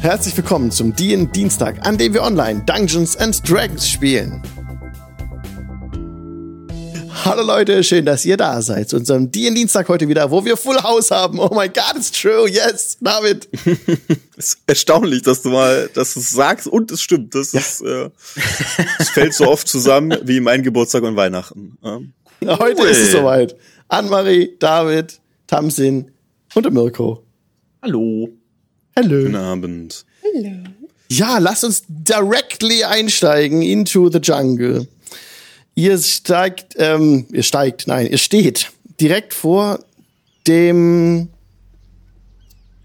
Herzlich willkommen zum DIN Dienstag, an dem wir online Dungeons and Dragons spielen. Hallo Leute, schön, dass ihr da seid. Zu unserem DIN Dienstag heute wieder, wo wir Full House haben. Oh my God, it's true. Yes, David. es ist erstaunlich, dass du mal, dass du es sagst und es stimmt. Das ja. ist, äh, es fällt so oft zusammen wie mein Geburtstag und Weihnachten. Ähm, heute ist es soweit. Anne-Marie, David, Tamsin und Mirko. Hallo. Hallo. Guten Abend. Hallo. Ja, lass uns directly einsteigen into the jungle. Ihr steigt, ähm, ihr steigt, nein, ihr steht direkt vor dem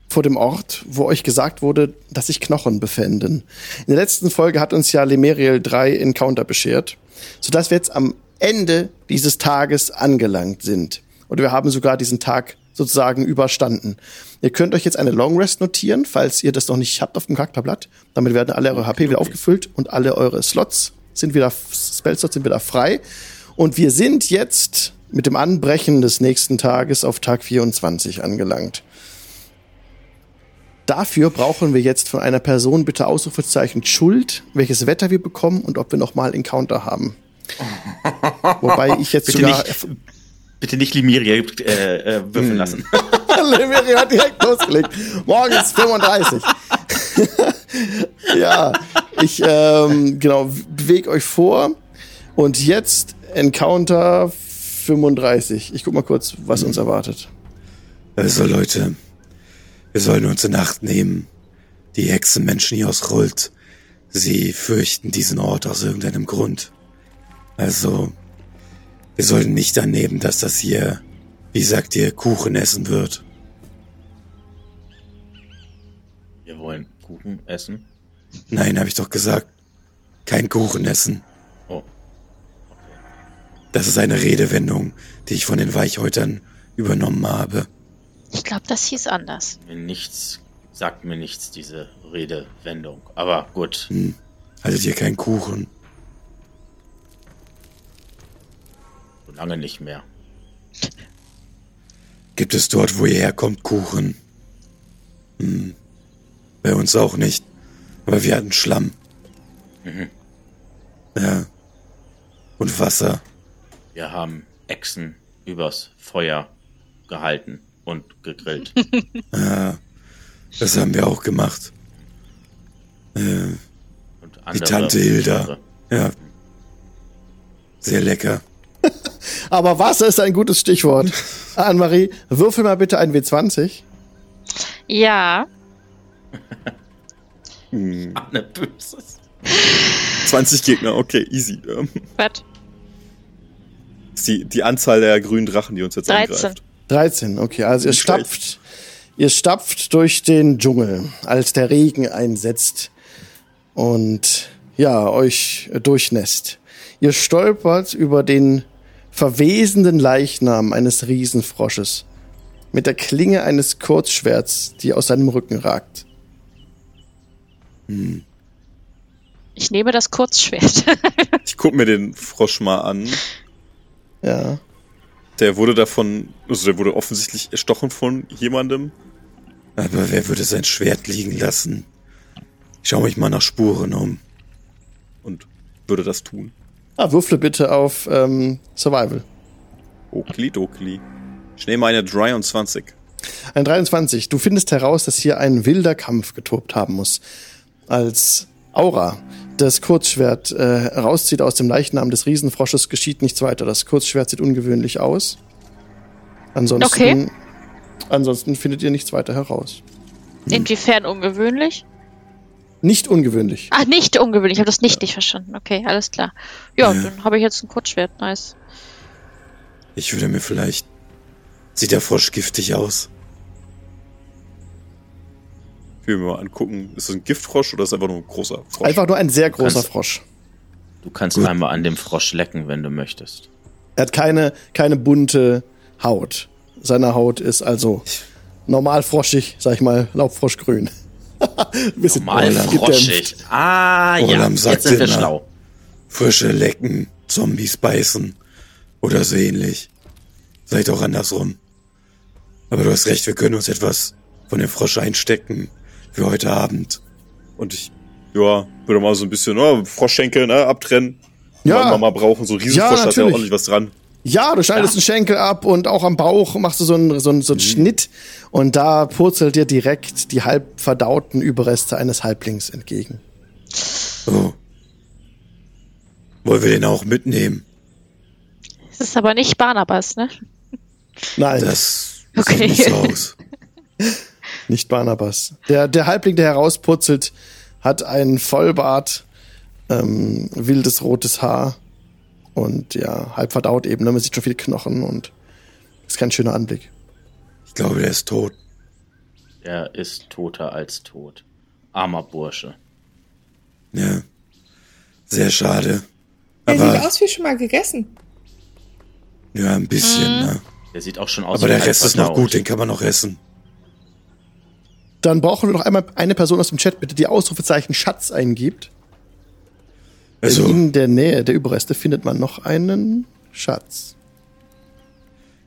vor dem Ort, wo euch gesagt wurde, dass sich Knochen befänden. In der letzten Folge hat uns ja Lemeriel 3 Encounter beschert, sodass wir jetzt am Ende dieses Tages angelangt sind. Und wir haben sogar diesen Tag sozusagen überstanden. Ihr könnt euch jetzt eine Long Rest notieren, falls ihr das noch nicht habt auf dem Charakterblatt. Damit werden alle eure HP wieder aufgefüllt und alle eure Slots sind wieder, Spellslots sind wieder frei. Und wir sind jetzt mit dem Anbrechen des nächsten Tages auf Tag 24 angelangt. Dafür brauchen wir jetzt von einer Person bitte Ausrufezeichen Schuld, welches Wetter wir bekommen und ob wir nochmal Encounter haben. Wobei ich jetzt bitte sogar. Nicht, bitte nicht Limiria äh, äh, würfeln hm. lassen. Limiria hat direkt losgelegt. Morgen ist 35. ja, ich ähm, genau bewege euch vor und jetzt Encounter 35. Ich guck mal kurz, was uns erwartet. Also Leute, wir sollen uns in Acht nehmen. Die Hexenmenschen hier aus Rult, sie fürchten diesen Ort aus irgendeinem Grund. Also, wir sollten nicht annehmen, dass das hier, wie sagt ihr, Kuchen essen wird. Wir wollen Kuchen essen? Nein, habe ich doch gesagt. Kein Kuchen essen. Oh. Okay. Das ist eine Redewendung, die ich von den Weichhäutern übernommen habe. Ich glaube, das hieß anders. Nichts, sagt mir nichts, diese Redewendung. Aber gut. Hm. Haltet ihr keinen Kuchen? So lange nicht mehr. Gibt es dort, wo ihr herkommt, Kuchen? Hm. Bei uns auch nicht. Aber wir hatten Schlamm. Mhm. Ja. Und Wasser. Wir haben Echsen übers Feuer gehalten und gegrillt. ja, das haben wir auch gemacht. Äh, die Tante Hilda. Ja. Sehr lecker. Aber Wasser ist ein gutes Stichwort. Anne-Marie, würfel mal bitte ein W20. Ja. Hm. Anne Böses. 20 Gegner, okay, easy. Was? Die, die Anzahl der grünen Drachen, die uns jetzt 13. angreift. 13, okay. Also ihr stapft, ihr stapft durch den Dschungel, als der Regen einsetzt und ja, euch durchnässt. Ihr stolpert über den verwesenden Leichnam eines Riesenfrosches mit der Klinge eines Kurzschwerts, die aus seinem Rücken ragt. Hm. Ich nehme das Kurzschwert. ich guck mir den Frosch mal an. Ja. Der wurde davon, also der wurde offensichtlich erstochen von jemandem. Aber wer würde sein Schwert liegen lassen? Ich schau mich mal nach Spuren um. Und würde das tun. Ah, würfle bitte auf ähm, Survival. Okli dokli. Ich nehme eine 23. Ein 23. Du findest heraus, dass hier ein wilder Kampf getobt haben muss als Aura das Kurzschwert äh, rauszieht aus dem Leichnam des Riesenfrosches, geschieht nichts weiter. Das Kurzschwert sieht ungewöhnlich aus. Ansonsten, okay. ansonsten findet ihr nichts weiter heraus. Hm. Inwiefern ungewöhnlich? Nicht ungewöhnlich. Ach, nicht ungewöhnlich. Ich habe das nicht ja. nicht verstanden. Okay, alles klar. Ja, ja. dann habe ich jetzt ein Kurzschwert. Nice. Ich würde mir vielleicht. Sieht der Frosch giftig aus? Ich will mir mal angucken, ist das ein Giftfrosch oder ist das einfach nur ein großer Frosch? Einfach nur ein sehr großer kannst, Frosch. Du kannst Gut. einmal an dem Frosch lecken, wenn du möchtest. Er hat keine, keine bunte Haut. Seine Haut ist also normal froschig, sag ich mal, Laubfroschgrün. normal froschig. Ah, Olam ja, jetzt sind wir schlau. Frische lecken, Zombies beißen oder so ähnlich. Seid auch andersrum. Aber du hast recht, wir können uns etwas von dem Frosch einstecken für heute Abend. Und ich, ja, würde mal so ein bisschen, oh, Froschschenkel, ne, abtrennen. Ja. Mal brauchen, so Riesenfrosch Ja, hat ja ordentlich was dran. Ja, du schneidest einen Schenkel ab und auch am Bauch machst du so einen, so einen, so einen Mhm. Schnitt und da purzelt dir direkt die halb verdauten Überreste eines Halblings entgegen. Oh. Wollen wir den auch mitnehmen? Es ist aber nicht Barnabas, ne? Nein, Das Okay. sieht nicht so aus. nicht Barnabas. Der, der Halbling, der herauspurzelt, hat einen Vollbart, ähm, wildes rotes Haar und ja, halb verdaut eben. Ne? Man sieht schon viele Knochen und ist kein schöner Anblick. Ich glaube, der ist tot. Er ist toter als tot. Armer Bursche. Ja. Sehr schade. Der sieht aus wie schon mal gegessen. ja, ein bisschen, ne? Der sieht auch schon aus Aber wie der Rest ist noch gut, den kann man noch essen. Dann brauchen wir noch einmal eine Person aus dem Chat, bitte, die Ausrufezeichen Schatz eingibt. Also, In der Nähe der Überreste findet man noch einen Schatz.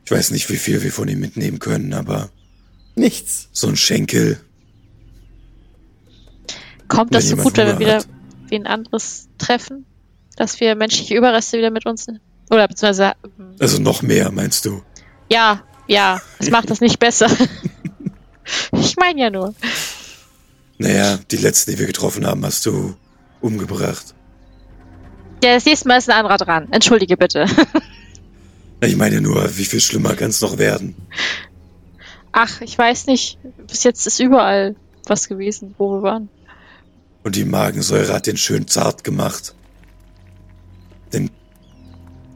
ich weiß nicht, wie viel wir von ihm mitnehmen können, aber Nichts. so ein Schenkel. Kommt Wenn das so gut, wenn wir wieder hat. wen anderes treffen? Dass wir menschliche Überreste wieder mit uns nehmen? Oder beziehungsweise, ähm, Also noch mehr, meinst du? ja, ja, es macht das nicht besser. ich meine ja nur. Naja, die letzten, die wir getroffen haben, hast du umgebracht. Ja, das nächste Mal ist ein anderer dran. Entschuldige bitte. Ich meine nur, wie viel schlimmer kann es noch werden? Ach, ich weiß nicht. Bis jetzt ist überall was gewesen, wo wir waren. Und die Magensäure hat den schön zart gemacht. Denn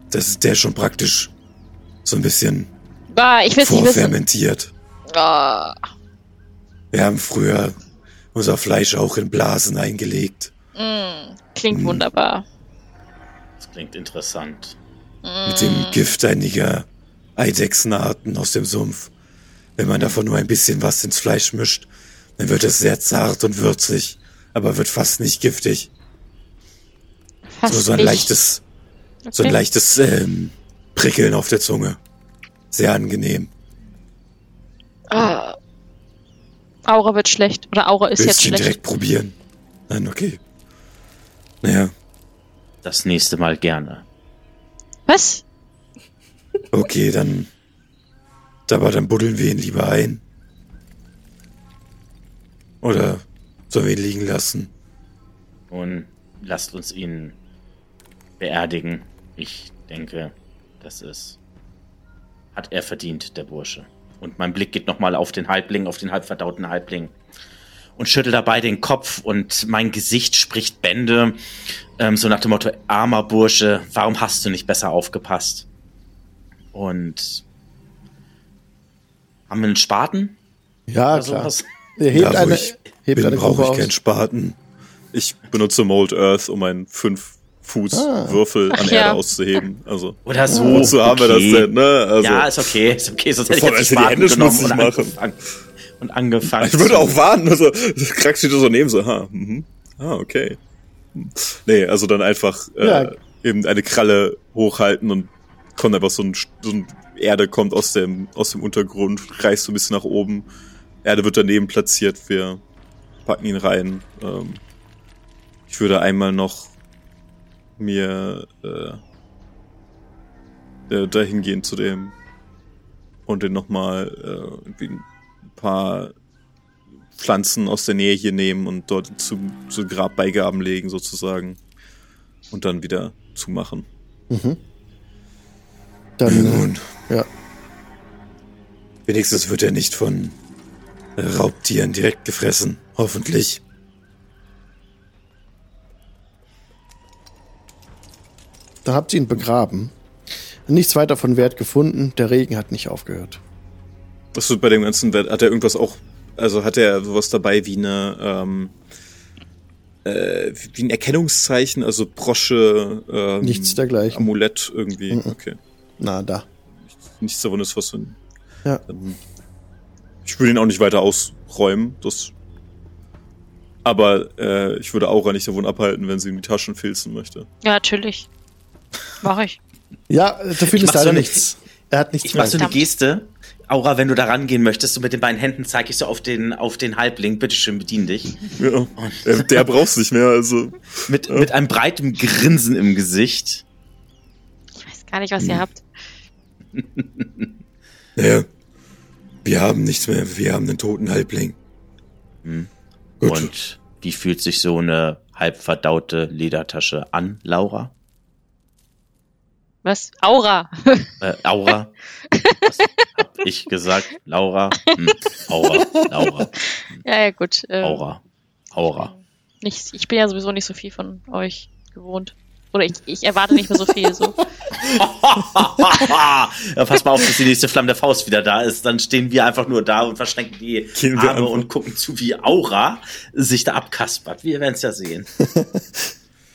das ist der schon praktisch so ein bisschen Ah, ich will es nicht wissen. vorfermentiert. Ah, Wir haben früher unser Fleisch auch in Blasen eingelegt. mm, klingt Hm. wunderbar. Das klingt interessant. Mit dem Gift einiger Eidechsenarten aus dem Sumpf. Wenn man davon nur ein bisschen was ins Fleisch mischt, dann wird es sehr zart und würzig, aber wird fast nicht giftig. Fast So, so ein nicht. leichtes, so ein Okay. leichtes ähm, Prickeln auf der Zunge. Sehr angenehm. Ah. Aura wird schlecht. Oder Aura ist Willst jetzt schlecht. direkt probieren? Nein, okay. Naja, Das nächste Mal gerne. Was? okay, dann. Aber dann buddeln wir ihn lieber ein. Oder sollen wir ihn liegen lassen? Nun, lasst uns ihn beerdigen. Ich denke, das ist. Hat er verdient, der Bursche. Und mein Blick geht nochmal auf den Halbling, auf den halbverdauten Halbling. Und schüttel dabei den Kopf und mein Gesicht spricht Bände. Ähm, so nach dem Motto, armer Bursche, warum hast du nicht besser aufgepasst? Und haben wir einen Spaten? Ja, oder klar. sowas? Er hebt Da, wo eine, ich hebt bin, eine brauche ich aus. keinen Spaten. Ich benutze Mold Earth, um einen 5 Fuß Ah. Würfel an Ach Erde ja. auszuheben. Also, Oder so. wozu haben wir das okay. denn, ne? Also, ja, ist okay, ist okay. Sonst hätte ich jetzt die Hände Spaten genommen und schmutzig machen. angefangen. Und angefangen. ich würde auch warten. Also, Krax steht so neben so, ha, mhm. ah, okay. Hm. Nee, also dann einfach äh, Ja. eben eine Kralle hochhalten und kommt einfach so ein, so ein Erde kommt aus dem, aus dem Untergrund, reißt so ein bisschen nach oben. Erde wird daneben platziert, wir packen ihn rein. Ähm, ich würde einmal noch mir äh, äh, dahin gehen zu dem und den nochmal äh, ein paar Pflanzen aus der Nähe hier nehmen und dort zu, zu Grabbeigaben legen sozusagen und dann wieder zumachen. Dann, Nun, äh, ja. wenigstens wird er nicht von Raubtieren direkt gefressen. Hoffentlich. Dann habt ihr ihn begraben. Nichts weiter von Wert gefunden. Der Regen hat nicht aufgehört. Was du bei dem ganzen Wert, hat er irgendwas auch, also hat er sowas dabei wie eine, ähm, äh, wie ein Erkennungszeichen, also Brosche, ähm, Nichts dergleichen. Amulett irgendwie, okay. Na, da. Nichts davon ist was ein, Ja. ähm, ich würde ihn auch nicht weiter ausräumen, das, aber äh, ich würde Aura nicht davon abhalten, wenn sie ihm die Taschen filzen möchte. Ja, natürlich. Mach ich. Ja, du findest mach so leider eine- nichts. Er hat nichts Ich mache so eine Geste. Aura, wenn du da rangehen möchtest, so mit den beiden Händen zeige ich so auf den, auf den Halbling. Bitteschön, bedien dich. Ja. Der, der braucht's nicht mehr, also. Mit, mit einem breiten Grinsen im Gesicht. Ich weiß gar nicht, was ihr habt. Naja, wir haben nichts mehr, wir haben einen toten Halbling. Gut. Und wie fühlt sich so eine halb verdaute Ledertasche an, Laura? Was? Aura. Äh, Aura? Was hab ich gesagt? Laura? Hm, Aura, Laura, ja, ja, gut. Äh, Aura, Aura. Nicht, ich bin ja sowieso nicht so viel von euch gewohnt. Oder ich, ich erwarte nicht mehr so viel. So. ja, pass mal auf, dass die nächste Flamme der Faust wieder da ist. Dann stehen wir einfach nur da und verschränken die Gehen Arme und gucken zu, wie Aura sich da abkaspert. Wir werden es ja sehen.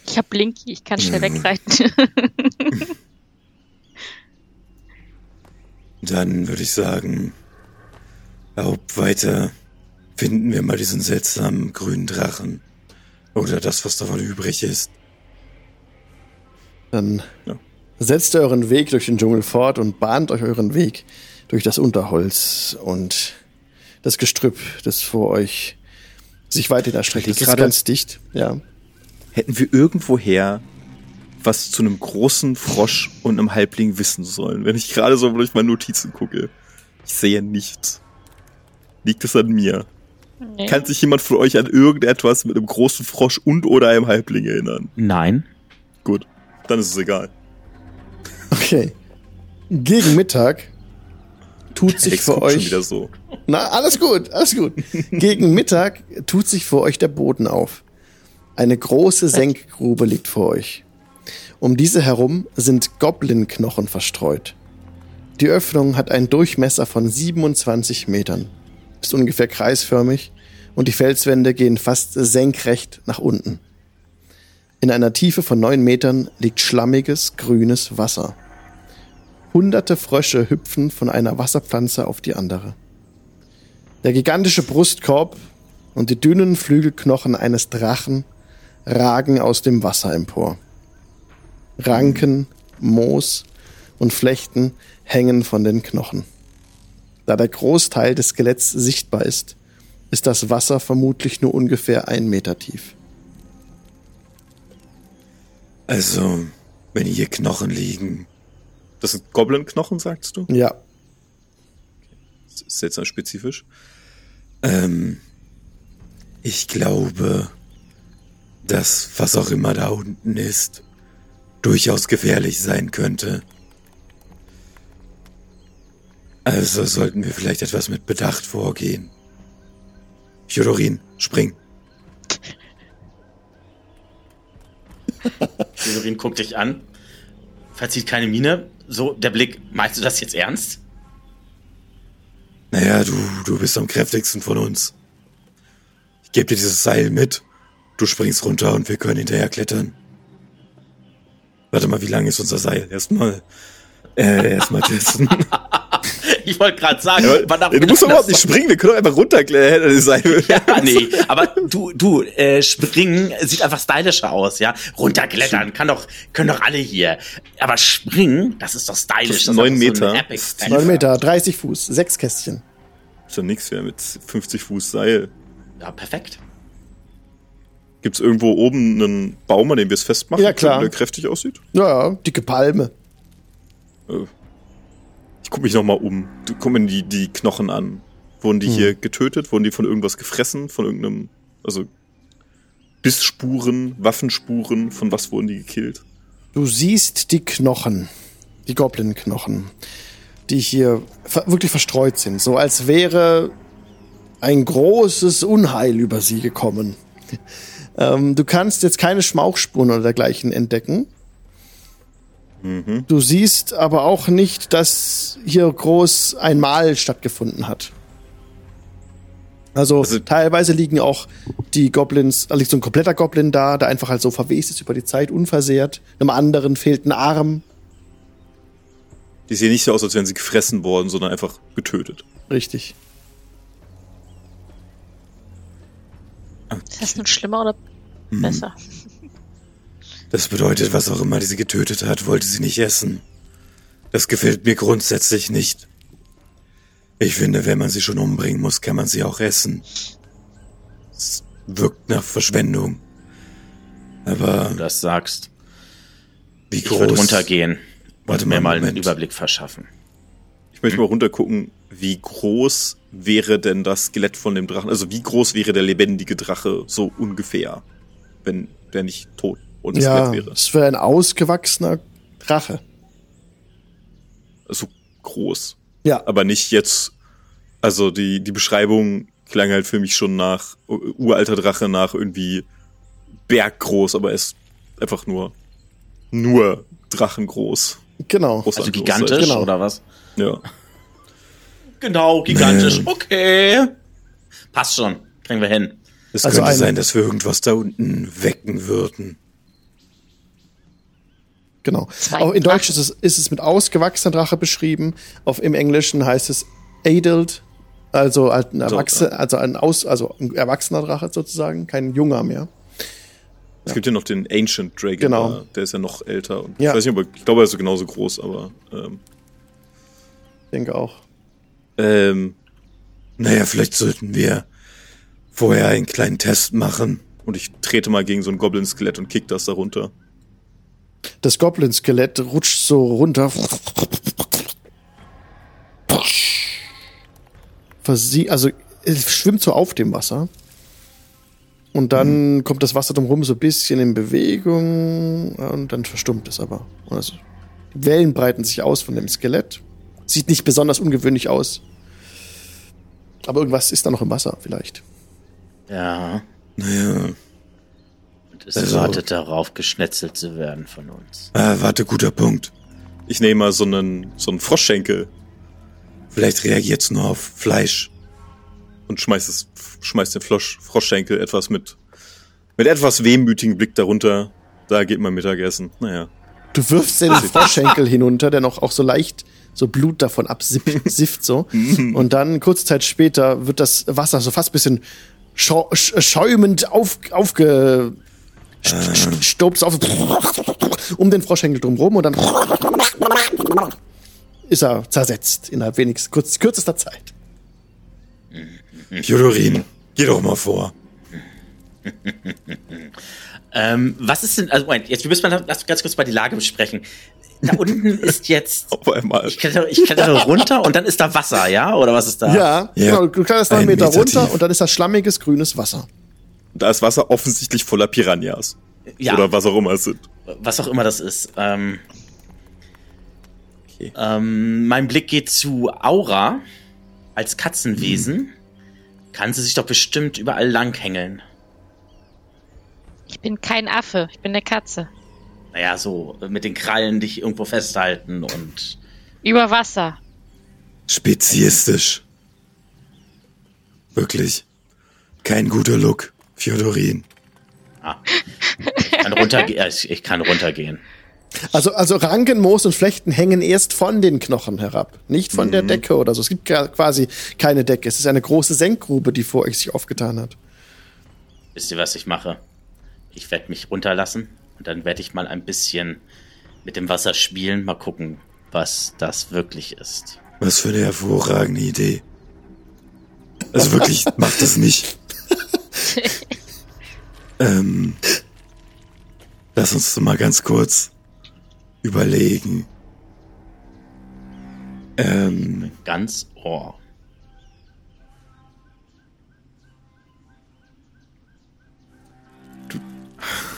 Ich hab Blinky, ich kann schnell wegreiten. Dann würde ich sagen, Haupt weiter finden wir mal diesen seltsamen grünen Drachen. Oder das, was davon übrig ist. Dann Ja. setzt ihr euren Weg durch den Dschungel fort und bahnt euch euren Weg durch das Unterholz und das Gestrüpp, das vor euch sich weiter erstreckt. Es ist gerade- ganz dicht, ja. Hätten wir irgendwoher was zu einem großen Frosch und einem Halbling wissen sollen, wenn ich gerade so durch meine Notizen gucke. Ich sehe nichts. Liegt es an mir? nee. Kann sich jemand von euch an irgendetwas mit einem großen Frosch und oder einem Halbling erinnern? Nein. Gut, dann ist es egal. Okay. Gegen Mittag tut sich für euch. wieder so. Na, alles gut, alles gut. Gegen Mittag tut sich vor euch der Boden auf. Eine große Senkgrube liegt vor euch. Um diese herum sind Goblin-Knochen verstreut. Die Öffnung hat einen Durchmesser von 27 Metern, ist ungefähr kreisförmig und die Felswände gehen fast senkrecht nach unten. In einer Tiefe von neun Metern liegt schlammiges, grünes Wasser. Hunderte Frösche hüpfen von einer Wasserpflanze auf die andere. Der gigantische Brustkorb und die dünnen Flügelknochen eines Drachen ragen aus dem Wasser empor. Ranken, Moos und Flechten hängen von den Knochen. Da der Großteil des Skeletts sichtbar ist, ist das Wasser vermutlich nur ungefähr ein Meter tief. Also, wenn hier Knochen liegen, Das sind Goblin-Knochen, sagst du? Ja, Das ist seltsam spezifisch. ähm, ich glaube, dass was auch immer da unten ist, durchaus gefährlich sein könnte. Also sollten wir vielleicht etwas mit Bedacht vorgehen. Jodorin, spring. Severin guckt dich an, verzieht keine Miene. So, der Blick, meinst du das jetzt ernst? Naja, du, du bist am kräftigsten von uns. Ich gebe dir dieses Seil mit. Du springst runter und wir können hinterher klettern. Warte mal, wie lang ist unser Seil? Erstmal, äh, erstmal testen. Ich wollte gerade sagen, du musst doch überhaupt nicht springen, wir können doch einfach runterklettern. sein. Ja, nee, aber du, du, äh, springen sieht einfach stylischer aus, ja. Runterklettern kann doch, können doch alle hier. Aber springen, das ist doch stylisch. Das ist neun So Meter. Style. neun Meter, 30 Fuß, sechs Kästchen. Ist ja nix mehr mit 50 Fuß Seil. Ja, perfekt. Gibt's irgendwo oben einen Baum, an dem wir es festmachen Ja, klar. können, der kräftig aussieht? Ja, dicke Palme. Ich guck mich noch mal um. Mir die, die Knochen an. Wurden die hier getötet? Wurden die von irgendwas gefressen? Von irgendeinem, also Bissspuren, Waffenspuren? Von was wurden die gekillt? Du siehst die Knochen, die Goblin-Knochen, die hier ver wirklich verstreut sind, so als wäre ein großes Unheil über sie gekommen. Ähm, du kannst jetzt keine Schmauchspuren oder dergleichen entdecken. Du siehst aber auch nicht, dass hier groß ein Mahl stattgefunden hat. Also, Also- teilweise liegen auch die Goblins, da liegt so ein kompletter Goblin da, der einfach halt so verwest ist über die Zeit, unversehrt. Einem anderen fehlt ein Arm. Die sehen nicht so aus, als wären sie gefressen worden, sondern einfach getötet. Richtig. Ist das nun schlimmer oder besser? Das bedeutet, was auch immer die sie getötet hat, wollte sie nicht essen. Das gefällt mir grundsätzlich nicht. Ich finde, wenn man sie schon umbringen muss, kann man sie auch essen. Es wirkt nach Verschwendung. Aber Wenn du das sagst. wie Ich würde groß? runtergehen Warte und mir mal, einen Moment. Überblick verschaffen. Ich möchte mal runtergucken, wie groß wäre denn das Skelett von dem Drachen? Also wie groß wäre der lebendige Drache so ungefähr, wenn der nicht tot und Ja, Skelett wäre? es wäre ein ausgewachsener Drache. So groß. Ja, Aber nicht jetzt, also die, die Beschreibung klang halt für mich schon nach uralter Drache, nach irgendwie berggroß, aber er ist einfach nur, nur drachengroß. genau. Groß Also an gigantisch Genau. oder was? Ja. Genau, gigantisch. Nee. Okay. Passt schon. Kriegen wir hin. Es Also könnte ein- sein, dass wir irgendwas da unten wecken würden. Genau. Auch in Deutsch ist es, ist es mit ausgewachsener Drache beschrieben. Auf, Im Englischen heißt es adult, also ein, Erwachse, also ein, Aus, also ein erwachsener Drache sozusagen, kein junger mehr. Es gibt ja noch den Ancient Dragon, Genau. da, der ist ja noch älter. Und Ja. Ich weiß nicht, aber ich glaube, er ist so genauso groß, aber ähm, Ich denke auch. Ähm, Naja, vielleicht sollten wir vorher einen kleinen Test machen. und ich trete mal gegen so ein Goblin-Skelett und kick das da runter. Das Goblin-Skelett rutscht so runter. Versie also es schwimmt so auf dem Wasser. Und dann kommt das Wasser drumherum so ein bisschen in Bewegung und dann verstummt es aber. Also, die Wellen breiten sich aus von dem Skelett. Sieht nicht besonders ungewöhnlich aus. Aber irgendwas ist da noch im Wasser vielleicht. Ja. Naja, Und es Also- wartet darauf, geschnetzelt zu werden von uns. ah, warte, guter Punkt. Ich nehme mal so einen, so einen Froschschenkel Vielleicht reagiert's nur auf Fleisch. und schmeiß, es, schmeiß den Frosch, Froschschenkel etwas mit, mit etwas wehmütigen Blick darunter. Da geht mein Mittagessen. Naja. Du wirfst den Froschschenkel hinunter, der noch auch so leicht so Blut davon absifft so. Und dann kurze Zeit später wird das Wasser so fast bisschen schau sch schäumend auf, aufge stopst auf um den Froschschenkel drumherum und dann ist er zersetzt innerhalb wenigst kurz, kürzester Zeit. Fjodorin, geh doch mal vor. Ähm, was ist denn, also Moment, jetzt wir müssen mal lass ganz kurz mal die Lage besprechen. Da unten ist jetzt, Auf einmal. ich klettere, ich klettere runter und dann ist da Wasser, ja? Oder was ist da? Ja, Ja. genau, du kletterst neun Ein Meter Meter runter tief. und dann ist das schlammiges grünes Wasser. Da ist Wasser offensichtlich voller Piranhas. Ja. Oder was auch immer es sind. was auch immer das ist. Ähm, Okay. ähm, mein Blick geht zu Aura als Katzenwesen. Kann sie sich doch bestimmt überall langhängeln. Ich bin kein Affe, ich bin eine Katze. Naja, so mit den Krallen dich irgendwo festhalten und Über Wasser. Speziistisch. Wirklich. Kein guter Look, Fjodorin. ah, ich kann runtergehen. ich, ich kann runtergehen. Also, also Ranken, Moos und Flechten hängen erst von den Knochen herab, nicht von der Decke oder so. Es gibt quasi keine Decke. Es ist eine große Senkgrube, die vor euch sich aufgetan hat. Wisst ihr, was ich mache? Ich werde mich runterlassen und dann werde ich mal ein bisschen mit dem Wasser spielen, mal gucken, was das wirklich ist. Was für eine hervorragende Idee. Also wirklich, mach das nicht. ähm, lass uns mal ganz kurz überlegen. Ähm, Ganz Ohr.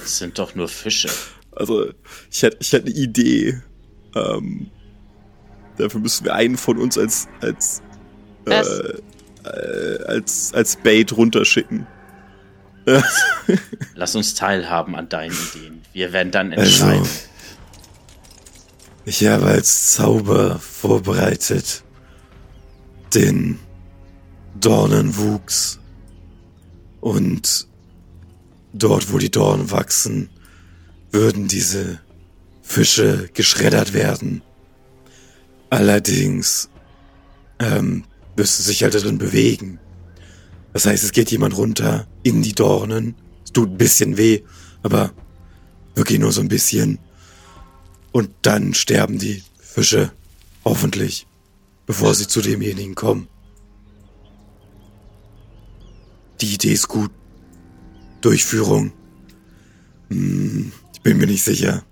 Das sind doch nur Fische. Also, ich hätte, ich hätte eine Idee. Ähm, dafür müssen wir einen von uns als, als, äh, äh, als, als Bait runterschicken. Lass uns teilhaben an deinen Ideen. Wir werden dann also, entscheiden. ich habe als Zauber vorbereitet den Dornenwuchs und dort, wo die Dornen wachsen, würden diese Fische geschreddert werden. Allerdings ähm, müsste sich halt darin bewegen. Das heißt, es geht jemand runter in die Dornen. Es tut ein bisschen weh, aber wirklich nur so ein bisschen. Und dann sterben die Fische. Hoffentlich. bevor sie zu demjenigen kommen. Die Idee ist gut. Durchführung. Hm, ich bin mir nicht sicher.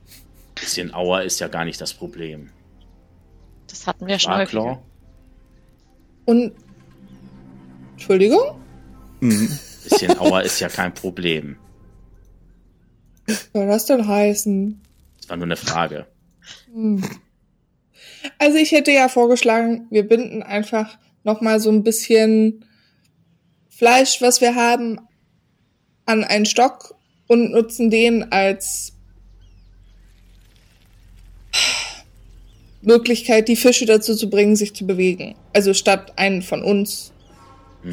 Bisschen Auer ist ja gar nicht das Problem. Das hatten wir schon häufiger. Und. Entschuldigung? Bisschen Auer ist ja kein Problem. Was soll das denn heißen? Das war nur eine Frage. Also ich hätte ja vorgeschlagen, wir binden einfach noch mal so ein bisschen Fleisch, was wir haben, an einen Stock und nutzen den als Möglichkeit, die Fische dazu zu bringen, sich zu bewegen. Also statt einen von uns.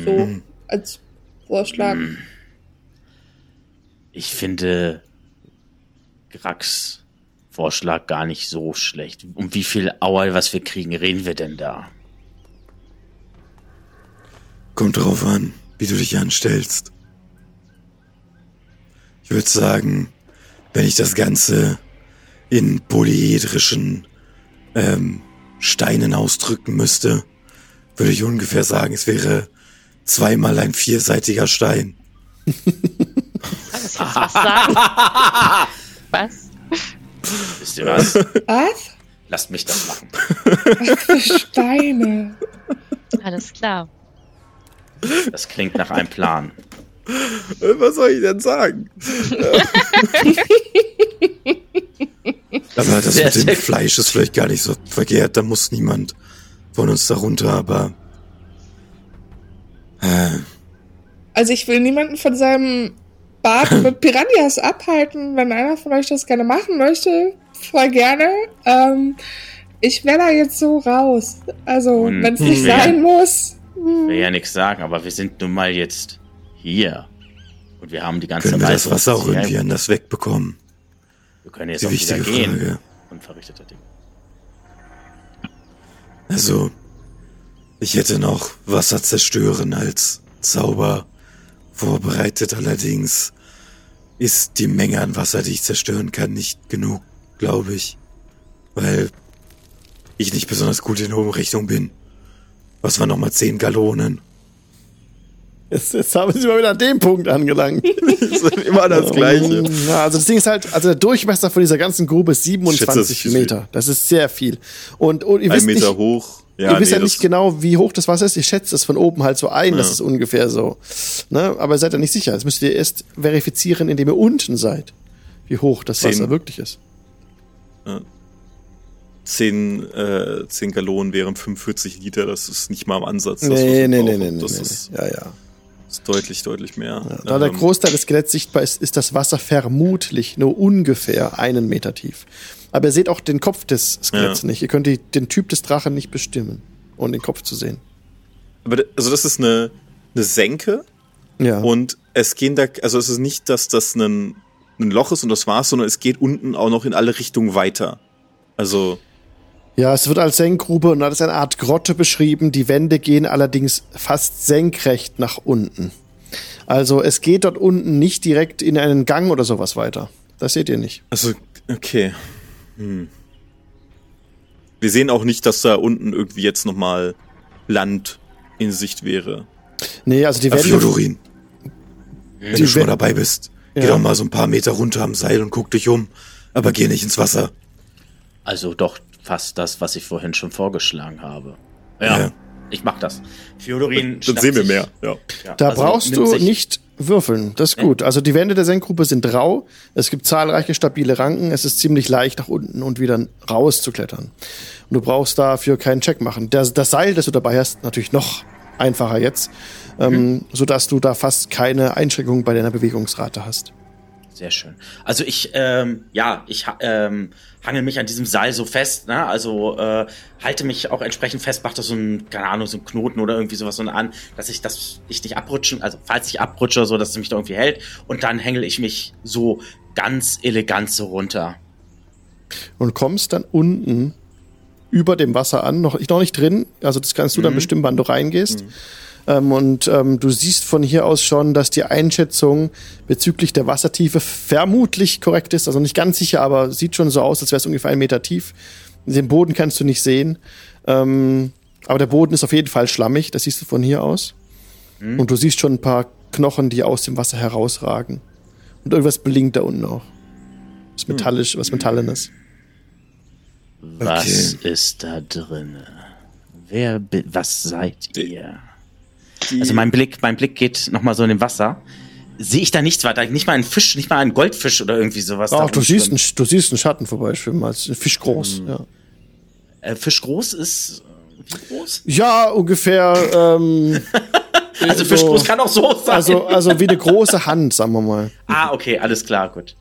So als Vorschlag. Ich finde Grax Vorschlag gar nicht so schlecht. Um wie viel Auer, was wir kriegen, reden wir denn da? Kommt drauf an, wie du dich anstellst. Ich würde sagen, wenn ich das Ganze in polyhedrischen ähm, Steinen ausdrücken müsste, würde ich ungefähr sagen, es wäre zweimal ein vierseitiger Stein. Was sagen? was? Wisst ihr was? Was? Lasst mich das machen. Für Steine. Alles klar. Das klingt nach einem Plan. Was soll ich denn sagen? Aber das Sehr, mit dem sehr- Fleisch ist vielleicht gar nicht so verkehrt. Da muss niemand von uns darunter, aber äh, Also ich will niemanden von seinem Bad mit Piranhas abhalten. Wenn einer von euch das gerne machen möchte, voll gerne. Ähm, ich wäre da jetzt so raus. Also, Und wenn es nicht wer- sein muss. Ich will ja nichts sagen, aber wir sind nun mal jetzt hier. Und wir haben die ganze können wir das Wasser auch irgendwie anders wegbekommen? Wir können jetzt Die auch wieder wichtige gehen. Frage. Unverrichteter Ding. Also, ich hätte noch Wasser zerstören als Zauber vorbereitet. Allerdings ist die Menge an Wasser, die ich zerstören kann, nicht genug, glaube ich. Weil ich nicht besonders gut in Umrechnung bin. Was waren nochmal 10 Gallonen? Jetzt, jetzt haben sie mal wieder an dem Punkt angelangt. Das ist immer das Gleiche. Ja, also das Ding ist halt, also der Durchmesser von dieser ganzen Grube ist Schätze, das 27 ist viel. Meter. Das ist sehr viel. Und, und ihr Ein wisst Meter nicht, hoch. ihr wisst ja nee, nicht das- genau, wie hoch das Wasser ist. Ihr schätzt es von oben halt so ein, das Ja. ist ungefähr so. Ne? Aber ihr seid ja nicht sicher. Das müsst ihr erst verifizieren, indem ihr unten seid, wie hoch das Zehn. Wasser wirklich ist. Zehn, äh, 10 Gallonen wären 45 Liter, das ist nicht mal am Ansatz. Das, Nee, nee, nee, nee, nee, Das nee, ist, nee. Ja, ja. Ist deutlich, deutlich mehr. ja. Da der Ähm, Großteil des Skeletts sichtbar ist, ist das Wasser vermutlich nur ungefähr einen Meter tief. Aber ihr seht auch den Kopf des Skeletts Ja. nicht. Ihr könnt die, den Typ des Drachen nicht bestimmen, ohne den Kopf zu sehen. Aber also das ist eine, eine Senke Ja. und es gehen da, also es ist nicht, dass das ein, ein Loch ist und das war's, sondern es geht unten auch noch in alle Richtungen weiter. Also, Ja, es wird als Senkgrube und als eine Art Grotte beschrieben. Die Wände gehen allerdings fast senkrecht nach unten. Also es geht dort unten nicht direkt in einen Gang oder sowas weiter. Das seht ihr nicht. also, okay. Hm. Wir sehen auch nicht, dass da unten irgendwie jetzt nochmal Land in Sicht wäre. Nee, also die Wände. Fjodorin, wenn Die du schon mal dabei bist, geh Ja. doch mal so ein paar Meter runter am Seil und guck dich um. Aber geh nicht ins Wasser. Also doch fast das, was ich vorhin schon vorgeschlagen habe. Ja, Ja. ich mach das. Fjodorin Dann sehen wir mehr. Ja. Ja, Da also brauchst du nicht würfeln. Das ist gut. Also die Wände der Senkgrube sind rau. Es gibt zahlreiche stabile Ranken. Es ist ziemlich leicht nach unten und wieder raus zu klettern. Und du brauchst dafür keinen Check machen. Das, das Seil, das du dabei hast, natürlich noch einfacher jetzt, ähm, sodass du da fast keine Einschränkungen bei deiner Bewegungsrate hast. Sehr schön. Also ich, ähm, ja, ich ähm, hangel mich an diesem Seil so fest, ne? Also äh, halte mich auch entsprechend fest, mache da so ein, keine Ahnung, so einen Knoten oder irgendwie sowas so an, dass ich das ich nicht abrutschen, also falls ich abrutsche, so dass es mich da irgendwie hält und dann hängel ich mich so ganz elegant so runter. und kommst dann unten über dem Wasser an, noch, noch nicht drin, also das kannst du dann bestimmen, wann du reingehst. Ähm, und ähm, du siehst von hier aus schon, dass die Einschätzung bezüglich der Wassertiefe vermutlich korrekt ist, also nicht ganz sicher, aber sieht schon so aus, als wäre es ungefähr ein Meter tief. Den Boden kannst du nicht sehen. Ähm, Aber der Boden ist auf jeden Fall schlammig, das siehst du von hier aus. Und du siehst schon ein paar Knochen, die aus dem Wasser herausragen. Und irgendwas blinkt da unten auch. Was metallisch, was metallenes. Was ist da drinne? Wer, was seid ihr? Also mein Blick, mein Blick geht nochmal so in dem Wasser. Sehe ich da nichts weiter? Nicht mal einen Fisch, nicht mal einen Goldfisch oder irgendwie sowas. da Ach, du siehst, einen, du siehst einen Schatten vorbeischwimmen, als ein Fisch groß. Ja. Äh, Fisch groß ist, wie groß? ja, ungefähr. Ähm, Also Fisch groß kann auch so sein. also, also wie eine große Hand, sagen wir mal. ah, okay, alles klar, gut.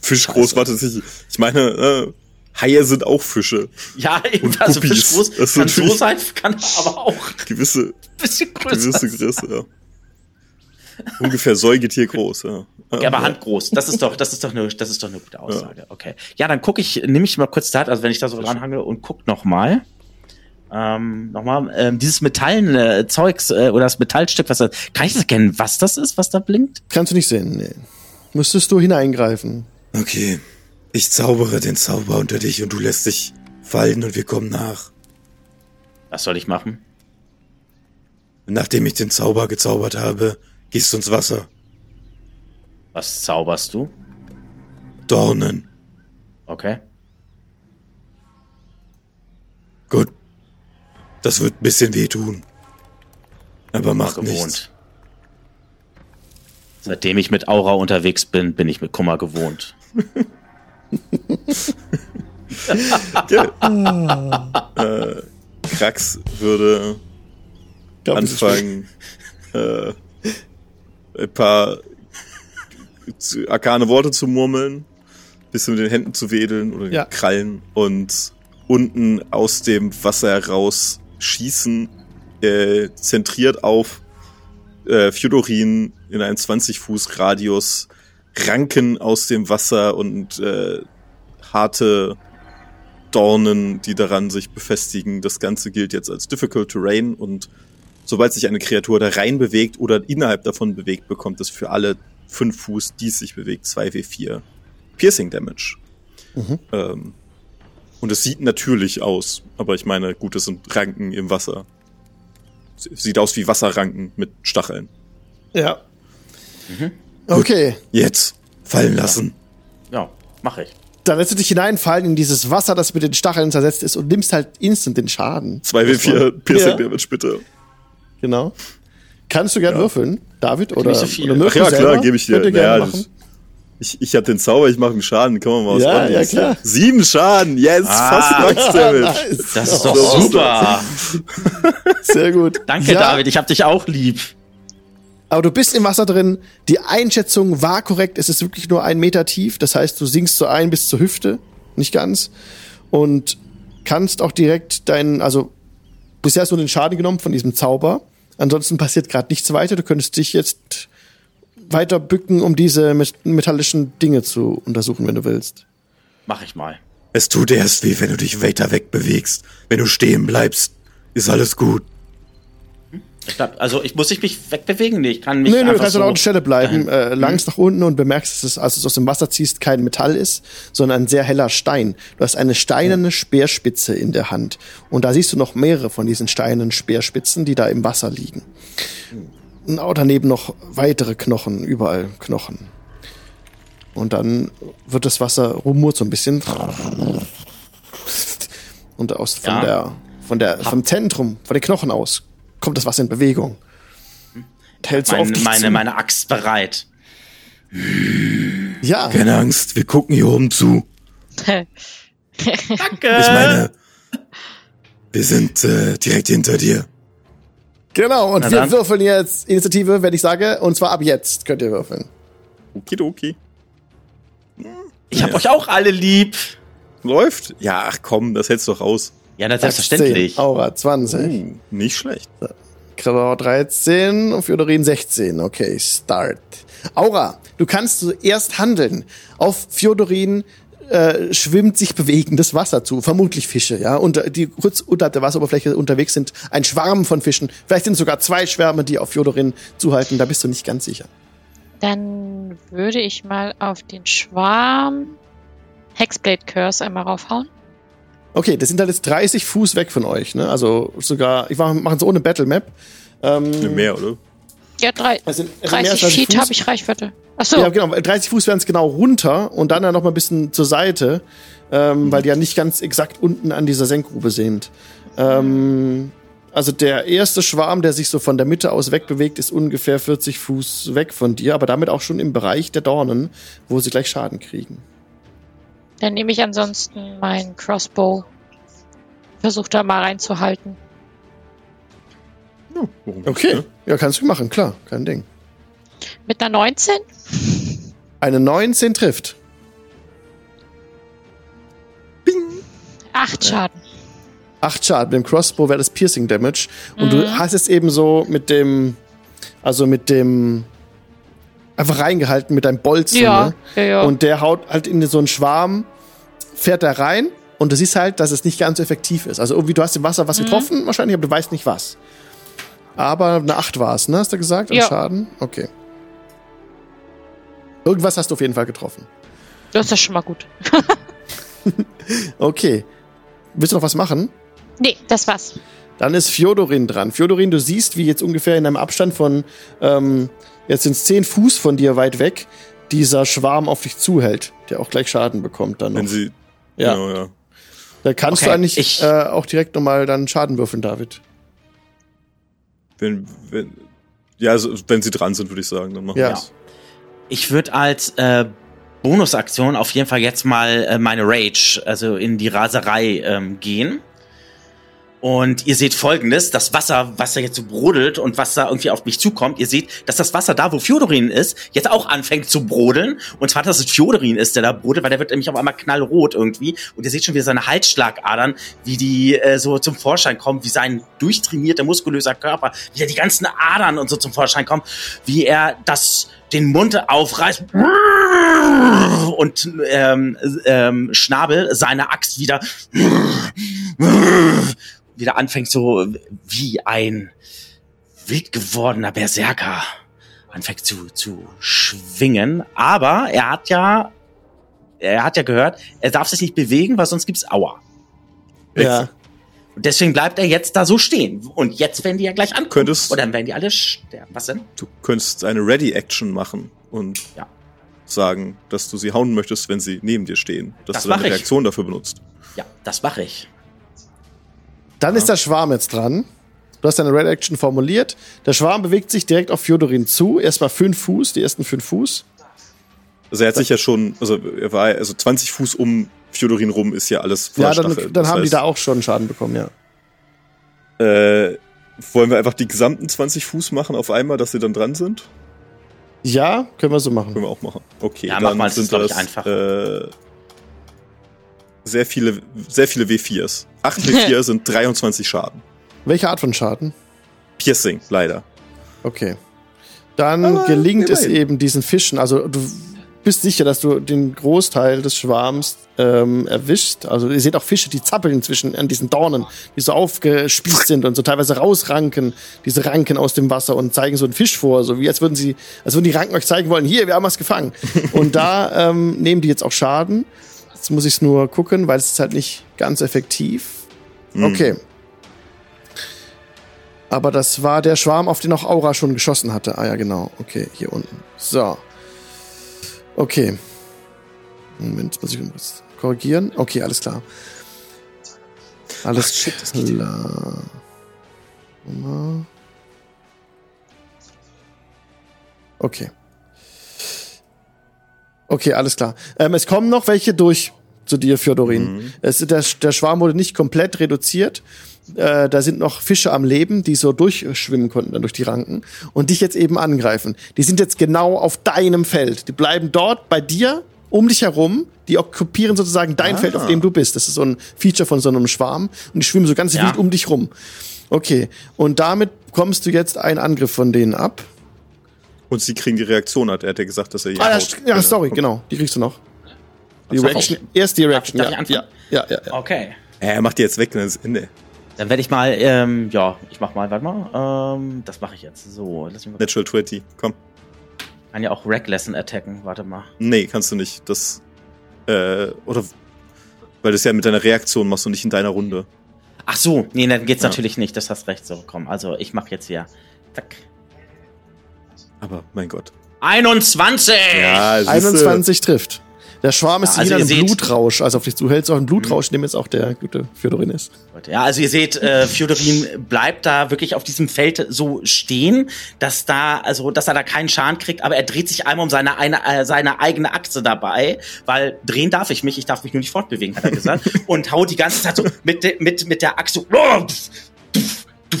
Fisch groß war tatsächlich. Ich meine, äh, Haie sind auch Fische. Ja, eben, Und also Guppies. Fisch groß Das kann so sein, kann aber auch Gewisse, ein bisschen größer gewisse. Größe, ja. Ungefähr Säugetier groß, ja. Okay, aber handgroß. Das ist doch, das ist doch eine, das ist doch eine gute Aussage. Okay. Ja, dann gucke ich, nehme ich mal kurz Zeit, also wenn ich da so dranhange und guck noch mal. Ähm, nochmal, ähm, dieses metallene äh, Zeugs äh, oder das Metallstück, was das, kann ich das erkennen, was das ist, was da blinkt? Kannst du nicht sehen, nee. Müsstest du hineingreifen. Okay. Ich zaubere den Zauber unter dich und du lässt dich fallen und wir kommen nach. Was soll ich machen? Nachdem ich den Zauber gezaubert habe, gießt uns Wasser. Was zauberst du? Dornen. Okay. Gut. Das wird ein bisschen wehtun. Aber macht nichts. Gewohnt. Seitdem ich mit Aura unterwegs bin, bin ich mit Kummer gewohnt. äh, Krax würde Glaub, anfangen, äh, ein paar zu- arkane Worte zu murmeln, bisschen mit den Händen zu wedeln oder Ja. Krallen und unten aus dem Wasser heraus schießen, äh, zentriert auf äh, Fjodorin in einen 20 Fuß Radius Ranken aus dem Wasser und äh, harte Dornen, die daran sich befestigen. Das Ganze gilt jetzt als Difficult Terrain und sobald sich eine Kreatur da rein bewegt oder innerhalb davon bewegt, bekommt es für alle fünf Fuß, die es sich bewegt, 2w4 Piercing Damage. Ähm, und es sieht natürlich aus, aber ich meine, gut, es sind Ranken im Wasser. Sieht aus wie Wasserranken mit Stacheln. Ja. Okay, Jetzt fallen lassen. Ja, mache ich. dann lässt du dich hineinfallen in dieses Wasser, das mit den Stacheln zersetzt ist und nimmst halt instant den Schaden. 2w4 Piercing Ja. Damage, bitte. Genau. Kannst du gern würfeln, David? Oder, nicht so viel. oder Ach ja, klar, selber? gebe ich dir. Naja, machen. Ich, ich hab den Zauber, ich mache einen Schaden. Kann man mal was Ja, ja, klar. Sieben Schaden, yes, Ah. fast Max Damage. Nice. Das ist doch So, super. Sehr gut. Danke, ja, David. Ich hab dich auch lieb. Aber du bist im Wasser drin. Die Einschätzung war korrekt. Es ist wirklich nur ein Meter tief. Das heißt, du sinkst so ein bis zur Hüfte. Nicht ganz. Und kannst auch direkt deinen, also bisher hast du den Schaden genommen von diesem Zauber. Ansonsten passiert gerade nichts weiter. Du könntest dich jetzt weiter bücken, um diese met- metallischen Dinge zu untersuchen, wenn du willst. Mach ich mal. Es tut erst weh, wenn du dich weiter wegbewegst. Wenn du stehen bleibst, ist alles gut. Glaub, also ich muss ich mich wegbewegen? Nee, ich kann mich Nee, nee, du kannst so an der Stelle bleiben, äh, langst nach unten und bemerkst, dass es, als du es aus dem Wasser ziehst, kein Metall ist, sondern ein sehr heller Stein. Du hast eine steinerne Speerspitze in der Hand. Und da siehst du noch mehrere von diesen steinernen Speerspitzen, die da im Wasser liegen. Und auch daneben noch weitere Knochen, überall Knochen. Und dann wird das Wasser rumort so ein bisschen. Und aus von Ja. der, von der, vom Zentrum, von den Knochen aus, kommt das Wasser in Bewegung. Und hält so auf Meine, dich meine, zu. meine Axt bereit. Ja, Keine Angst, wir gucken hier oben zu. Danke. Ich meine, wir sind äh, direkt hinter dir. genau. Und Na wir dann. würfeln jetzt Initiative, wenn ich sage, und zwar ab jetzt könnt ihr würfeln. Okidoki. ich hab euch auch alle lieb. Läuft? Ja, ach komm, das hältst du doch aus. Ja, na, selbstverständlich. 10, Aura 20, Uh, nicht schlecht. Krador 13 und Fjodorin 16. Okay, start. Aura, du kannst zuerst handeln. Auf Fjodorin äh, schwimmt sich bewegendes Wasser zu, vermutlich Fische, ja, und äh, die kurz unterhalb der Wasseroberfläche unterwegs sind, ein Schwarm von Fischen. Vielleicht sind es sogar zwei Schwärme, die auf Fjodorin zuhalten, da bist du nicht ganz sicher. Dann würde ich mal auf den Schwarm Hexblade Curse einmal raufhauen. Okay, das sind halt jetzt 30 Fuß weg von euch, ne? Also sogar, ich mache machen es ohne Battle Map. Ähm, Mehr, oder? Ja, drei, es sind, es sind mehr als 30 Feet Fuß. habe ich Reichweite. Achso, Ja, genau, 30 Fuß wären es genau runter und dann ja noch mal ein bisschen zur Seite, ähm, weil die ja nicht ganz exakt unten an dieser Senkgrube sind. Ähm, also der erste Schwarm, der sich so von der Mitte aus wegbewegt, ist ungefähr 40 Fuß weg von dir, aber damit auch schon im Bereich der Dornen, wo sie gleich Schaden kriegen. Dann nehme ich ansonsten meinen Crossbow. Versuch da mal reinzuhalten. Okay, ne? ja, kannst du machen, klar, kein Ding. Mit einer 19? Eine 19 trifft. Acht Schaden. 8 Schaden. Mit dem Crossbow wäre das Piercing Damage. Und Mhm. du hast es eben so mit dem, also mit dem, einfach reingehalten mit deinem Bolzen. Ja, ne? ja, ja. Und der haut halt in so einen Schwarm, fährt da rein und du siehst halt, dass es nicht ganz so effektiv ist. Also irgendwie, du hast im Wasser Mhm. was getroffen wahrscheinlich, aber du weißt nicht was. Aber eine 8 war es, ne? Hast du gesagt? An Ja. Schaden? Okay. Irgendwas hast du auf jeden Fall getroffen. das ist ja schon mal gut. Okay. Willst du noch was machen? Nee, das war's. Dann ist Fjodorin dran. Fjodorin, du siehst, wie jetzt ungefähr in einem Abstand von, ähm, jetzt sind es 10 Fuß von dir weit weg, dieser Schwarm auf dich zuhält, der auch gleich Schaden bekommt dann noch. Wenn sie. Ja. Genau, ja. da kannst du Okay, eigentlich ich- äh, auch direkt nochmal dann Schaden würfeln, David. Wenn, wenn, ja, also, wenn sie dran sind, würde ich sagen, dann machen Ja. wir es. Ich würde als äh, Bonusaktion auf jeden Fall jetzt mal äh, meine Rage, also in die Raserei ähm, gehen. Und ihr seht folgendes, das Wasser, was da jetzt so brodelt und was da irgendwie auf mich zukommt, ihr seht, dass das Wasser da, wo Fjodorin ist, jetzt auch anfängt zu brodeln. Und zwar, dass es Fjodorin ist, der da brodelt, weil der wird nämlich auf einmal knallrot irgendwie. Und ihr seht schon wieder seine Halsschlagadern, wie die äh, so zum Vorschein kommen, wie sein durchtrainierter, muskulöser Körper, wie da die ganzen Adern und so zum Vorschein kommen, wie er das den Mund aufreißt und ähm, ähm, Schnabel seine Axt wieder wieder anfängt so wie ein wild gewordener Berserker anfängt zu, zu schwingen. Aber er hat ja, er hat ja gehört, er darf sich nicht bewegen, weil sonst gibt's Aua. Ja. Und deswegen bleibt er jetzt da so stehen. Und jetzt werden die ja gleich ankommen. Könntest- Und dann werden die alle sterben. Was denn? Du könntest eine Ready-Action machen und Ja. sagen, dass du sie hauen möchtest, wenn sie neben dir stehen. Dass Das du deine mach ich. Reaktion dafür benutzt. Ja, das mache ich. Dann ist der Schwarm jetzt dran. Du hast deine Red Action formuliert. Der Schwarm bewegt sich direkt auf Fjodorin zu. Erstmal 5 Fuß, die ersten 5 Fuß. Also er hat sich ja schon, also er war, also 20 Fuß um Fjodorin rum ist ja alles voller Ja, dann, dann Das haben die heißt, da auch schon Schaden bekommen, ja. Äh, wollen wir einfach die gesamten 20 Fuß machen auf einmal, dass sie dann dran sind? Ja, können wir so machen. Können wir auch machen. Okay, Ja, dann mach mal, das sind ich, das einfach. Äh, sehr viele, sehr viele W4s. 8 W4 sind 23 Schaden. Welche Art von Schaden? Piercing, leider. Okay. Dann Aber gelingt es eben diesen Fischen. Also du bist sicher, dass du den Großteil des Schwarms ähm, erwischst. Also ihr seht auch Fische, die zappeln inzwischen an diesen Dornen, die so aufgespießt sind und so teilweise rausranken, diese Ranken aus dem Wasser und zeigen so einen Fisch vor, so wie als würden sie, als würden die Ranken euch zeigen wollen, hier, wir haben was gefangen. und da ähm, nehmen die jetzt auch Schaden. Jetzt muss ich es nur gucken, weil es ist halt nicht ganz effektiv. Hm. Okay. Aber das war der Schwarm, auf den auch Aura schon geschossen hatte. Ah ja, genau. Okay, hier unten. So. Okay. Moment, muss ich irgendwas korrigieren. Okay, alles klar. Alles Ach, shit, das klar. Okay. Okay, alles klar. Ähm, es kommen noch welche durch zu dir, Fjodorin. Mhm. Es, der, der Schwarm wurde nicht komplett reduziert. Äh, da sind noch Fische am Leben, die so durchschwimmen konnten dann durch die Ranken und dich jetzt eben angreifen. Die sind jetzt genau auf deinem Feld. Die bleiben dort bei dir, um dich herum. Die okkupieren sozusagen dein Ah. Feld, auf dem du bist. Das ist so ein Feature von so einem Schwarm. Und die schwimmen so ganz Ja. wild um dich rum. Okay. Und damit bekommst du jetzt einen Angriff von denen ab. Und sie kriegen die Reaktion, hat er hat ja gesagt, dass er hier Ah, ja, haut. ja, sorry, genau. Die kriegst du noch. Die Reaction. ich? Erst die Reaction, darf ich ja. anfangen? Ja, ja, ja, ja. Okay. Er macht die jetzt weg, dann ist Ende. Dann werde ich mal, ähm, ja, ich mach mal, warte mal, ähm, das mache ich jetzt. So, lass mich mal. Natural 20, komm. Kann ja auch Reckless attacken, warte mal. Nee, kannst du nicht. Das, äh, oder, Weil das ja mit deiner Reaktion machst und nicht in deiner Runde. Ach so, nee, dann geht's Ja. natürlich nicht. Das hast recht. So, komm. Also, ich mache jetzt hier. Zack. Aber mein Gott. 21! Ja, siehste. 21 trifft. Der Schwarm ist Ja, also in einem seht- Blutrausch. Also auf dich zuhältst, auch ein Blutrausch, in dem jetzt auch der gute Fjodorin ist. Ja, also ihr seht, äh, Fjodorin bleibt da wirklich auf diesem Feld so stehen, dass da, also, dass er da keinen Schaden kriegt, aber er dreht sich einmal um seine, eine, äh, seine eigene Achse dabei, weil drehen darf ich mich, ich darf mich nur nicht fortbewegen, hat er gesagt, und haut die ganze Zeit so mit, de, mit, mit der Achse, oh,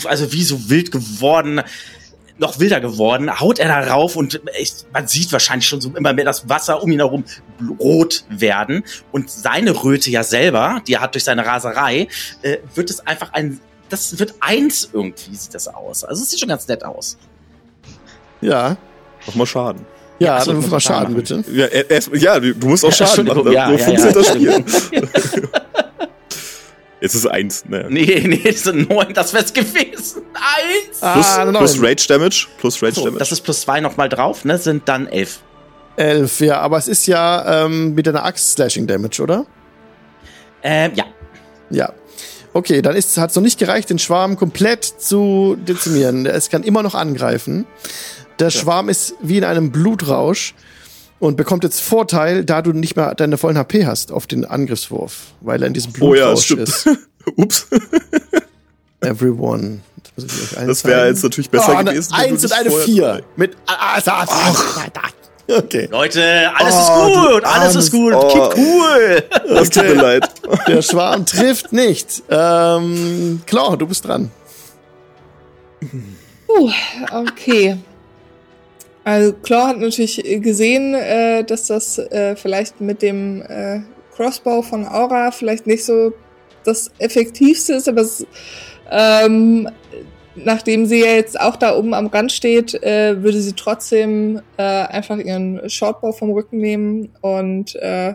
also wie so wild geworden, noch wilder geworden, haut er da rauf und ich, man sieht wahrscheinlich schon so immer mehr das Wasser um ihn herum rot werden und seine Röte ja selber, die er hat durch seine Raserei, äh, wird es einfach ein, das wird eins irgendwie sieht das aus. Also es sieht schon ganz nett aus. Ja. Mach mal Schaden. Ja, Ja, dann muss mal auch Schaden, machen. bitte. Ja, er- erst, ja du musst auch Schaden machen. Ja, so ja, funktioniert ja, das Spiel. Jetzt ist es eins. Naja. Nee, nee, das sind neun, das wär's gewesen. Eins! Plus, Ah, plus Rage Damage. Plus Rage So, Damage. das ist plus zwei nochmal drauf, ne? Sind dann elf. Elf, ja, aber es ist ja ähm, mit einer Axt Slashing Damage, oder? Ähm, ja. Ja. Okay, dann hat es noch nicht gereicht, den Schwarm komplett zu dezimieren. Es kann immer noch angreifen. Der Schwarm ist wie in einem Blutrausch und bekommt jetzt Vorteil, da du nicht mehr deine vollen HP hast auf den Angriffswurf, weil er in diesem oh ja, Blutrausch das stimmt. ist. Ups. Everyone. Das, muss ich euch Das wäre jetzt natürlich besser oh, gewesen. Eins und eine Vier. Mit. Ah, ah, ah, okay. Leute, alles Oh, ist gut, alles ist gut, Oh. Kid cool. Das tut mir leid. Der Schwarm trifft nicht. Ähm, Claw, du bist dran. Puh, okay. Also Claw hat natürlich gesehen, äh, dass das äh, vielleicht mit dem äh, Crossbow von Aura vielleicht nicht so das effektivste ist, aber es, ähm, nachdem sie ja jetzt auch da oben am Rand steht, äh, würde sie trotzdem äh, einfach ihren Shortbow vom Rücken nehmen und äh,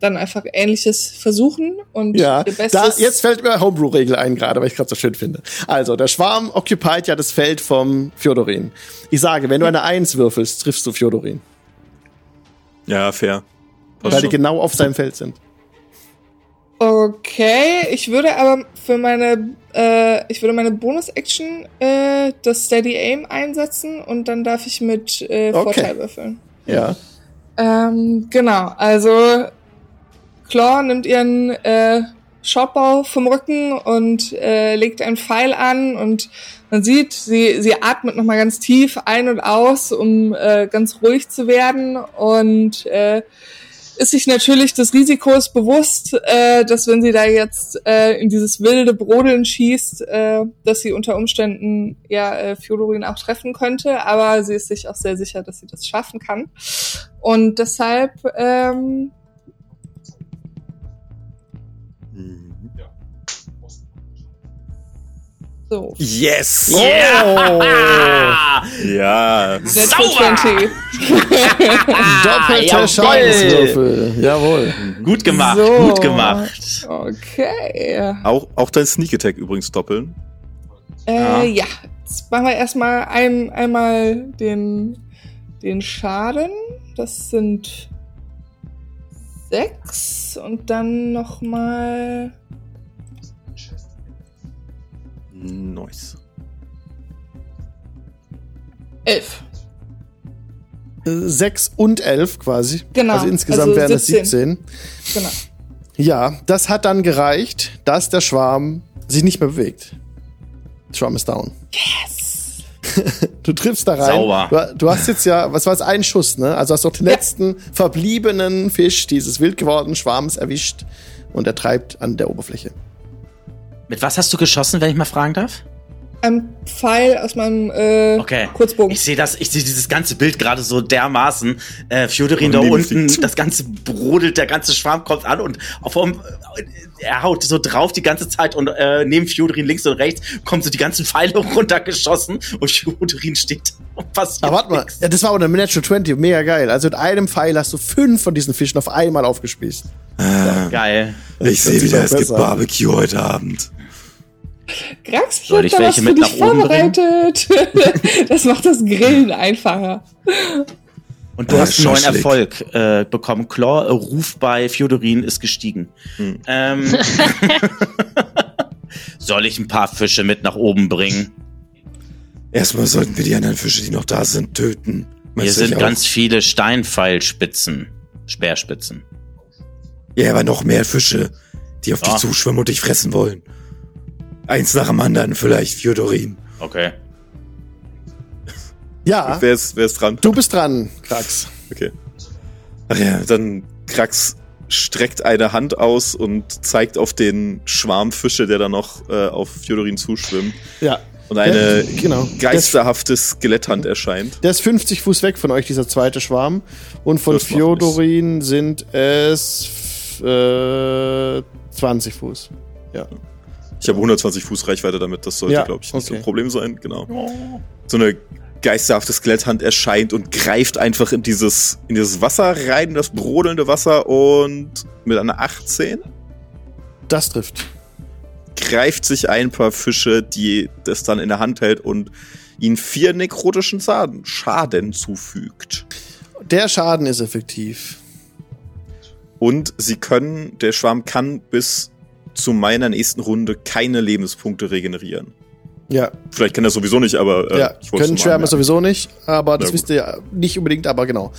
dann einfach Ähnliches versuchen und Ja, ihr da, Bestes. jetzt fällt mir Homebrew-Regel ein gerade, weil ich gerade so schön finde. Also, der Schwarm occupied ja das Feld vom Fjodorin. Ich sage, wenn du eine Eins würfelst, triffst du Fjodorin. Ja, fair. Passt Weil die genau auf seinem Feld sind. Okay, ich würde aber für meine, äh, ich würde meine Bonus-Action äh, das Steady Aim einsetzen und dann darf ich mit äh, Okay. Vorteil würfeln. Ja. Ähm, genau, also Claw nimmt ihren äh, Shortbow vom Rücken und äh, legt einen Pfeil an und man sieht, sie, sie atmet nochmal ganz tief ein und aus, um äh, ganz ruhig zu werden und äh, ist sich natürlich des Risikos bewusst, äh, dass wenn sie da jetzt äh, in dieses wilde Brodeln schießt, äh, dass sie unter Umständen ja äh, Fjodorin auch treffen könnte, aber sie ist sich auch sehr sicher, dass sie das schaffen kann. Und deshalb ähm, so. Yes! Yeah! Ja. Natural Sauber! 20. Doppelte jawohl. Schadenswürfel. Jawohl. Gut gemacht, So. gut gemacht. Okay. Auch, auch dein Sneak Attack übrigens doppeln. Äh, Ja. ja. Jetzt machen wir erstmal ein, einmal den, den Schaden. Das sind sechs und dann nochmal. Nice. Elf. Äh, Sechs und elf quasi. Genau, Also insgesamt also wären es 17. 17. Genau. Ja, das hat dann gereicht, dass der Schwarm sich nicht mehr bewegt. Der Schwarm ist down. Yes. Du triffst da rein. Sauber. Du, du hast jetzt ja, was war es, ein Schuss, ne? Also hast du auch den Ja. letzten verbliebenen Fisch dieses wild gewordenen Schwarms erwischt und er treibt an der Oberfläche. Mit was hast du geschossen, wenn ich mal fragen darf? Ein Pfeil aus meinem äh, Okay. Kurzbogen. Ich sehe das, ich sehe dieses ganze Bild gerade so dermaßen. Äh, Fjodorin da unten, das ganze brodelt, der ganze Schwarm kommt an und auf dem, äh, er haut so drauf die ganze Zeit und äh, neben Fjodorin links und rechts kommen so die ganzen Pfeile runtergeschossen und Fjodorin steht und passiert Aber warte mal, ja, das war auch eine Natural 20, mega geil. Also mit einem Pfeil hast du fünf von diesen Fischen auf einmal aufgespießt. Geil. Ich sehe wieder, es gibt. Barbecue heute Abend. Grax, ich Soll hab ich welche für mit dich nach oben bringen? vorbereitet. das macht das Grillen einfacher. Und du Ah, hast einen neuen. Erfolg äh, bekommen. Claw, äh, Ruf bei Fjodorin ist gestiegen. Hm. Ähm, soll ich ein paar Fische mit nach oben bringen? Erstmal sollten wir die anderen Fische, die noch da sind, töten. Hier sind ganz viele Steinpfeilspitzen. Speerspitzen. Ja, aber noch mehr Fische, die auf Ja. dich zuschwimmen und dich fressen wollen. Eins nach dem anderen, vielleicht, Fjodorin. Okay. Ja, Wer ist, wer ist dran? du bist dran, Krax. Okay. Ach ja, dann Krax streckt eine Hand aus und zeigt auf den Schwarm Fische, der da noch äh, auf Fjodorin zuschwimmt. Ja. Und eine Ja, genau. geisterhafte Skeletthand erscheint. Der ist 50 Fuß weg von euch, dieser zweite Schwarm. Und von Das Fjodorin sind es äh, 20 Fuß. Ich habe 120 Fuß Reichweite damit, das sollte, Ja, glaube ich, nicht so okay. ein Problem sein. Genau. So eine geisterhafte Skeletthand erscheint und greift einfach in dieses, in dieses Wasser rein, das brodelnde Wasser und mit einer 18 Das trifft. greift sich ein paar Fische, die das dann in der Hand hält und ihnen vier nekrotischen Schaden, Schaden zufügt. Der Schaden ist effektiv. Und sie können, der Schwarm kann bis zu meiner nächsten Runde keine Lebenspunkte regenerieren. Ja, Vielleicht kann er sowieso nicht, aber äh, ja. ich können Schwärme sowieso nicht, aber das wisst ihr ja nicht unbedingt, aber genau.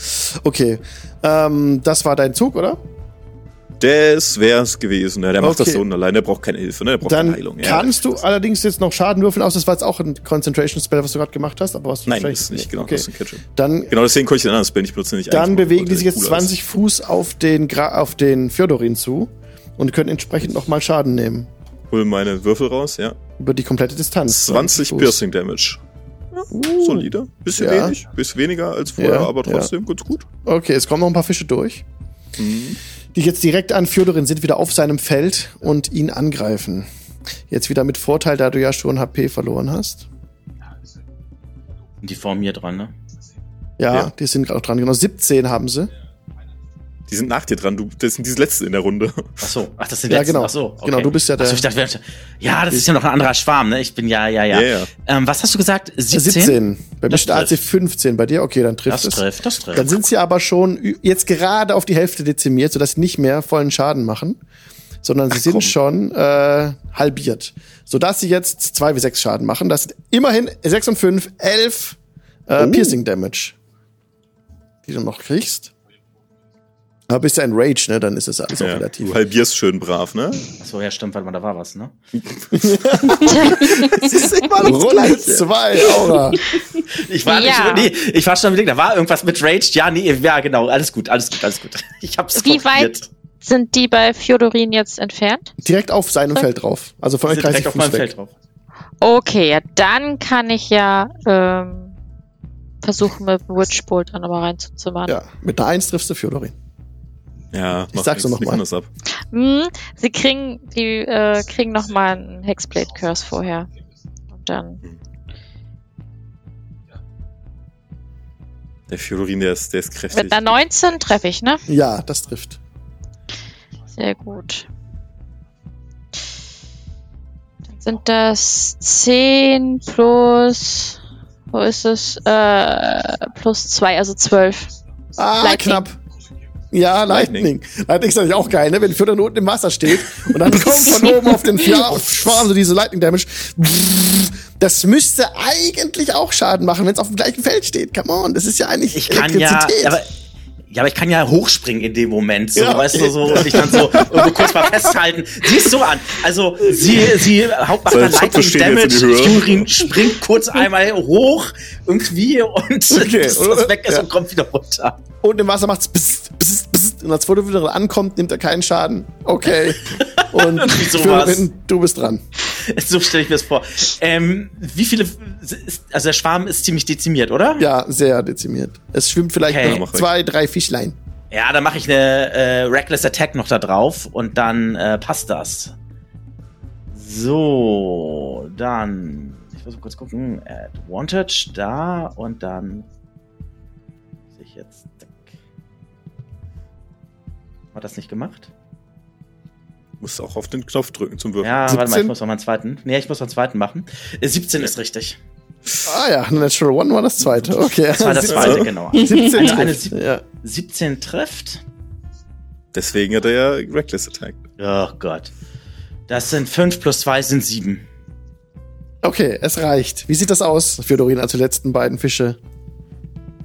Okay. Ähm, das war dein Zug, oder? Das wär's gewesen. Ja, der macht das Okay. so und allein, der braucht keine Hilfe, ne? Der braucht keine Dann Heilung. Ja, kannst du das- allerdings jetzt noch Schaden würfeln aus. Das war jetzt auch ein Concentration Spell, was du gerade gemacht hast, aber was du Nein, das ist nicht, genau, Okay. das ist ein. Dann Genau deswegen konnte ich den anderen Spell nicht benutzen, nicht Dann bewegen die sich jetzt cooler ist. 20 Fuß auf den, Gra auf den Fjodorin zu und können entsprechend nochmal Schaden nehmen. Hol meine Würfel raus, ja. Über die komplette Distanz. 20 Fuß. Piercing Damage. Uh. Solide. Bisschen Ja. wenig, bisschen weniger als vorher, Ja, aber trotzdem ganz gut. Okay, es kommen noch ein paar Fische durch, Mhm. die jetzt direkt an Fjodorin sind, wieder auf seinem Feld und ihn angreifen. Jetzt wieder mit Vorteil, da du ja schon HP verloren hast. Die vor mir dran, ne? Ja, Ja. die sind gerade dran. Genau, 17 haben sie. Die sind nach dir dran. Du, das sind die letzten in der Runde. Ach so, ach, das sind Ja, letzten. genau. Ach so, okay. Genau, du bist ja der- Ach so, ich dachte, wir- ja, das ist ja noch ein anderer Schwarm, ne? Ich bin ja, ja, ja. Ja. Ähm, was hast du gesagt? 17? 17. Bei mir Das steht AC trifft. 15. Bei dir? Okay, dann trifft Das es. trifft, das trifft. Dann sind sie aber schon jetzt gerade auf die Hälfte dezimiert, sodass sie nicht mehr vollen Schaden machen, sondern sie sind komm. schon äh, halbiert. Sodass sie jetzt 2 wie 6 Schaden machen. Das sind immerhin 6 und 5, 11 äh, Oh. Piercing Damage, die du noch kriegst. Aber bist ja in Rage, ne? Dann ist es alles auch Ja, relativ. du halbierst schön brav, ne? Ach so, ja, stimmt, warte mal, da war was, ne? Das ist immer noch Runde 2, Aura. Ich war Ja. nicht, nee, ich war schon am da war irgendwas mit Rage. Ja, nee, ja, genau, alles gut, alles gut, alles gut. Ich hab's Wie kopiert. weit sind die bei Fjodorin jetzt entfernt? Direkt auf seinem Feld drauf. Also von euch Sind 30 direkt auf Fuß meinem weg. Feld drauf. Okay, ja, dann kann ich ja ähm, versuchen, mit dem Witchbolt dann aber reinzuzimmern. Ja, mit einer 1 triffst du Fjodorin. Ja, Ich sag's nur noch nichts, mal. nichts anderes ab. Hm, sie kriegen, die äh, kriegen noch mal einen Hexblade Curse vorher. Und dann. Der Fiodorin, der ist, der ist kräftig. Mit einer 19 treffe ich, ne? Ja, das trifft. Sehr gut. Dann sind das 10 plus. Wo ist es? Äh, plus 2, also 12. Ah, Lightning. knapp. Ja, Lightning. Lightning. Lightning ist natürlich auch geil, ne? Wenn Fjodorin unten im Wasser steht und dann kommt von oben auf den Schwarm so diese Lightning Damage. Das müsste eigentlich auch Schaden machen, wenn es auf dem gleichen Feld steht. Come on, das ist ja eigentlich Ich kann ja, Elektrizität. aber, ja, aber ich kann ja hochspringen in dem Moment, so, Ja. weißt du, so, und ich dann so irgendwo kurz mal festhalten. Sieh es so an. Also, sie, sie haut macht dann Lightning Damage. Furin springt kurz einmal hoch, irgendwie, und Okay, bis oder? das weg ist Ja. und kommt wieder runter. Und im Wasser macht's bzzt, bzzt, bzzt. Und als Fjodorin ankommt, nimmt er keinen Schaden. Okay. Und sowas. Fjodorin, du bist dran. So stelle ich mir das vor. Ähm, wie viele, also der Schwarm ist ziemlich dezimiert, oder? Ja, sehr dezimiert. Es schwimmt vielleicht Okay. noch zwei, drei Fischlein. Ja, dann mache ich eine äh, Reckless Attack noch da drauf und dann äh, passt das. So, dann. Ich muss mal kurz gucken. Advantage da und dann. Muss ich jetzt. Hat das nicht gemacht? Musst auch auf den Knopf drücken zum Würfeln. Ja, warte mal, 17? ich muss noch mal einen zweiten. Nee, ich muss noch einen zweiten machen. Äh, 17 ist richtig. Ah ja, Natural One war das zweite. Okay. Das war das 17 zweite, genau. 17 Eine, eine trifft. sieb- ja. 17 trifft. Deswegen hat er ja Reckless Attack. Oh Gott. Das sind 5 plus 2 sind 7. Okay, es reicht. Wie sieht das aus, Fjodorin, als die letzten beiden Fische?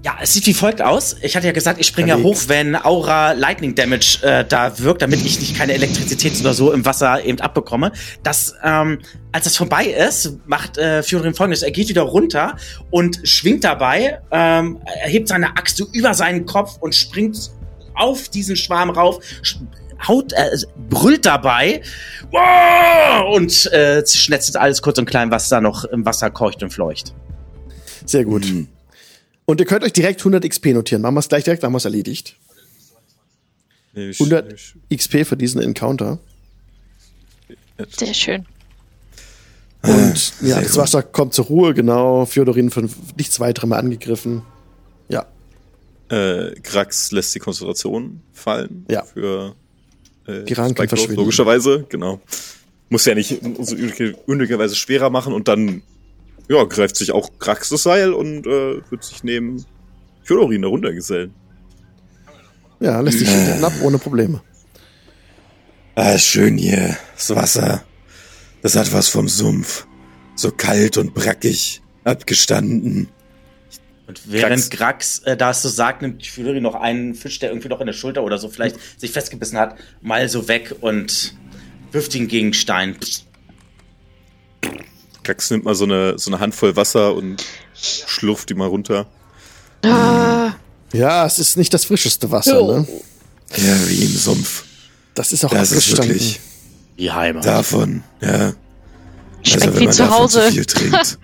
Ja, es sieht wie folgt aus. Ich hatte ja gesagt, ich springe ja hoch, wenn Aura Lightning Damage äh, da wirkt, damit ich nicht keine Elektrizität oder so im Wasser eben abbekomme. Das, ähm, als das vorbei ist, macht äh, Fiorin folgendes. Er geht wieder runter und schwingt dabei, ähm, er hebt seine Axt so über seinen Kopf und springt auf diesen Schwarm rauf, haut, äh, brüllt dabei wow, und äh, schnetzelt alles kurz und klein, was da noch im Wasser keucht und fleucht. Sehr gut. Und ihr könnt euch direkt 100 XP notieren. Machen wir es gleich direkt, dann haben wir es erledigt. Nee, ich- 100 ich- XP für diesen Encounter. Sehr schön. Und ja, sehr das gut. Wasser kommt zur Ruhe, genau. Fjodorin von nichts weiterem mehr angegriffen. Ja, Äh, Krax lässt die Konzentration fallen. Ja. Für äh, Die Ranken verschwinden. Logischerweise, genau. Muss ja nicht so unnötigerweise schwerer machen und dann ja, greift sich auch Krax das Seil und äh, wird sich neben Fjodorin darunter gesellen. ja, lässt sich äh. ab ohne Probleme. Ah, ist schön hier. Das Wasser. Das hat was vom Sumpf. So kalt und brackig. Abgestanden. Und während Grax äh, das so sagt, nimmt Fury noch einen Fisch, der irgendwie noch in der Schulter oder so vielleicht sich festgebissen hat, mal so weg und wirft ihn gegen Stein. Krax nimmt mal so eine, so eine Handvoll Wasser und schlurft die mal runter. Ah, Ja, es ist nicht das frischeste Wasser, ne? Ja, wie im Sumpf. Das ist auch Das ist wirklich Die Heimat. davon, ja. schmeckt Also wenn wie man zu Hause. zu viel trinkt.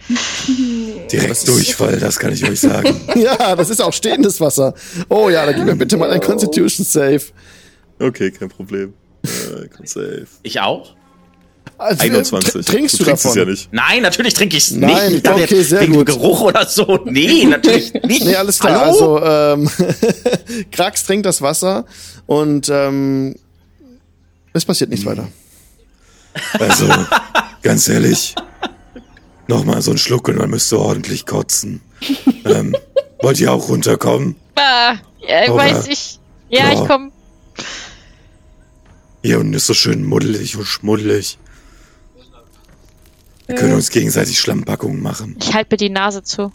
Direkt Durchfall, das kann ich euch sagen. Ja, das ist auch stehendes Wasser. Oh ja, da gib mir bitte mal ein Constitution Save. Okay, kein Problem. Äh, safe. Ich auch? Also, 21. tr- Trinkst du, trinkst davon? es ja nicht. Nein, natürlich trinke ich es nicht. Nein, Ich dachte okay, sehr wegen gut. Geruch oder so. Nee, natürlich nicht. Nee, alles klar. Hallo? Also, ähm, Krax trinkt das Wasser und ähm, es passiert nichts weiter. Also, ganz ehrlich, nochmal so ein Schluck und man müsste ordentlich kotzen. Ähm, wollt ihr auch runterkommen? ah, ja, ich weiß ich. Ja, Ja. ich komm. Hier unten ist so schön muddelig und schmuddelig. Wir können uns gegenseitig Schlammpackungen machen. Ich halte mir die Nase zu.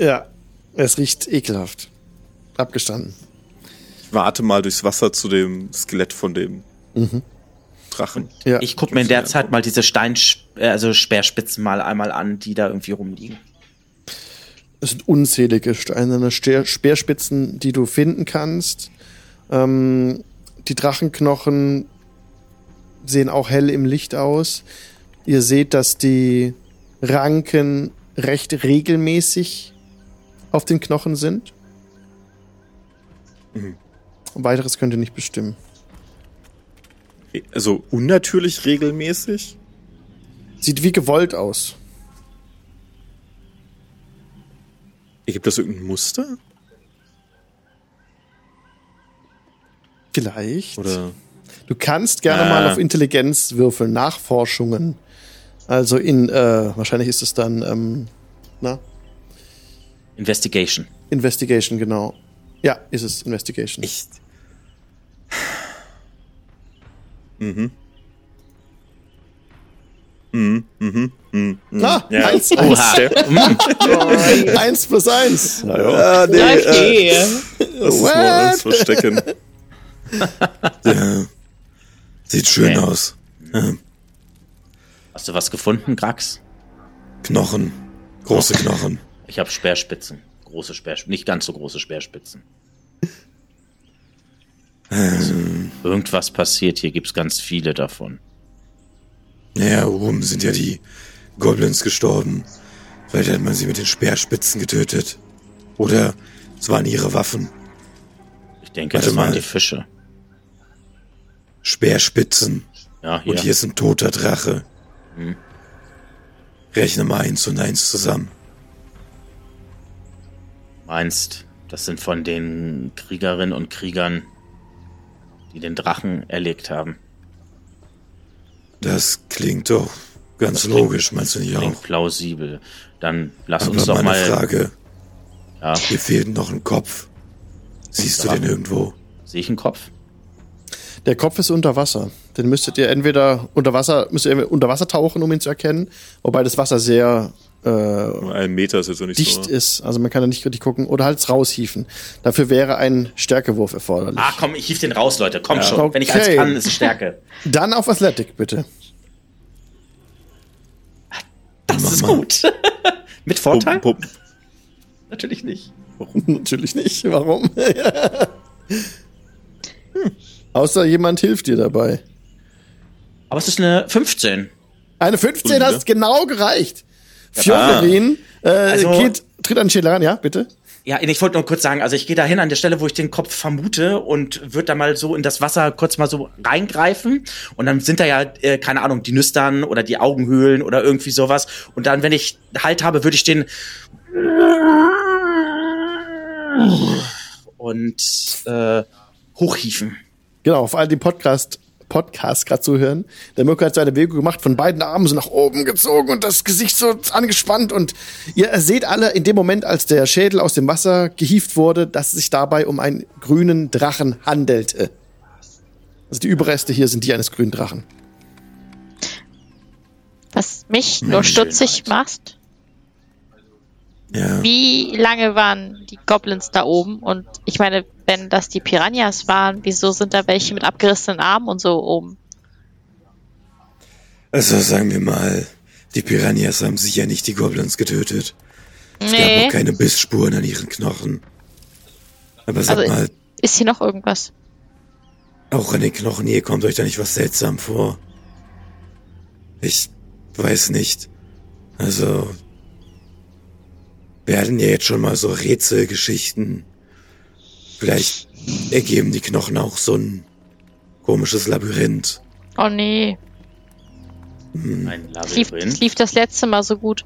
Ja, es riecht ekelhaft. Abgestanden. Ich warte mal durchs Wasser zu dem Skelett von dem Drachen. Ja. Ich gucke mir in der Zeit mal diese Stein, also Speerspitzen mal einmal an, die da irgendwie rumliegen. Es sind unzählige steinerne Speerspitzen, die du finden kannst. Ähm, die Drachenknochen sehen auch hell im Licht aus. Ihr seht, dass die Ranken recht regelmäßig auf den Knochen sind. Weiteres könnt ihr nicht bestimmen. Also unnatürlich regelmäßig. Sieht wie gewollt aus. Gibt das irgendein Muster? Vielleicht. Oder Du kannst gerne Ah. mal auf Intelligenz würfeln, Nachforschungen. Also in, äh, wahrscheinlich ist es dann, ähm, na, Investigation. Investigation, genau. Ja, ist es, Investigation. Echt? Na, Ja. eins, Oha. eins, eins plus eins. Ah, nee, Okay. das ist nur eins verstecken. Ja. Sieht schön Okay. aus. Hast du was gefunden, Grax? Knochen. Große Knochen. Ich habe Speerspitzen. Große Speerspitzen. Nicht ganz so große Speerspitzen. Also, irgendwas passiert. Hier gibt's ganz viele davon. Naja, oben sind ja die Goblins gestorben. Vielleicht hat man sie mit den Speerspitzen getötet. Oder es waren ihre Waffen. Ich denke, Warte das waren mal. die Fische. Speerspitzen. Ja, hier. Und hier ist ein toter Drache. Hm. Rechne mal eins und eins zusammen. Meinst, das sind von den Kriegerinnen und Kriegern, die den Drachen erlegt haben. Das klingt doch Ganz logisch, meinst du nicht Klingt auch? plausibel. Dann lass Aber uns doch meine mal. Frage. Ja, Hier fehlt noch ein Kopf. Siehst du den irgendwo? sehe ich einen Kopf? Der Kopf ist unter Wasser. Den müsstet ihr entweder unter Wasser, müsst ihr entweder unter Wasser tauchen, um ihn zu erkennen, wobei das Wasser sehr äh, Ein Meter ist jetzt nicht dicht so. ist, also man kann da nicht richtig gucken, oder halt raushieven. Dafür wäre ein Stärkewurf erforderlich. Ah, komm, ich hief den raus, Leute. Komm schon. Wenn ich Okay. eins kann, ist Stärke. Dann auf Athletic, bitte. Das Mach ist mal. gut. Mit Vorteil? Pumpen, pumpen. Natürlich nicht. Natürlich nicht. Warum? hm. Außer jemand hilft dir dabei. Aber es ist eine 15. Eine 15 Solide. hast genau gereicht. Fjorin äh, Also- geht, tritt an ran, ja, bitte. Ja, ich wollte nur kurz sagen, also ich gehe da hin an der Stelle, wo ich den Kopf vermute und würde da mal so in das Wasser kurz mal so reingreifen und dann sind da ja, äh, keine Ahnung, die Nüstern oder die Augenhöhlen oder irgendwie sowas und dann, wenn ich Halt habe, würde ich den und äh, hochhieven. Genau, vor allem die Podcast, Podcast gerade zuhören. Der Mirko hat seine Bewegung gemacht, von beiden Armen so nach oben gezogen und das Gesicht so angespannt. Und ihr seht alle in dem Moment, als der Schädel aus dem Wasser gehievt wurde, dass es sich dabei um einen grünen Drachen handelte. Also die Überreste hier sind die eines grünen Drachen. Was mich nur stutzig macht, Ja. wie lange waren die Goblins da oben? Und ich meine, wenn das die Piranhas waren, wieso sind da welche mit abgerissenen Armen und so oben? Also sagen wir mal, die Piranhas haben sicher nicht die Goblins getötet. Es gab Nee. auch keine Bissspuren an ihren Knochen. Aber sag Also- mal, Ist hier noch irgendwas? auch an den Knochen hier kommt euch da nicht was seltsam vor. Ich weiß nicht. Also werden ja jetzt schon mal so Rätselgeschichten. Vielleicht ergeben die Knochen auch so ein komisches Labyrinth. Oh nee. Ein Es lief, es Labyrinth. lief das letzte Mal so gut.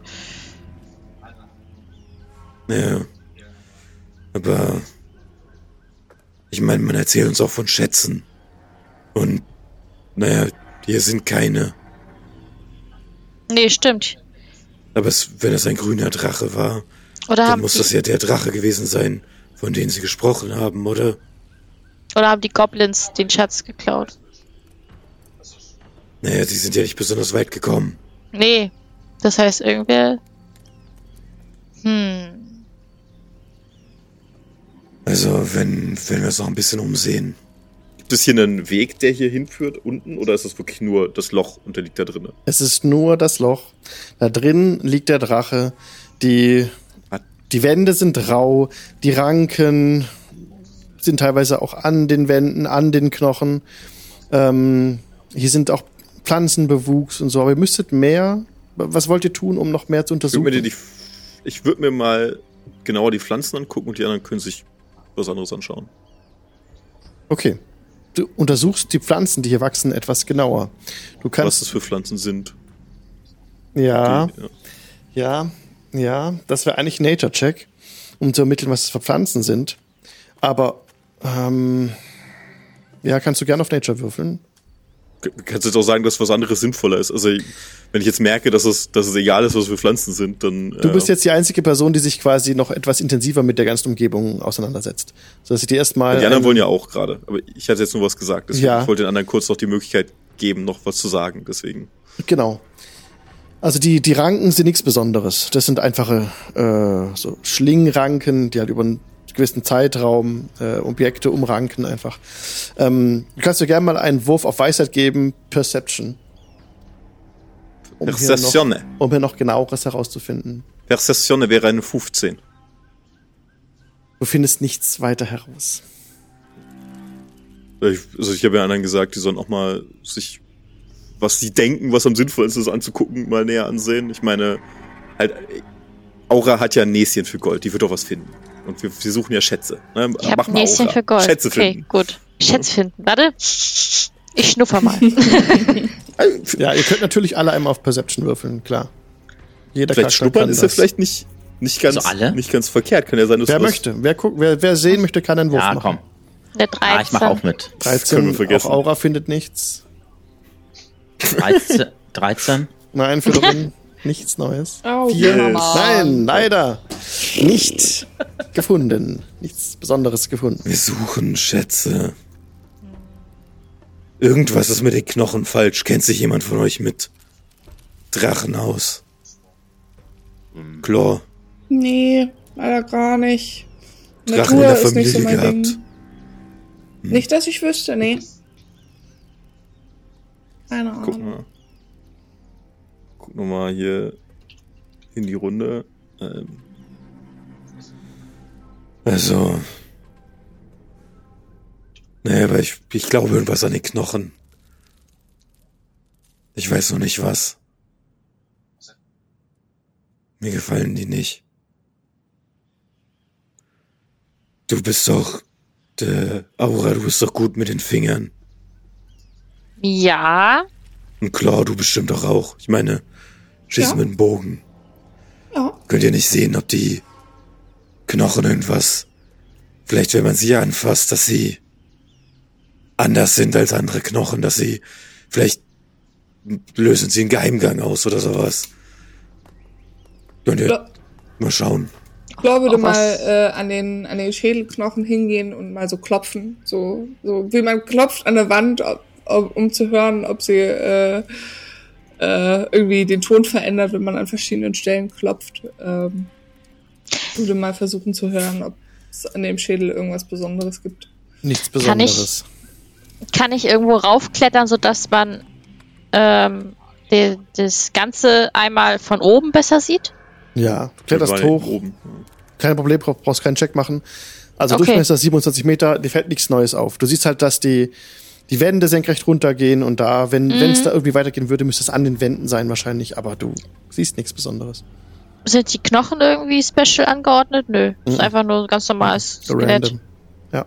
Ja. Aber ich meine, man erzählt uns auch von Schätzen. Und naja, hier sind keine. Nee, stimmt. Aber es, wenn es ein grüner Drache war, Oder dann muss die, das ja der Drache gewesen sein, von dem sie gesprochen haben, oder? oder haben die Goblins den Schatz geklaut? Naja, sie sind ja nicht besonders weit gekommen. Nee. Das heißt, irgendwer. Hm. Also, wenn, wenn wir uns noch ein bisschen umsehen. Gibt es hier einen Weg, der hier hinführt, unten? Oder ist das wirklich nur das Loch und der liegt da drin? Es ist nur das Loch. Da drin liegt der Drache. Die, die Wände sind rau. Die Ranken sind teilweise auch an den Wänden, an den Knochen. Ähm, hier sind auch Pflanzenbewuchs und so. Aber ihr müsstet mehr. Was wollt ihr tun, um noch mehr zu Ich würde untersuchen? mir, die, würd mir mal genauer die Pflanzen angucken und die anderen können sich was anderes anschauen. Okay. Du untersuchst die Pflanzen, die hier wachsen, etwas genauer. Du Was kannst. das für Pflanzen sind. ja, Die, ja. ja, ja. Das wäre eigentlich Nature-Check, um zu ermitteln, was das für Pflanzen sind. Aber, ähm, ja, kannst du gerne auf Nature würfeln. Du kannst jetzt auch sagen, dass was anderes sinnvoller ist. Also, wenn ich jetzt merke, dass es, dass es egal ist, was für Pflanzen sind, dann. Du bist jetzt die einzige Person, die sich quasi noch etwas intensiver mit der ganzen Umgebung auseinandersetzt. So dass ich dir erstmal. Die anderen wollen ja auch gerade. Aber ich hatte jetzt nur was gesagt. Deswegen Ja. ich wollte den anderen kurz noch die Möglichkeit geben, noch was zu sagen. Deswegen. Genau. Also die, die Ranken sind nichts Besonderes. Das sind einfache äh, so Schlingranken, die halt über einen gewissen Zeitraum äh, Objekte umranken einfach. Ähm, du kannst dir gerne mal einen Wurf auf Weisheit geben, Perception. Um hier, noch, um hier noch genaueres herauszufinden. Perceptione wäre eine 15. Du findest nichts weiter heraus. Ich, also ich habe ja anderen gesagt, die sollen auch mal sich, was sie denken, was am sinnvollsten ist anzugucken, mal näher ansehen. Ich meine, halt, Aura hat ja ein Näschen für Gold, die wird doch was finden. Und wir, wir suchen ja Schätze. Ne? Ich habe ein Näschen Aura. für Gold. Schätze okay, finden. gut. Schätze finden. Warte. Ich schnupper mal. Ja, ihr könnt natürlich alle einmal auf Perception würfeln, klar. Jeder Vielleicht Charakter schnuppern kann ist ja das. vielleicht nicht, nicht ganz, Also alle? nicht ganz verkehrt. Kann ja sein, dass Wer möchte, wer guckt, wer, wer sehen möchte, kann einen Wurf Ja, machen. komm. Eine 13. Ah, ich mache auch mit. Das können wir 13, vergessen. auch Aura findet nichts. 13. 13. Nein, Fjodorin, nichts Neues. Oh, Vier. Mama. Nein, leider. Nicht gefunden. Nichts Besonderes gefunden. Wir suchen Schätze. Irgendwas ist mit den Knochen falsch. Kennt sich jemand von euch mit Drachen aus? Chlor, Nee, leider gar nicht. Drachen in der ist nicht so Familie mein gehabt. Ding. Nicht, dass ich wüsste, nee. Keine Guck Ahnung. mal. Guck noch mal hier in die Runde. Ähm, Also. Nee, aber ich, ich glaube irgendwas an den Knochen. Ich weiß noch nicht was. Mir gefallen die nicht. Du bist doch. Äh, Aura, du bist doch gut mit den Fingern. Ja. Und Claw, du bestimmt doch auch. Ich meine, schieß Ja. mit dem Bogen. Ja. Könnt ihr nicht sehen, ob die Knochen irgendwas, vielleicht wenn man sie anfasst, dass sie anders sind als andere Knochen, dass sie, vielleicht lösen sie einen Geheimgang aus oder sowas. Könnt ihr Klar. mal schauen. Flo würde mal äh, an, den, an den Schädelknochen hingehen und mal so klopfen. So, so wie man klopft an der Wand, ob, ob, um zu hören, ob sie äh, äh, irgendwie den Ton verändert, wenn man an verschiedenen Stellen klopft. Ähm, würde mal versuchen zu hören, ob es an dem Schädel irgendwas Besonderes gibt. Nichts Kann ich- Besonderes. Kann ich irgendwo raufklettern, sodass man ähm, die, das Ganze einmal von oben besser sieht? Ja, du kletterst hoch. Oben. Kein Problem, brauch- brauchst keinen Check machen. Also Okay. Durchmesser 27 Meter, dir fällt nichts Neues auf. Du siehst halt, dass die, die Wände senkrecht runtergehen und da, wenn Mhm. es da irgendwie weitergehen würde, müsste es an den Wänden sein wahrscheinlich, aber du siehst nichts Besonderes. Sind die Knochen irgendwie special angeordnet? Nö. Ist Mhm. einfach nur ganz normales So Skelett. random. Ja.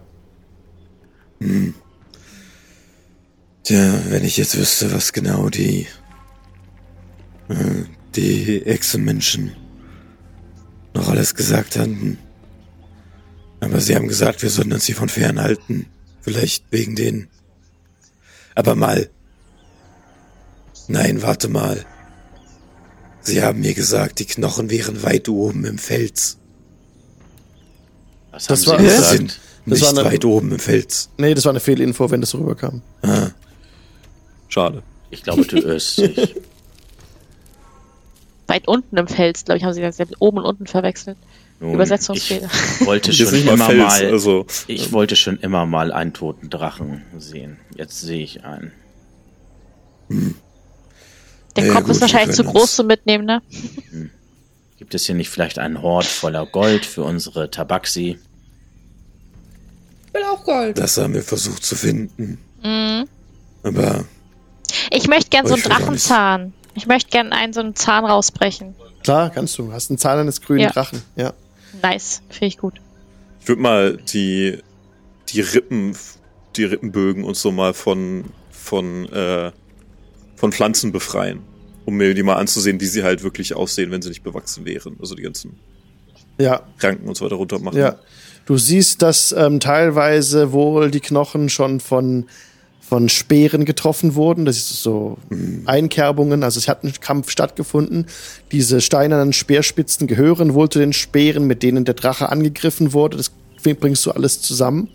Tja, wenn ich jetzt wüsste, was genau die, äh, die Echsenmenschen noch alles gesagt hatten. Aber sie haben gesagt, wir sollten uns hiervon fernhalten. Vielleicht wegen den. Aber mal. Nein, warte mal. Sie haben mir gesagt, die Knochen wären weit oben im Fels. Was Das haben war- Sie gesagt? Sind Das nicht war eine- weit oben im Fels. Nee, das war eine Fehlinfo, wenn das rüberkam. Ah, Schade. Ich glaube, du irrst dich. Weit unten im Fels, glaube ich, haben sie das ja mit oben und unten verwechselt. Nun, Übersetzungsfehler. Ich wollte schon immer Fels, mal, also ich wollte schon immer mal einen toten Drachen sehen. Jetzt sehe ich einen. Der Ja, Kopf gut, ist wahrscheinlich zu groß uns- zum Mitnehmen, ne? Gibt es hier nicht vielleicht einen Hort voller Gold für unsere Tabaxi? Ich will auch Gold. das haben wir versucht zu finden. Mhm. Aber Ich möchte gern so einen Drachenzahn. Ich möchte gern einen so einen Zahn rausbrechen. Klar, kannst du. Hast einen Zahn eines grünen Ja. Drachen. Ja. Nice. Finde ich gut. ich würde mal die, die Rippen, die Rippenbögen und so mal von, von, äh, von Pflanzen befreien. Um mir die mal anzusehen, wie sie halt wirklich aussehen, wenn sie nicht bewachsen wären. Also die ganzen Ja, Ranken und so weiter runter machen. Ja, du siehst, dass ähm, teilweise wohl die Knochen schon von von Speeren getroffen wurden. Das ist so Einkerbungen. Also es hat ein Kampf stattgefunden. Diese steinernen Speerspitzen gehören wohl zu den Speeren, mit denen der Drache angegriffen wurde. Das bringst du alles zusammen.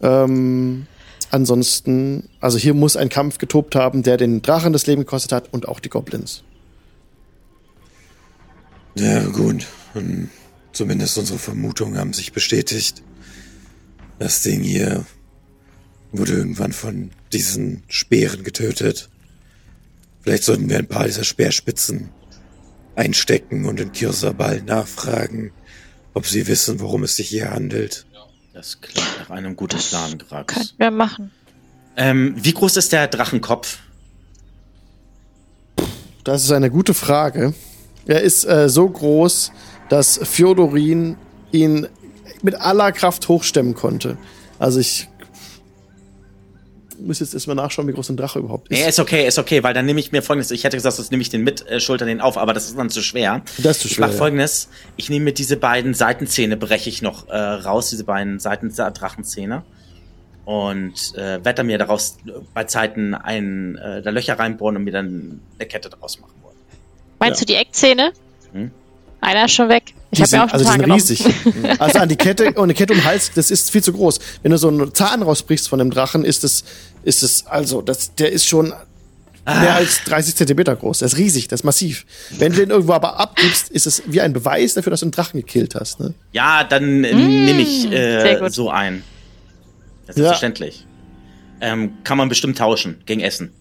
Ähm, ansonsten, also hier muss ein Kampf getobt haben, der den Drachen das Leben gekostet hat und auch die Goblins. Ja, gut. Und zumindest unsere Vermutungen haben sich bestätigt. Das Ding hier wurde irgendwann von diesen Speeren getötet. Vielleicht sollten wir ein paar dieser Speerspitzen einstecken und in Kirsabal nachfragen, ob sie wissen, worum es sich hier handelt. Das klingt nach einem guten Plan, Grax. Könnten wir machen. Ähm, wie groß ist der Drachenkopf? Das ist eine gute Frage. Er ist äh, so groß, dass Fjodorin ihn mit aller Kraft hochstemmen konnte. Also ich muss jetzt erstmal nachschauen, wie groß ein Drache überhaupt ist. Nee, ist okay, ist okay, weil dann nehme ich mir folgendes. Ich hätte gesagt, das nehme ich den mit, äh, schulter den auf, aber das ist dann zu schwer. Das ist zu Ich schwer, mache ja. folgendes. Ich nehme mir diese beiden Seitenzähne, breche ich noch äh, raus, diese beiden Seitendrachenzähne. Und äh, werde mir daraus äh, bei Zeiten ein, äh, da Löcher reinbohren und mir dann eine Kette daraus machen wollen. Meinst Ja. du die Eckzähne? Hm? Einer ist schon weg. Ich Die habe sind, ja auch schon also die sind riesig. also an die Kette und eine Kette um den Hals, das ist viel zu groß. Wenn du so einen Zahn rausbrichst von dem Drachen, ist es, ist es, also, das, der ist schon mehr als 30 Zentimeter groß. Der ist riesig, das ist massiv. Wenn du den irgendwo aber abgibst, ist es wie ein Beweis dafür, dass du einen Drachen gekillt hast. Ne? Ja, dann äh, nehme ich äh, so ein. Das ist Ja. verständlich. Ähm, kann man bestimmt tauschen gegen Essen.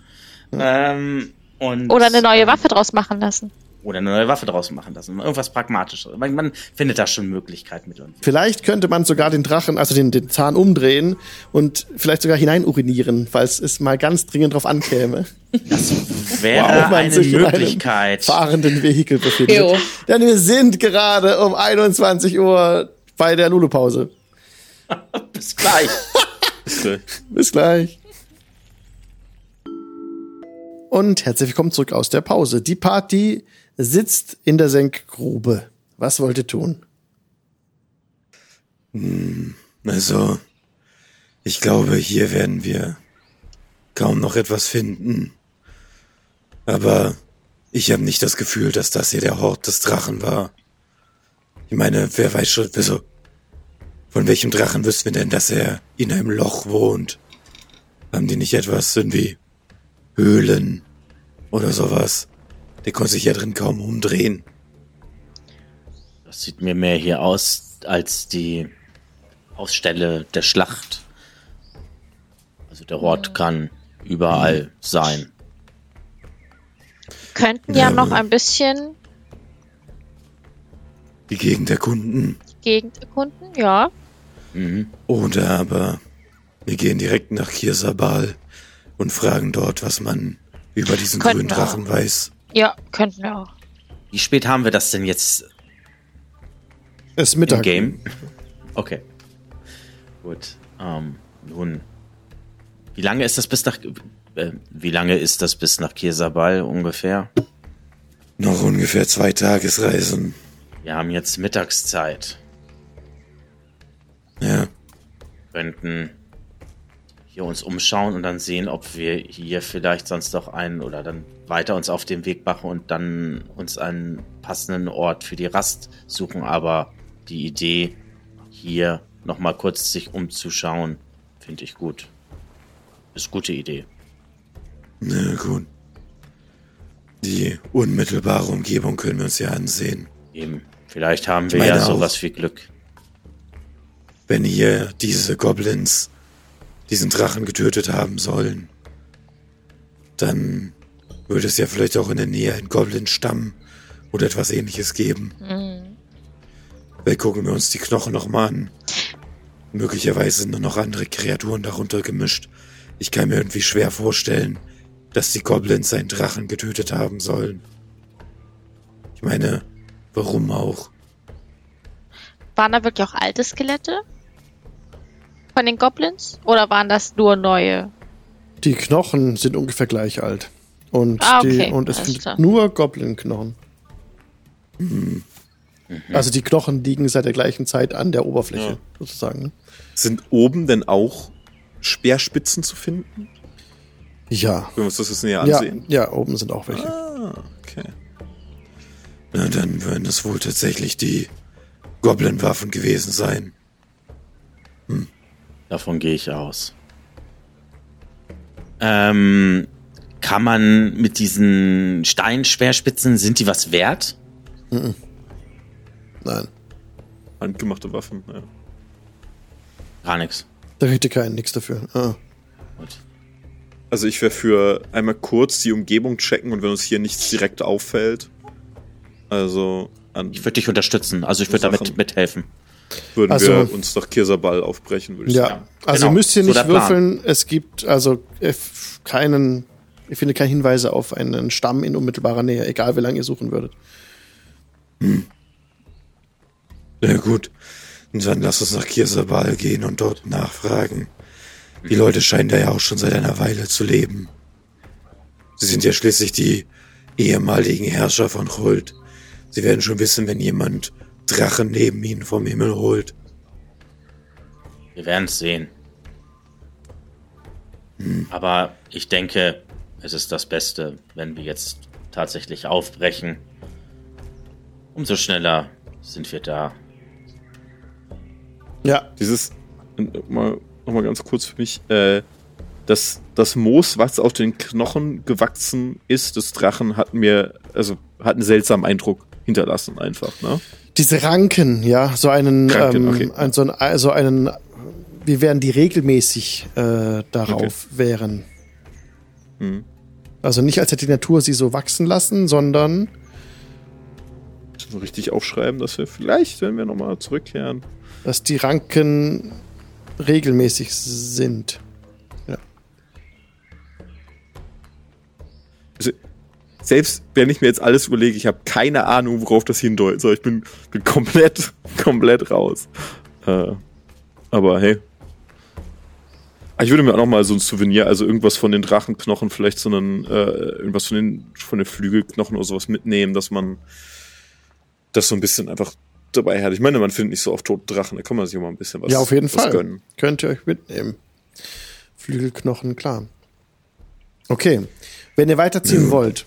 Ähm, und, Oder eine neue ähm, Waffe draus machen lassen. Oder eine neue Waffe draus machen lassen. Irgendwas Pragmatisches. Man, man findet da schon Möglichkeiten mit uns. Vielleicht könnte man sogar den Drachen, also den, den Zahn umdrehen und vielleicht sogar hinein urinieren, falls es mal ganz dringend drauf ankäme. Wäre Wow, man eine sich in einem Möglichkeit. fahrenden Vehikel befindet. Jo. Denn wir sind gerade um 21 Uhr bei der Lulu-Pause. Bis gleich. Bis gleich. Und herzlich willkommen zurück aus der Pause. Die Party sitzt in der Senkgrube. Was wollt ihr tun? Also, ich glaube, hier werden wir kaum noch etwas finden. Aber ich habe nicht das Gefühl, dass das hier der Hort des Drachen war. Ich meine, wer weiß schon, also, von welchem Drachen wüssten wir denn, dass er in einem Loch wohnt? Haben die nicht etwas irgendwie Höhlen oder sowas? Der konnte sich ja drin kaum umdrehen. Das sieht mir mehr hier aus als die Ausstelle der Schlacht. Also der Hort kann überall sein. Könnten ja Ja, noch ein bisschen Die Gegend erkunden. die Gegend erkunden, ja. Mhm. Oder aber wir gehen direkt nach Kirsabal und fragen dort, was man über diesen Könnten grünen Drachen weiß. Ja, könnten wir auch. Wie spät haben wir das denn jetzt Es ist im Mittag. Game? Okay. Gut. Ähm, nun. Wie lange ist das bis nach äh, wie lange ist das bis nach Kirsabal ungefähr? Noch ungefähr zwei Tagesreisen. Wir haben jetzt Mittagszeit. Ja, könnten hier uns umschauen und dann sehen, ob wir hier vielleicht sonst noch einen oder dann weiter uns auf den Weg machen und dann uns einen passenden Ort für die Rast suchen. Aber die Idee, hier nochmal kurz sich umzuschauen, finde ich gut. Ist gute Idee. na gut. Die unmittelbare Umgebung können wir uns ja ansehen. Eben. Vielleicht haben wir ja sowas wie Glück. Wenn hier diese Goblins diesen Drachen getötet haben sollen, dann würde es ja vielleicht auch in der Nähe einen Goblin-Stamm oder etwas ähnliches geben. Mhm. Vielleicht gucken wir uns die Knochen nochmal an. Möglicherweise sind nur noch andere Kreaturen darunter gemischt. Ich kann mir irgendwie schwer vorstellen, dass die Goblins einen Drachen getötet haben sollen. Ich meine, warum auch? Waren da wirklich auch alte Skelette? Von den Goblins? Oder waren das nur neue? Die Knochen sind ungefähr gleich alt. Und, Ah, okay. die, und es klar. nur Goblin-Knochen. Mhm. Also die Knochen liegen seit der gleichen Zeit an der Oberfläche, Ja. sozusagen. Ne? Sind oben denn auch Speerspitzen zu finden? Ja. Wenn wir uns das jetzt näher Ja, ansehen. ja, oben sind auch welche. Ah, okay. Na, dann würden es wohl tatsächlich die Goblin-Waffen gewesen sein. Davon gehe ich aus. Ähm, kann man mit diesen Steinschwerspitzen, sind die was wert? Nein, Handgemachte Waffen, ja. Gar nichts. da ihr keinen, nix dafür. Ah. Gut. Also ich wäre für einmal kurz die Umgebung checken und wenn uns hier nichts direkt auffällt, also an, Ich würde dich unterstützen. Also ich würde damit mithelfen. Würden Also- wir uns nach Kirsabal aufbrechen, würde ich Ja, sagen. also genau. ihr müsst hier So nicht Plan. würfeln. Es gibt also äh, keinen, ich finde keine Hinweise auf einen Stamm in unmittelbarer Nähe, egal wie lange ihr suchen würdet. Na gut, und dann lass uns nach Kirsabal gehen und dort nachfragen. Die Leute scheinen da ja auch schon seit einer Weile zu leben. Sie sind ja schließlich die ehemaligen Herrscher von Chult. Sie werden schon wissen, wenn jemand Drachen neben ihnen vom Himmel holt. Wir werden es sehen. Aber ich denke, es ist das Beste, wenn wir jetzt tatsächlich aufbrechen umso schneller sind wir da. Ja, Dieses, mal, noch mal ganz kurz für mich, äh, das, das Moos, was auf den Knochen gewachsen ist, des Drachen, hat mir, also, hat einen seltsamen Eindruck hinterlassen, einfach, ne? Diese Ranken, ja, so einen, Ranken, ähm, okay. ein, so, ein, so einen, wie wären die regelmäßig äh, darauf wären. Hm. Also nicht als hätte die Natur sie so wachsen lassen, sondern So richtig aufschreiben, dass wir vielleicht, wenn wir nochmal zurückkehren. dass die Ranken regelmäßig sind. Also, selbst wenn ich mir jetzt alles überlege, ich habe keine Ahnung, worauf das hindeutet. So, ich bin, bin komplett, komplett raus. Äh, aber hey. Ah, Ich würde mir auch noch mal so ein Souvenir, also irgendwas von den Drachenknochen, vielleicht so einen, äh, irgendwas von den, von den Flügelknochen oder sowas mitnehmen, dass man das so ein bisschen einfach dabei hat. Ich meine, man findet nicht so oft tote Drachen, da kann man sich auch mal ein bisschen was, ja, auf jeden Fall. gönnen. Könnt ihr euch mitnehmen. Flügelknochen, klar. Okay. Wenn ihr weiterziehen wollt,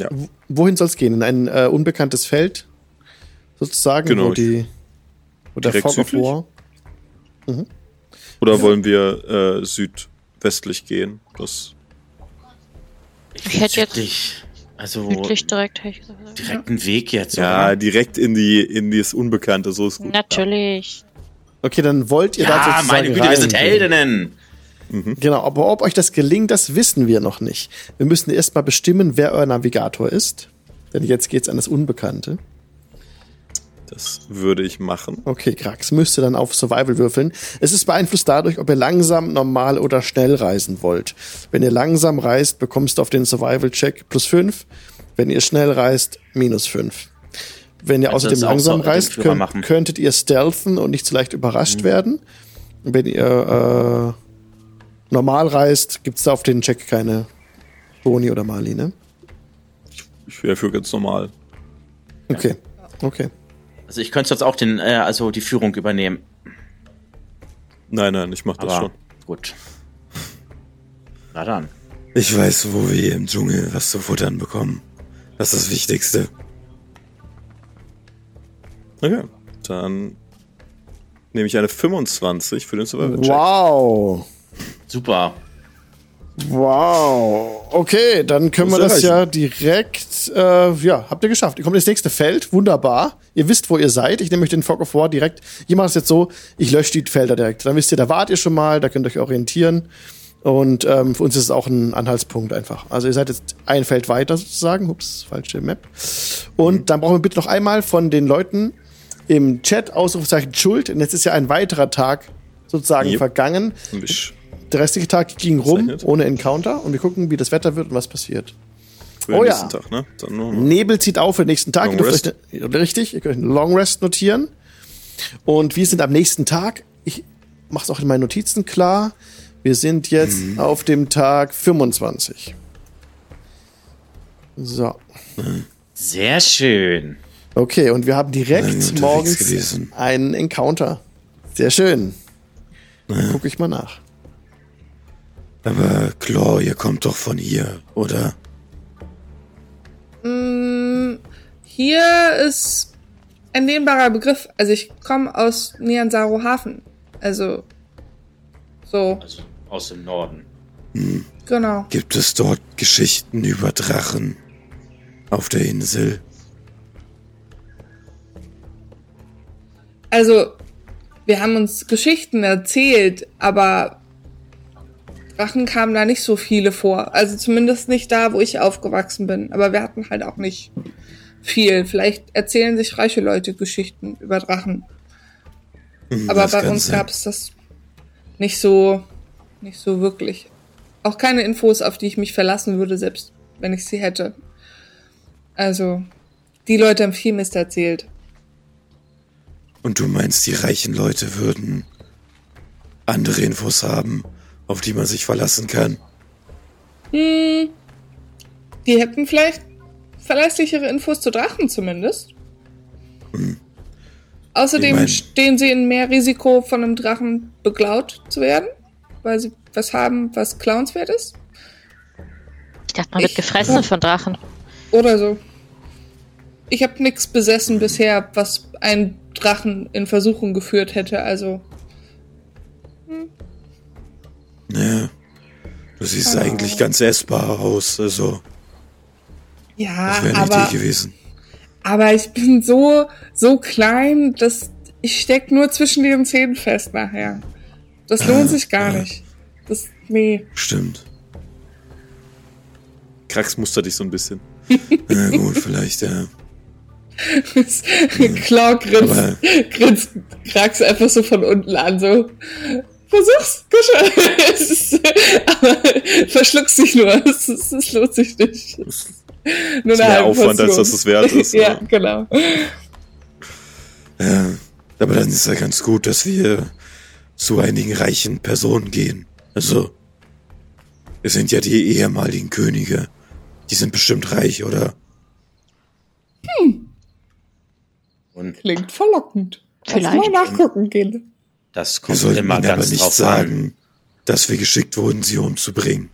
Ja. wohin soll es gehen? In ein äh, unbekanntes Feld? Sozusagen, Genau, wo die wo der direkt Fog of südlich? War. Oder wollen wir äh, südwestlich gehen? Das Ich hätte jetzt Südlich. Also südlich direkt, hätte ich gesagt. direkten Weg jetzt. Ja, oder? direkt in die in das Unbekannte, so ist gut. Natürlich. Okay, dann wollt ihr da ja sozusagen meine Güte, wir sind reingehen. Heldinnen. Genau, aber ob euch das gelingt, das wissen wir noch nicht. Wir müssen erst mal bestimmen, wer euer Navigator ist. Denn jetzt geht's an das Unbekannte. Das würde ich machen. Okay, Krax müsste dann auf Survival würfeln. Es ist beeinflusst dadurch, ob ihr langsam, normal oder schnell reisen wollt. Wenn ihr langsam reist, bekommst du auf den Survival-Check plus 5. Wenn ihr schnell reist, minus 5. Wenn ihr Also außerdem langsam reist, könnt, könntet ihr stealthen und nicht so leicht überrascht werden. Wenn ihr äh, normal reist, gibt's da auf den Check keine Boni oder Mali, ne? Ich wäre für ganz normal. Okay, okay. Also ich könnte jetzt auch den, äh, also die Führung übernehmen. Nein, nein, ich mach das Aber schon. gut. Na dann. Ich weiß, wo wir hier im Dschungel was zu futtern bekommen. Das ist das Wichtigste. Okay. Dann nehme ich eine 25 für den Survival Check. Wow. Super. Wow. Okay, dann können wir Das das ist ja direkt, äh, ja, habt ihr geschafft. Ihr kommt ins nächste Feld, wunderbar. Ihr wisst, wo ihr seid. Ich nehme euch den Fog of War direkt. Ich mache es jetzt so, ich lösche die Felder direkt. Dann wisst ihr, da wart ihr schon mal, da könnt ihr euch orientieren. Und ähm, für uns ist es auch ein Anhaltspunkt einfach. Also ihr seid jetzt ein Feld weiter sozusagen. Ups, falsche Map. Und dann brauchen wir bitte noch einmal von den Leuten im Chat Ausrufezeichen Schuld. Und jetzt ist ja ein weiterer Tag sozusagen Yep. vergangen. Ich Der restliche Tag ging rum, Zeichnet. ohne Encounter. Und wir gucken, wie das Wetter wird und was passiert. für den Oh ja. nächsten Tag, ne? Nebel zieht auf für den nächsten Tag. Long ihr dürft euch eine, richtig, ihr könnt euch einen Long Rest notieren. Und wir sind am nächsten Tag. Ich mache es auch in meinen Notizen klar. Wir sind jetzt Mhm. auf dem Tag 25. So. Sehr schön. Okay, und wir haben direkt morgens gewesen. einen Encounter. Sehr schön. Dann gucke ich mal nach. Aber Claw, ihr kommt doch von hier, oder? Mm, Hier ist ein dehnbarer Begriff. Also ich komme aus Nianzaro Hafen. Also so, Also aus dem Norden. genau. Gibt es dort Geschichten über Drachen auf der Insel? Also wir haben uns Geschichten erzählt, aber Drachen kamen da nicht so viele vor. Also zumindest nicht da, wo ich aufgewachsen bin. Aber wir hatten halt auch nicht viel. Vielleicht erzählen sich reiche Leute Geschichten über Drachen. Hm, Aber das bei uns gab es das nicht so, nicht so wirklich. Auch keine Infos, auf die ich mich verlassen würde, selbst wenn ich sie hätte. Also, die Leute haben viel Mist erzählt. Und du meinst, die reichen Leute würden andere Infos haben, auf die man sich verlassen kann? Hm, die hätten vielleicht verlässlichere Infos zu Drachen zumindest. Außerdem Ich mein- stehen sie in mehr Risiko, von einem Drachen beklaut zu werden, weil sie was haben, was clownswert ist. Ich dachte, man wird gefressen von Drachen. Oder so. ich habe nichts besessen bisher, was einen Drachen in Versuchung geführt hätte, also. Naja, du siehst eigentlich ganz essbar aus, also Ja, das wäre eine aber, gewesen. aber ich bin so, so klein, dass ich steck nur zwischen den Zähnen fest nachher. Das lohnt sich gar nicht. Das, nee. Stimmt. Krax mustert dich so ein bisschen. Na gut, vielleicht, ja. Claw grinst, grinst Krax einfach so von unten an, so. Versuch's, Kusche. Es ist, aber verschluckst dich nur. Es, ist, es lohnt sich nicht. Nur ist eine mehr halbe Aufwand, als Portion. dass es wert ist, ja, ja. genau. ja. Aber dann ist ja ganz gut, dass wir zu einigen reichen Personen gehen. Also, wir sind ja die ehemaligen Könige. Die sind bestimmt reich, oder? Und Klingt verlockend. Lass Vielleicht. mal nachgucken gehen. Das Wir kommt sollten immer ihnen aber ganz nicht drauf an. sagen, dass wir geschickt wurden, sie umzubringen.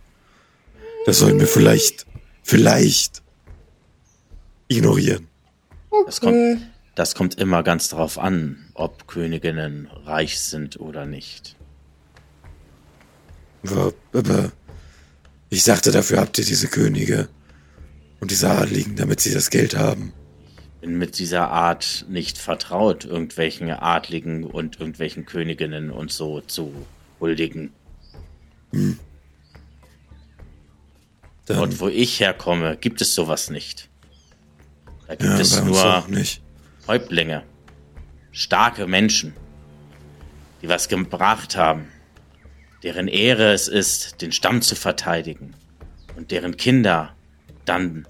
Das sollten wir vielleicht, vielleicht ignorieren. Das kommt, das kommt immer ganz darauf an, ob Königinnen reich sind oder nicht. Aber, aber ich sagte, dafür habt ihr diese Könige und diese Adligen, damit sie das Geld haben. Bin mit dieser Art nicht vertraut, irgendwelchen Adligen und irgendwelchen Königinnen und so zu huldigen. Dann, Und wo ich herkomme, gibt es sowas nicht. Da gibt ja, es nur. Häuptlinge, starke Menschen, die was gebracht haben, deren Ehre es ist, den Stamm zu verteidigen und deren Kinder dann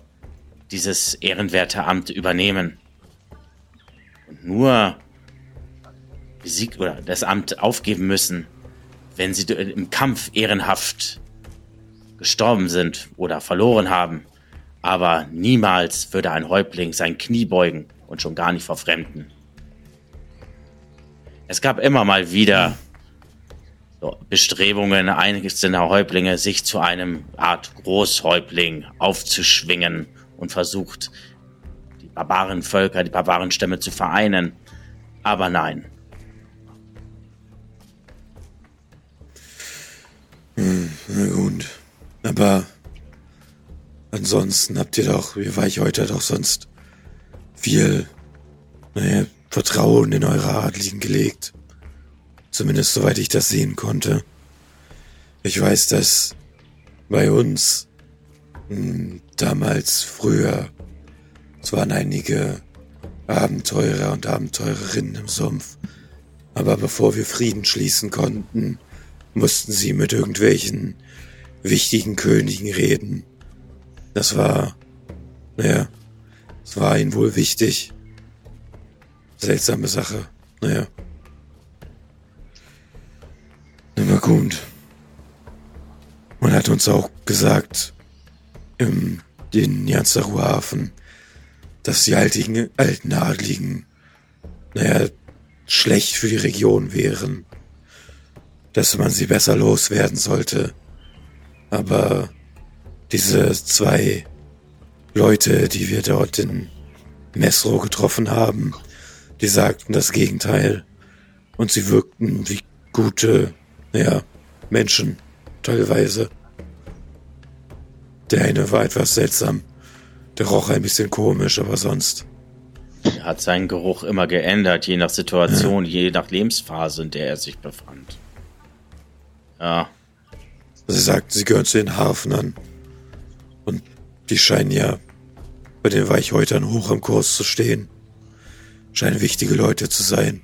dieses ehrenwerte Amt übernehmen. Und nur besiegt oder das Amt aufgeben müssen, wenn sie im Kampf ehrenhaft gestorben sind oder verloren haben. Aber niemals würde ein Häuptling sein Knie beugen und schon gar nicht vor Fremden. Es gab immer mal wieder Bestrebungen einzelner Häuptlinge, sich zu einem Art Großhäuptling aufzuschwingen und versucht, die Barbarenvölker, die Barbarenstämme zu vereinen. Aber nein, Na gut. Aber ansonsten habt ihr doch, wie war ich heute doch sonst viel, naja, Vertrauen in eure Adligen gelegt. Zumindest soweit ich das sehen konnte. Ich weiß, dass bei uns mh, damals früher, es waren einige Abenteurer und Abenteurerinnen im Sumpf. Aber bevor wir Frieden schließen konnten, mussten sie mit irgendwelchen wichtigen Königen reden. Das war, naja, es war ihnen wohl wichtig. Seltsame Sache, naja. Aber gut. Man hat uns auch gesagt, im den Janzaru-Hafen, dass die altigen, alten Adligen, naja, schlecht für die Region wären dass man sie besser loswerden sollte. Aber diese zwei Leute, die wir dort in Messro getroffen haben, die sagten das Gegenteil. Und sie wirkten wie gute, ja, Menschen, teilweise. Der eine war etwas seltsam. Der roch ein bisschen komisch, aber sonst. er hat seinen Geruch immer geändert, je nach Situation, je nach Lebensphase, in der er sich befand. Ja, Sie sagten, sie gehören zu den Hafnern. Und die scheinen ja bei den Weichhäutern hoch im Kurs zu stehen. Scheinen wichtige Leute zu sein.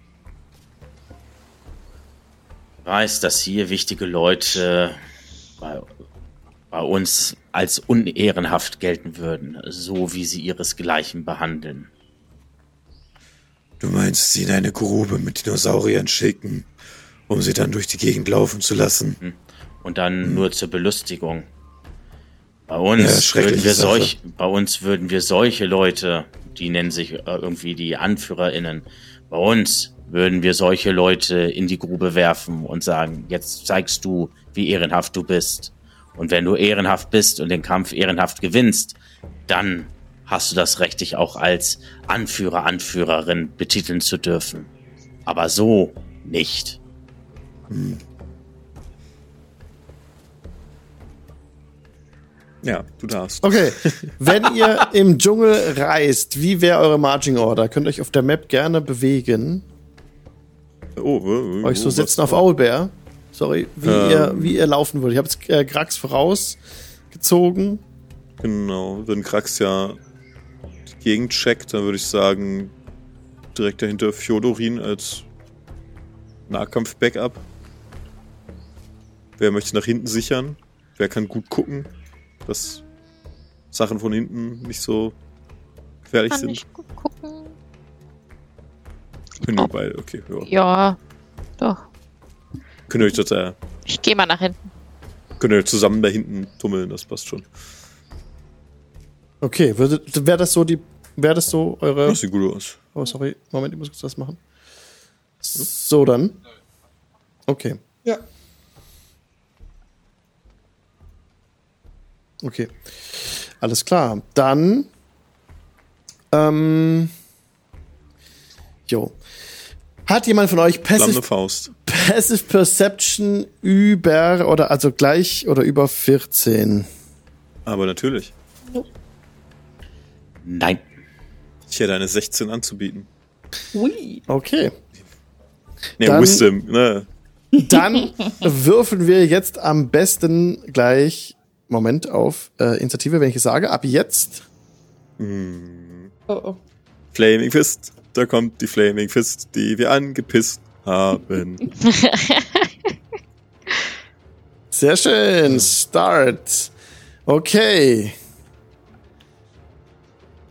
weiß, dass hier wichtige Leute bei, bei uns als unehrenhaft gelten würden, so wie sie ihresgleichen behandeln. Du meinst, sie in eine Grube mit Dinosauriern schicken, um sie dann durch die Gegend laufen zu lassen? Und dann nur zur Belustigung. Bei Ja, uns schreckliche würden wir solch, bei uns würden wir solche Leute, die nennen sich äh, irgendwie die AnführerInnen, bei uns würden wir solche Leute in die Grube werfen und sagen, jetzt zeigst du, wie ehrenhaft du bist. Und wenn du ehrenhaft bist und den Kampf ehrenhaft gewinnst, dann hast du das Recht, dich auch als Anführer, Anführerin betiteln zu dürfen. Aber so nicht. Ja, du darfst. Okay, wenn ihr im Dschungel reist, wie wäre eure Marching Order? Könnt ihr euch auf der Map gerne bewegen. Oh, äh, Euch so oh, sitzen auf Owlbear. Sorry, wie, Ähm. ihr, wie ihr laufen würdet. Ich habe jetzt äh, Grax vorausgezogen. Genau, wenn Krax ja die Gegend checkt, dann würde ich sagen, direkt dahinter Fjodorin als Nahkampf-Backup. Wer möchte nach hinten sichern? Wer kann gut gucken, dass Sachen von hinten nicht so gefährlich Kann sind? ich gut gucken. Können wir beide, okay. Ja. Ja, doch. Könnt ihr euch das, äh, Ich gehe mal nach hinten. könnt ihr euch zusammen da hinten tummeln, das passt schon. Okay, wäre das so die, wäre das so eure? Das sieht gut aus. Oh, sorry, Moment, ich muss kurz das machen. So dann. Okay, Ja. okay, alles klar. Dann, ähm, jo. Hat jemand von euch Flammende Passive, Faust. Passive Perception über oder also gleich oder über 14? Aber natürlich. Nein. Ich hätte eine 16 anzubieten. Ui. Okay. Nee, Dann- Wisdom, ne? Dann würfeln wir jetzt am besten gleich, Moment, auf äh, Initiative, wenn ich es sage, ab jetzt. Oh, oh. Flaming Fist. Da kommt die Flaming Fist, die wir angepisst haben. Sehr schön. Start. Okay.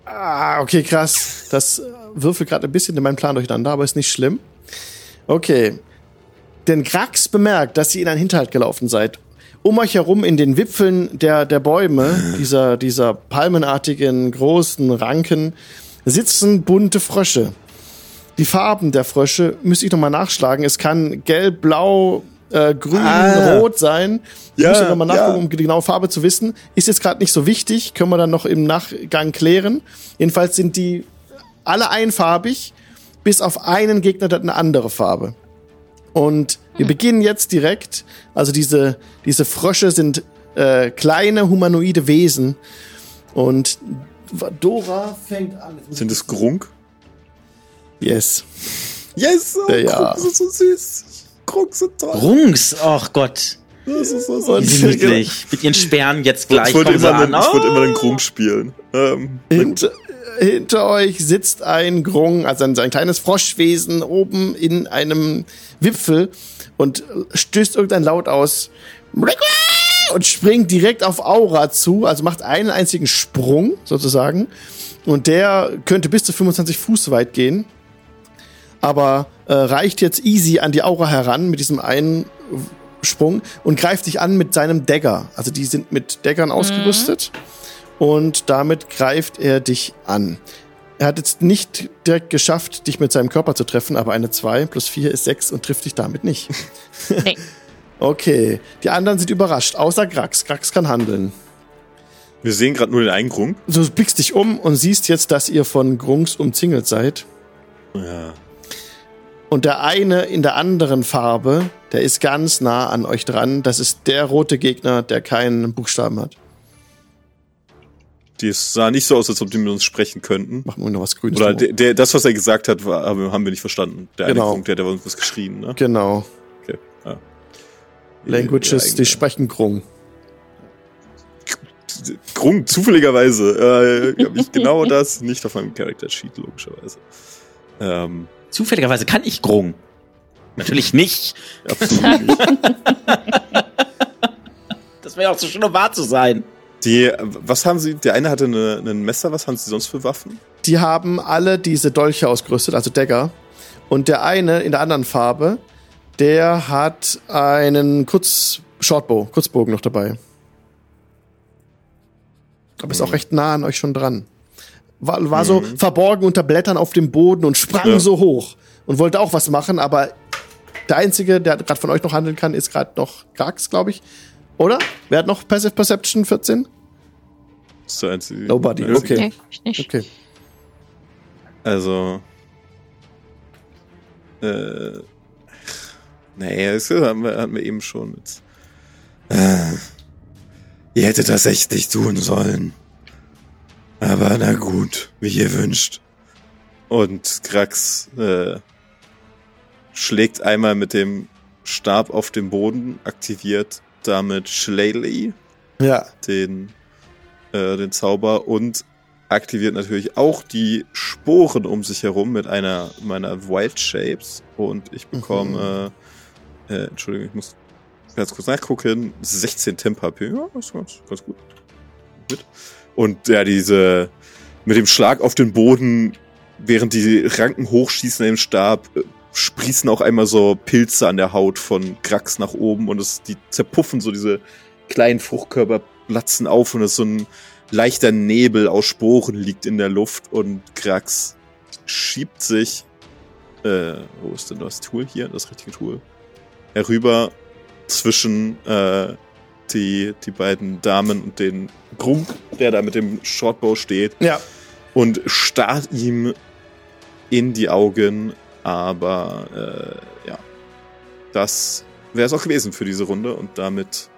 Ah, okay, krass. Das würfelt gerade ein bisschen in meinem Plan durcheinander, aber ist nicht schlimm. Okay. Denn Grax bemerkt, dass ihr in einen Hinterhalt gelaufen seid. Um euch herum in den Wipfeln der, der Bäume, dieser, dieser palmenartigen großen Ranken, sitzen bunte Frösche. Die Farben der Frösche müsste ich nochmal nachschlagen. Es kann gelb, blau, äh, grün, Ah. rot sein. Ich Ja, müsste nochmal nachgucken, ja. um die genaue Farbe zu wissen. Ist jetzt gerade nicht so wichtig. Können wir dann noch im Nachgang klären. Jedenfalls sind die alle einfarbig, bis auf einen Gegner, der hat eine andere Farbe. Und wir beginnen jetzt direkt. Also diese, diese Frösche sind äh, kleine humanoide Wesen. Und Dora fängt an. Sind es Grunk? Yes. Yes! Oh, Ja, ja. Grunk sind so süß. Grunk sind toll. Rungs, ach Gott. Das ist so, Und- Die sind niedlich. Mit ihren Sperren jetzt gleich ich sie immer, an. einen, ich wollte immer den Oh. Grunk spielen. Ähm, Hinter, hinter euch sitzt ein Grung, also ein, ein kleines Froschwesen oben in einem Wipfel und stößt irgendein Laut aus und springt direkt auf Aura zu, also macht einen einzigen Sprung sozusagen und der könnte bis zu 25 Fuß weit gehen, aber äh, reicht jetzt easy an die Aura heran mit diesem einen Sprung und greift dich an mit seinem Dagger. Also die sind mit Daggern ausgerüstet und damit greift er dich an. Er hat jetzt nicht direkt geschafft, dich mit seinem Körper zu treffen, aber eine 2 plus 4 ist 6 und trifft dich damit nicht. Nee. Okay, die anderen sind überrascht, außer Grax. Grax kann handeln. wir sehen gerade nur den einen Grunk. Du blickst dich um und siehst jetzt, dass ihr von Grungs umzingelt seid. Ja. Und der eine in der anderen Farbe, der ist ganz nah an euch dran. Das ist der rote Gegner, der keinen Buchstaben hat. Die sah nicht so aus, als ob die mit uns sprechen könnten. Machen wir noch was Grünes. Oder der, der, das, was er gesagt hat, war, haben wir nicht verstanden. Der eine Genau. Grunk, der hat aber irgendwas geschrien, ne? Genau. Okay. Ja. Languages, die sprechen Grung. Grunk, zufälligerweise. Äh, habe ich genau das nicht auf meinem Character Sheet, logischerweise. Ähm, Zufälligerweise kann ich Grung. Natürlich nicht. Das wäre auch so schön, um wahr zu sein. Die, was haben sie? Der eine hatte eine, ein Messer, was haben sie sonst für Waffen? Die haben alle diese Dolche ausgerüstet, also Dagger. Und der eine in der anderen Farbe, der hat einen Kurz Shortbow, Kurzbogen noch dabei. Aber ist auch recht nah an euch schon dran. War, war so verborgen unter Blättern auf dem Boden und sprang Ja. so hoch und wollte auch was machen, aber der einzige, der gerade von euch noch handeln kann, ist gerade noch Grax, glaube ich. Oder? Wer hat noch Passive Perception 14? Das ist der einzige. Nobody, okay. Nee, ich nicht. Okay. Also. Äh. Nee, das haben wir, hatten wir eben schon. Jetzt. Äh, ihr hättet das echt nicht tun sollen. Aber na gut, wie ihr wünscht. Und Krax äh, schlägt einmal mit dem Stab auf den Boden, aktiviert damit Shlaley, Ja. den, äh, den Zauber, und aktiviert natürlich auch die Sporen um sich herum mit einer meiner Wild Shapes. Und ich bekomme, äh, äh, Entschuldigung, ich muss ganz kurz nachgucken, 16 Temp HP. Ja, ist ganz, ganz gut. Mit. Und ja, diese, mit dem Schlag auf den Boden, während die Ranken hochschießen im Stab, äh, sprießen auch einmal so Pilze an der Haut von Krax nach oben und es, die zerpuffen so diese kleinen Fruchtkörper platzen auf und es so ein leichter Nebel aus Sporen liegt in der Luft und Krax schiebt sich, äh, wo ist denn das Tool hier? Das richtige Tool. Herüber zwischen äh, die, die beiden Damen und den Grunk, der da mit dem Shortbow steht Ja. und starrt ihm in die Augen, aber äh, ja, das wäre es auch gewesen für diese Runde und damit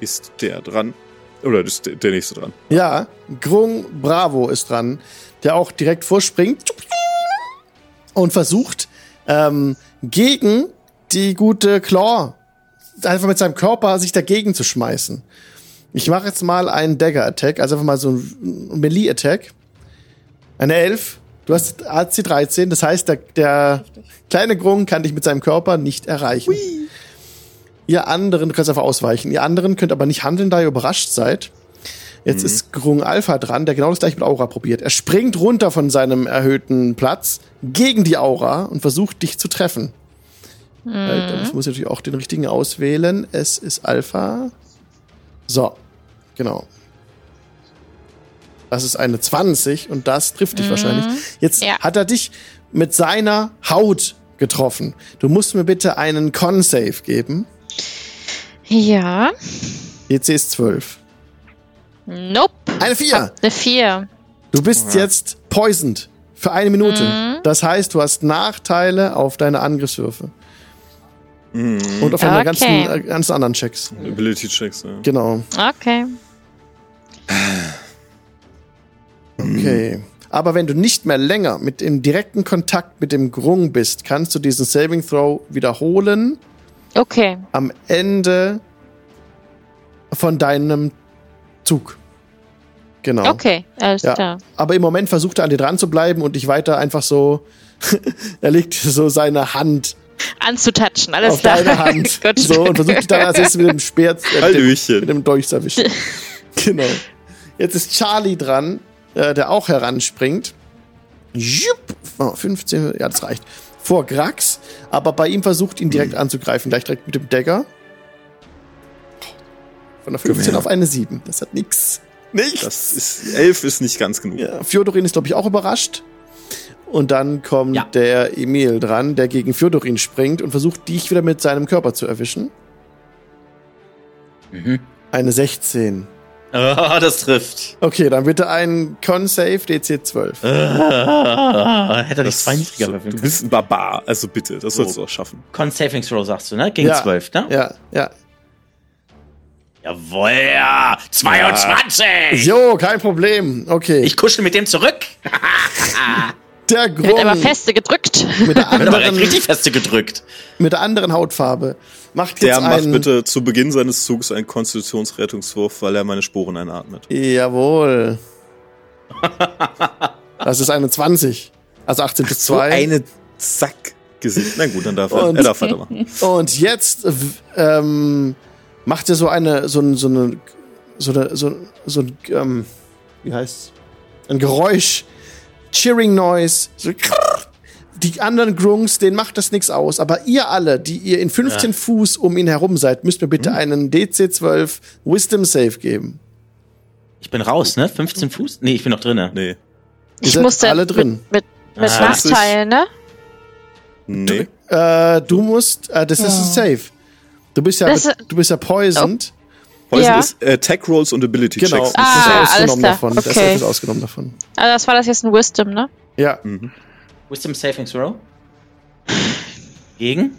ist der dran. Oder ist der, nächste dran. Ja, Grung Bravo ist dran, der auch direkt vorspringt und versucht, ähm, gegen die gute Claw einfach mit seinem Körper sich dagegen zu schmeißen. Ich mache jetzt mal einen Dagger-Attack, also einfach mal so ein Melee-Attack. Eine 11. Du hast AC 13, das heißt, der, der kleine Grung kann dich mit seinem Körper nicht erreichen. Ihr anderen, du kannst einfach ausweichen. Ihr anderen könnt aber nicht handeln, da ihr überrascht seid. Jetzt ist Grung Alpha dran, der genau das gleiche mit Aura probiert. Er springt runter von seinem erhöhten Platz gegen die Aura und versucht dich zu treffen. Äh, Ich muss natürlich auch den richtigen auswählen. Es ist Alpha. So, genau. Das ist eine 20 und das trifft dich wahrscheinlich. Jetzt Ja. hat er dich mit seiner Haut getroffen. Du musst mir bitte einen Con-Save geben. Ja. DC ist 12. Nope. Eine 4. Eine 4. Du bist jetzt poisoned für eine Minute. Das heißt, du hast Nachteile auf deine Angriffswürfe. Und auf deine Okay. ganzen, äh, ganzen anderen Checks. Ability Checks, ja. Genau. Okay. Okay. Aber wenn du nicht mehr länger mit im direkten Kontakt mit dem Grung bist, kannst du diesen Saving Throw wiederholen Okay. am Ende von deinem Zug. Genau. Okay. Alles Ja. klar. Aber im Moment versucht er an dir dran zu bleiben und dich weiter einfach so. er legt so seine Hand Anzutatschen. Alles auf klar. deine Hand. Gut. so und versucht dich dann als erstes mit dem Speer, äh, mit, dem, Hallöchen. mit dem Dolch zu erwischen. genau. Jetzt ist Charlie dran, äh, der auch heranspringt. Jupp. Oh, 15, ja, das reicht. Vor Grax, aber bei ihm versucht ihn direkt anzugreifen, gleich direkt mit dem Dagger. Von der 15 her. auf eine 7. Das hat nix. Nichts. Das ist, elf ist nicht ganz genug. Ja, Fjodorin ist, glaube ich, auch überrascht. Und dann kommt Ja. der Emil dran, der gegen Fjodorin springt und versucht, dich wieder mit seinem Körper zu erwischen. Mhm. Eine 16. Ah, das trifft. Okay, dann bitte ein Con-Save DC 12. Ah, hätte er nicht Das- zwei niedriger so, du bist ein Barbar, also bitte, das sollst du auch schaffen. Con Saving Throw sagst du, ne? Gegen Ja. 12, ne? Ja, ja. Jawohl, ja. 22! Jo, kein Problem. Okay. Ich kuschel mit dem zurück. der Wird aber feste gedrückt. mit der, anderen, richtig feste gedrückt. mit der anderen Hautfarbe macht Der jetzt macht einen... bitte zu Beginn seines Zugs einen Konstitutionsrettungswurf, weil er meine Sporen einatmet. Jawohl. Das ist eine 20. Also 18 plus 2. eine Sackgesicht. Na gut, dann darf er, Und- er darf weitermachen. Und jetzt ähm, macht er so eine, so, ein- so eine, so eine, so, so ein, ähm, wie heißt ein Geräusch, Cheering Noise. So, die anderen Grungs, denen macht das nichts aus. Aber ihr alle, die ihr in 15 Fuß um ihn herum seid, müsst mir bitte einen DC12 Wisdom Save geben. Ich bin raus, ne? 15 Fuß? Nee, ich bin noch drinne. Nee. Ihr Ich musste alle drin. mit, mit, mit Ah. Nachteilen, ne? Nee. Äh, du musst, äh, das ist ein Save. Du bist ja, Das- du bist ja poisoned. Poison Ja. ist Attack Rolls und Ability Genau, Checks. das Ah, ist alles ausgenommen davon. Das Okay. ist ausgenommen davon. Also das war das jetzt ein Wisdom, ne? Ja, Mhm. Wisdom Saving Throw. Gegen?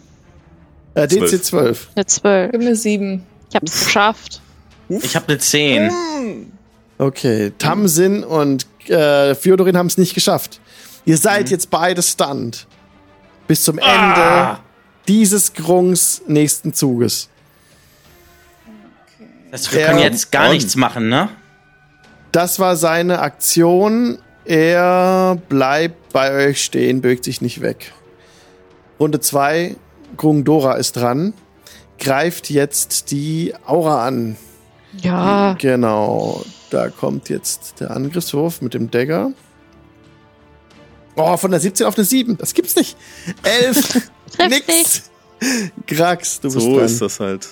äh. DC 12. Eine 12. Ich habe eine 7. Ich hab's geschafft. Ich habe eine 10. Okay, Tamsin und äh, Fjodorin haben es nicht geschafft. Ihr seid jetzt beide stunned. Bis zum Ende dieses Grungs nächsten Zuges. Das heißt, wir können jetzt gar nichts machen, ne? Das war seine Aktion. Er bleibt bei euch stehen, bewegt sich nicht weg. Runde 2, Grung Dora ist dran. Greift jetzt die Aura an. Ja. Genau. Da kommt jetzt der Angriffswurf mit dem Dagger. Oh, von der 17 auf eine 7. Das gibt's nicht. 11. Trifft Nix. Grax, du bist So dran. ist das halt.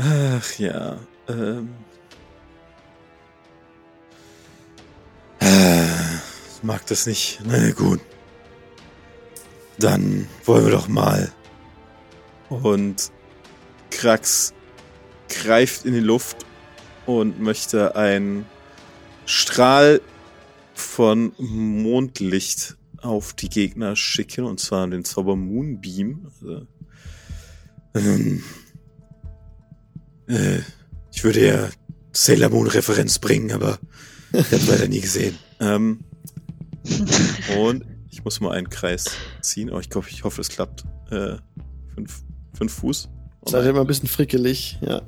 Ach ja. Ähm. Ich mag das nicht. Na gut. Dann wollen wir doch mal. Und Krax greift in die Luft und möchte einen Strahl von Mondlicht auf die Gegner schicken, und zwar den Zauber Moonbeam. Also, Ähm, äh, ich würde ja Sailor Moon Referenz bringen, aber ich habe leider nie gesehen. ähm, und ich muss mal einen Kreis ziehen, aber ich, glaub, ich hoffe, es klappt. Äh, fünf, fünf Fuß. Oh Seid immer ein bisschen frickelig. Ja.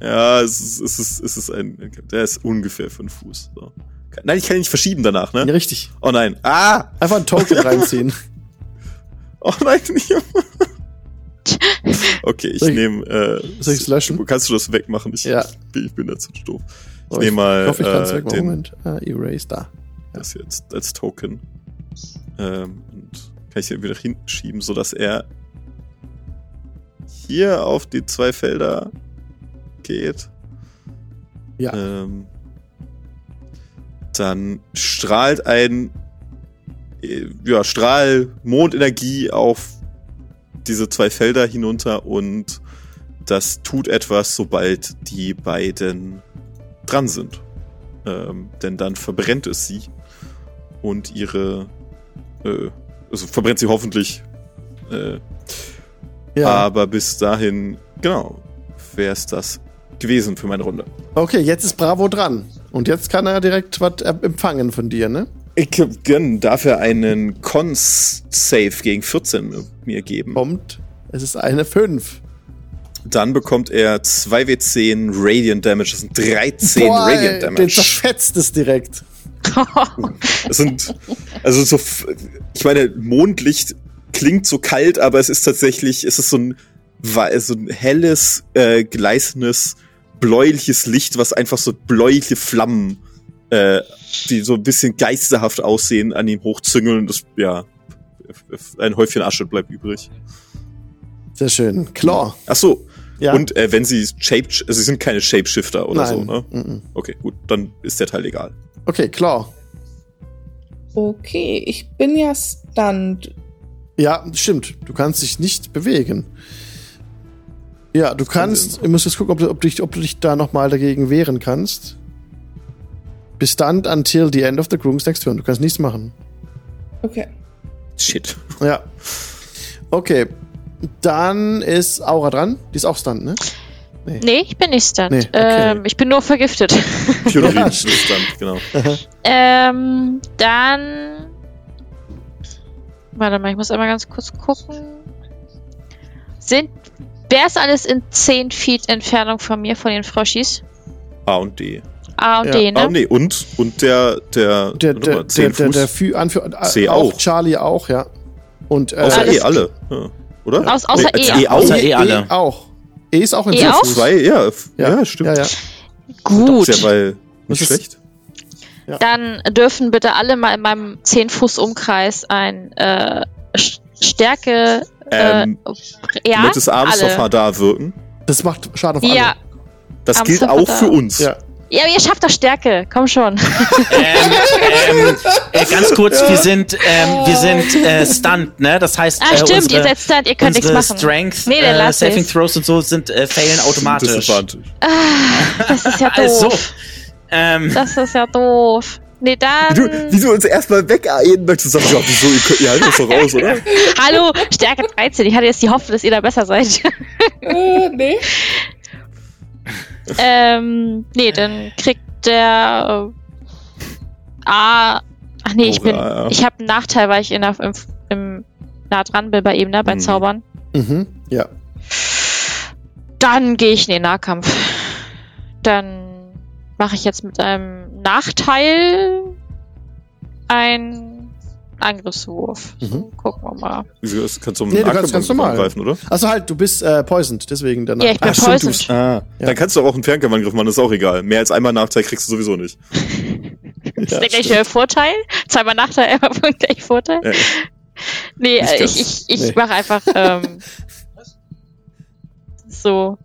Ja, es ist, es ist, es ist ein, der ist ungefähr fünf Fuß. So. Nein, ich kann ihn nicht verschieben danach, ja, ne? richtig. Oh nein. Ah! Einfach ein Token reinziehen. Oh nein, nicht. Okay, ich ich- nehme. Äh, soll ich's löschen? Kannst du das wegmachen? Ich, Ja. ich, bin, ich dazu doof. Ich Oh, nehme mal Ich hoffe, ich kann es äh, wegmachen. den, Moment. Ah, Erase da. das jetzt als Token. Ähm, und kann ich den wieder hinten schieben, sodass er hier auf die zwei Felder geht. Ja. Ähm, dann strahlt ein äh, ja, Strahl Mondenergie auf diese zwei Felder hinunter und das tut etwas, sobald die beiden dran sind. Ähm, denn dann verbrennt es sie und ihre, äh, also verbrennt sie hoffentlich. Äh, Ja. Aber bis dahin, genau, wäre es das gewesen für meine Runde. Okay, jetzt ist Bravo dran. Und jetzt kann er direkt was äh, empfangen von dir, ne? Ich gönn dafür einen Cons-Save gegen 14 mir geben. Kommt. Es ist eine 5. Dann bekommt er 2w10 Radiant Damage. Das sind 13 Boah, Radiant Den Damage. zerfetzt es direkt. Das sind, also so, ich meine, Mondlicht klingt so kalt, aber es ist tatsächlich, es ist so ein, so ein helles, äh, gleißendes, bläuliches Licht, was einfach so bläuliche Flammen, äh, die so ein bisschen geisterhaft aussehen, an ihm hochzüngeln. Das, ja, ein Häufchen Asche bleibt übrig. Sehr schön. Claw. Ach so. Ja. Und äh, wenn sie Shape, also sie sind keine Shapeshifter oder Nein. so, ne? Mhm. Okay, gut, dann ist der Teil egal. Okay, Claw. Okay, ich bin ja stunned. Ja, stimmt. Du kannst dich nicht bewegen. Ja, du kannst. Ich muss jetzt gucken, ob du, ob du, dich, ob du dich da nochmal dagegen wehren kannst. Bestand until the end of the Groom's next turn. Du kannst nichts machen. Okay. Shit. Ja. Okay. Dann ist Aura dran. Die ist auch Stunt, ne? nee, ich bin nicht stunned. Nee, okay. ähm, ich bin nur vergiftet. Ja, ist dann, genau. ähm, dann. Warte mal, ich muss einmal ganz kurz gucken. Sind. Wer ist alles in 10 Feet Entfernung von mir, von den Froschis? A und D. A und Ja. D, ne? Ah, nee, und, und der, der, Der, der, mal, der, 10 der, der Fü Anführer. C auch. auch. Charlie auch, ja. Und äh, Außer E alle. Ja. Oder? Aus- außer als E. E auch. Außer E alle. auch. E ist auch in E auch? Fuß. Zwei, ja. Ja, Ja, stimmt. Ja, ja. Gut. Ist ja weil nicht ist- schlecht. Dann dürfen bitte alle mal in meinem 10 Fuß Umkreis ein äh, Stärke. Ähm, äh, ja, mit des Arms alle. Hadar wirken. Das macht Schaden auf alle. Ja, Das Arms gilt auch Hadar. für uns. Ja. Ja, aber ihr schafft doch Stärke. Komm schon. Ähm, ähm, äh, ganz kurz, wir sind, ähm, wir sind äh, Stunt, ne? Das heißt, Ah, äh, stimmt, unsere, ihr seid Stunt, ihr könnt nichts machen. Strength, Nee, dann äh, lass Saving. Throws und so sind äh, failen automatisch. Disadvantage. Das ist ja doof. Also, ähm, Das ist ja doof. Nee, dann. Du, wie du uns erstmal wegeilen möchtest, sagst du, ja, wieso, ihr, könnt, ihr haltet das doch raus, oder? Hallo, Stärke 13. Ich hatte jetzt die Hoffnung, dass ihr da besser seid. Äh, nee. Ähm, nee, dann kriegt der. Äh, ah. Ach nee, ich bin. Hurra. Ich habe einen Nachteil, weil ich in der, im, im nah dran bin bei ihm, ne? Bei Mhm. Zaubern. Mhm. Ja. Dann gehe ich in den Nahkampf. Dann mache ich jetzt mit einem Nachteil einen Angriffswurf. So, Mhm. gucken wir mal. Wieso, das kannst du um Nee, du kannst ganz normal. angreifen, oder? Also halt, du bist äh, poisoned, deswegen dann. Ja, ich bin stimmt, du- poisoned. Ah, Ja. dann kannst du auch einen Fernkampfangriff machen, das ist auch egal. Mehr als einmal Nachteil kriegst du sowieso nicht. Das Ja, ist der gleiche Vorteil. Zweimal Nachteil, einmal gleich Vorteil. Ja. Nee, äh, ich, ich, ich Nee. mache einfach ähm, so.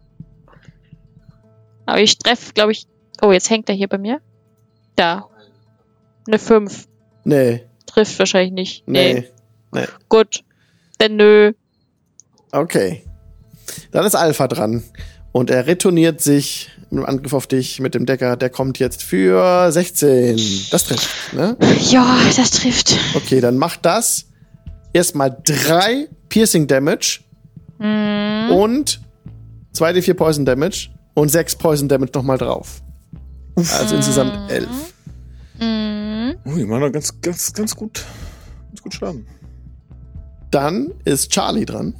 Aber ich treffe, glaube ich. Oh, jetzt hängt er hier bei mir. Da. Eine 5. Nee, Trifft wahrscheinlich nicht. Nee. nee. Gut. Denn nö. Okay. Dann ist Alpha dran. Und er retourniert sich mit dem Angriff auf dich mit dem Decker. Der kommt jetzt für 16. Das trifft, ne? Ja, das trifft. Okay, dann macht das erstmal drei Piercing Damage Mhm. und 2d4 Poison Damage und 6 Poison Damage nochmal drauf. Also insgesamt 11. Mhm. Oh, die machen da ganz, ganz, ganz gut, ganz gut Schaden. Dann ist Charlie dran,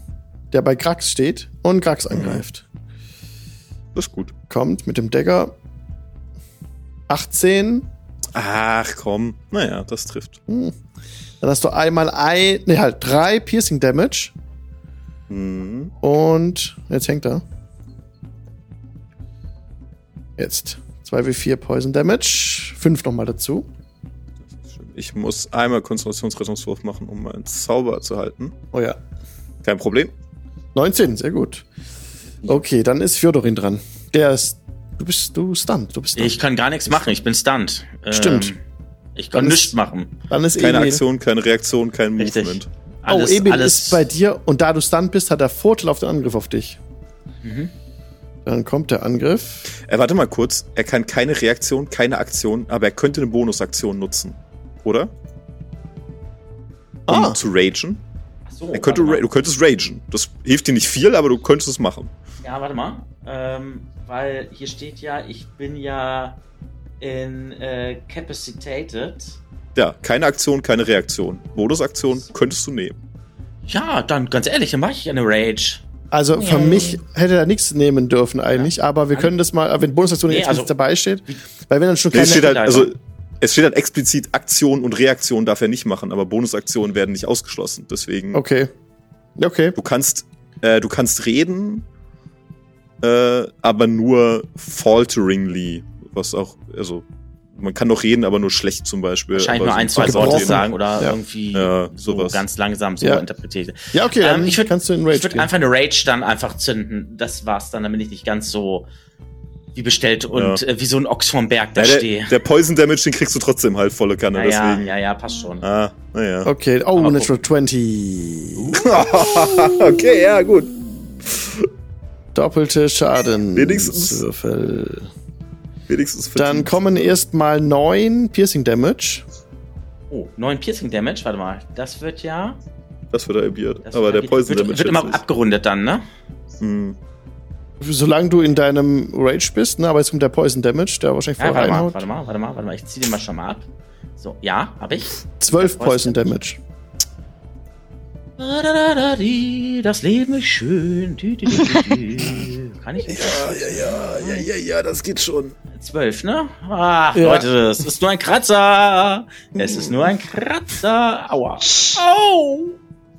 der bei Grax steht und Grax angreift. Das ist gut. Kommt mit dem Dagger 18. Ach komm, naja, das trifft. Hm. Dann hast du einmal ein, nee, halt drei Piercing Damage Hm. und jetzt hängt er. Jetzt 2w4 Poison Damage, 5 nochmal dazu. Ich muss einmal Konzentrationsrettungswurf machen, um meinen Zauber zu halten. Oh ja. Kein Problem. 19, sehr gut. Okay, dann ist Fjodorin dran. Der ist. Du bist du stunt, du bist stunt. ich kann gar nichts machen, ich bin Stunt. Ähm, Stimmt. Ich kann Dann ist- nichts machen. Dann ist Keine Emil. Aktion, keine Reaktion, kein Richtig. Movement. Alles, oh, Emil alles, ist bei dir und da du stunt bist, hat er Vorteil auf den Angriff auf dich. Mhm. Dann kommt der Angriff. Äh, warte mal kurz. Er kann keine Reaktion, keine Aktion, aber er könnte eine Bonusaktion nutzen. Oder? Um Ah. zu ragen. Ach so, Er könnte, du könntest ragen. Das hilft dir nicht viel, aber du könntest es machen. Ja, warte mal. Ähm, weil hier steht ja, ich bin ja in äh, capacitated. Ja, keine Aktion, keine Reaktion. Bonusaktion könntest du nehmen. Ja, dann ganz ehrlich, dann mache ich eine Rage. Also für mich hätte er nichts nehmen dürfen eigentlich, aber wir können das mal, wenn Bonusaktion Nee, jetzt also- nicht dabei steht, weil wenn dann schon keine... halt, also, es steht halt explizit Aktion und Reaktion darf er nicht machen, aber Bonusaktionen werden nicht ausgeschlossen. Deswegen, okay. Okay. du kannst, äh, du kannst reden, äh, aber nur falteringly, was auch, also, man kann doch reden, aber nur schlecht zum Beispiel. Wahrscheinlich nur ein, zwei. Worte sagen oder Ja. irgendwie Ja, so ganz langsam so Ja. interpretiert. Ja, okay, dann Ähm, ich würd- kannst du in Ich Rage würde gehen. einfach eine Rage dann einfach zünden. Das war's dann, damit ich nicht ganz so wie bestellt und Ja. äh, wie so ein Ochs vom Berg da Ja, stehe. der, der Poison Damage, den kriegst du trotzdem halt volle Kanne, Ja, ja, deswegen. ja, ja, passt schon. Ah, naja. Okay, oh, Aber Natural 20. okay, ja, gut. Doppelte Schaden. Wenigstens- Würfel. Wenigstens Dann verdient. kommen erstmal 9 Piercing Damage. Oh, 9 Piercing Damage, warte mal. Das wird ja. Das wird er abiert. Das Aber der wird, Poison wird, Damage wird immer jetzt nicht. abgerundet dann, ne? Hm. Solange du in deinem Rage bist, ne, aber jetzt kommt der Poison Damage, der wahrscheinlich Ja, vorher warte mal, reinhaut. warte mal, warte mal, warte mal. Ich zieh den mal schon mal ab. So, ja, hab ich. 12 Poison Poison Damage. Da-da-da-da-di, Das Leben ist schön. Kann ich nicht? Ja, ja, ja, ja, ja, das geht schon. Zwölf, ne? Ach, Ja. Leute, es ist nur ein Kratzer. Es ist nur ein Kratzer. Aua. Au.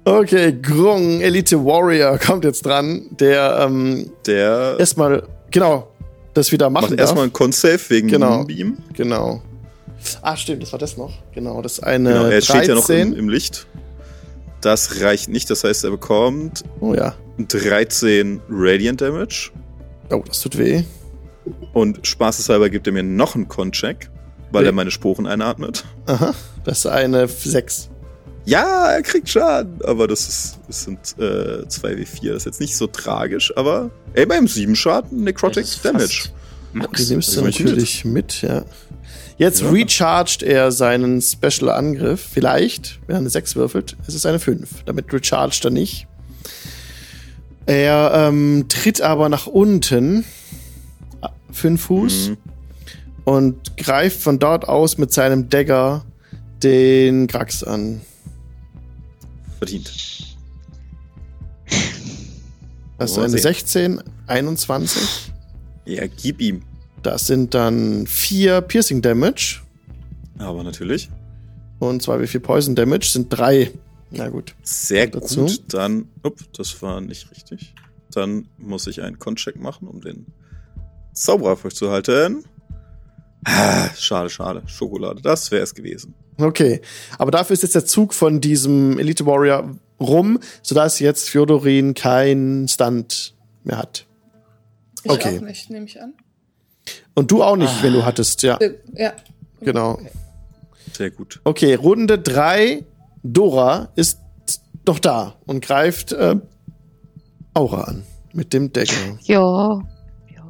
Okay, Grung, Elite Warrior, kommt jetzt dran, der ähm, Der erstmal, genau, das wieder machen macht erstmal einen Con-Save wegen Genau. Moonbeam. Genau. Ah, stimmt, das war das noch. Genau, das eine Genau, er 13. steht ja noch im, im Licht. Das reicht nicht, das heißt, er bekommt oh ja. 13 Radiant Damage. Oh, das tut weh. Und spaßeshalber gibt er mir noch einen Con-Check, weil Ja. er meine Sporen einatmet. Aha, das ist eine 6. Ja, er kriegt Schaden, aber das, ist, das sind äh, 2w4. Das ist jetzt nicht so tragisch, aber ey, beim 7 Schaden, Necrotic Das ist Damage. fast Max. Die nimmst du ich natürlich mit, ja. Jetzt Ja. recharged er seinen Special Angriff. Vielleicht, wenn er eine 6 würfelt, es ist eine 5. Damit recharged er nicht. Er ähm, tritt aber nach unten. 5 Fuß. Mhm. Und greift von dort aus mit seinem Dagger den Grax an. Verdient. Mal eine sehen. 16, 21. Ja, gib ihm. Das sind dann 4 Piercing Damage. Aber natürlich. Und 2 wie 4 Poison Damage sind 3. Na gut. Sehr Dazu? gut. Dann, up, das war nicht richtig. Dann muss ich einen Con-Check machen, um den Zauberer aufrechtzuerhalten. Ah, schade, schade. Schokolade, das wäre es gewesen. Okay, aber dafür ist jetzt der Zug von diesem Elite Warrior rum, sodass jetzt Fjodorin keinen Stunt mehr hat. Ich Okay. auch nicht, nehme ich an. Und du auch nicht, wenn du hattest, ja, Äh, Ja. genau. Sehr gut. Okay, Runde drei. Dora ist noch da und greift äh, Aura an mit dem Dagger. Ja. ja.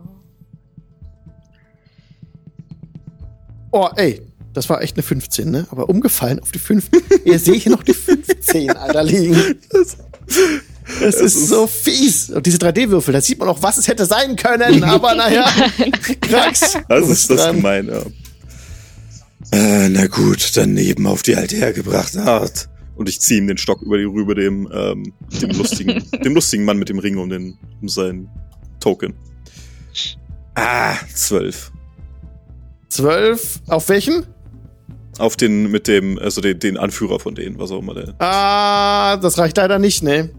Oh, ey, das war echt eine 15, ne? Aber umgefallen auf die 5. Ihr seht hier noch die 15, Alter, liegen. Das ist so fies. Und diese 3D-Würfel, da sieht man auch, was es hätte sein können, aber naja. Krax. Das ist das gemein, ja. Äh, na gut, dann eben auf die althergebrachte Art. Und ich ziehe ihm den Stock über die rüber dem, ähm, dem lustigen, dem lustigen Mann mit dem Ring um den, um sein Token. Ah, zwölf. 12. Auf welchen? Auf den, mit dem, also den, den Anführer von denen, was auch immer der. Ah, das reicht leider nicht, ne?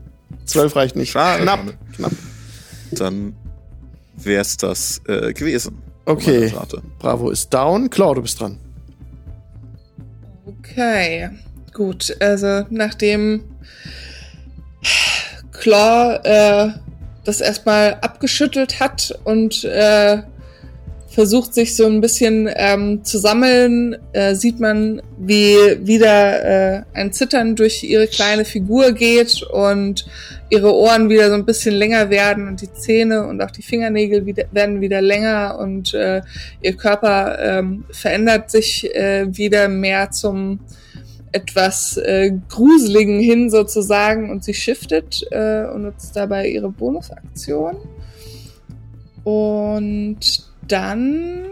12 reicht nicht. Schade, Knapp, knapp. Dann wär's das äh, gewesen. Okay. Bravo ist down. Claw, du bist dran. Okay, gut. Also nachdem Claw äh, das erstmal abgeschüttelt hat und äh, versucht sich so ein bisschen ähm, zu sammeln, äh, sieht man, wie wieder äh, ein Zittern durch ihre kleine Figur geht und ihre Ohren wieder so ein bisschen länger werden und die Zähne und auch die Fingernägel wieder, werden wieder länger und äh, ihr Körper ähm, verändert sich äh, wieder mehr zum etwas äh, Gruseligen hin sozusagen und sie shiftet äh, und nutzt dabei ihre Bonusaktion. Und dann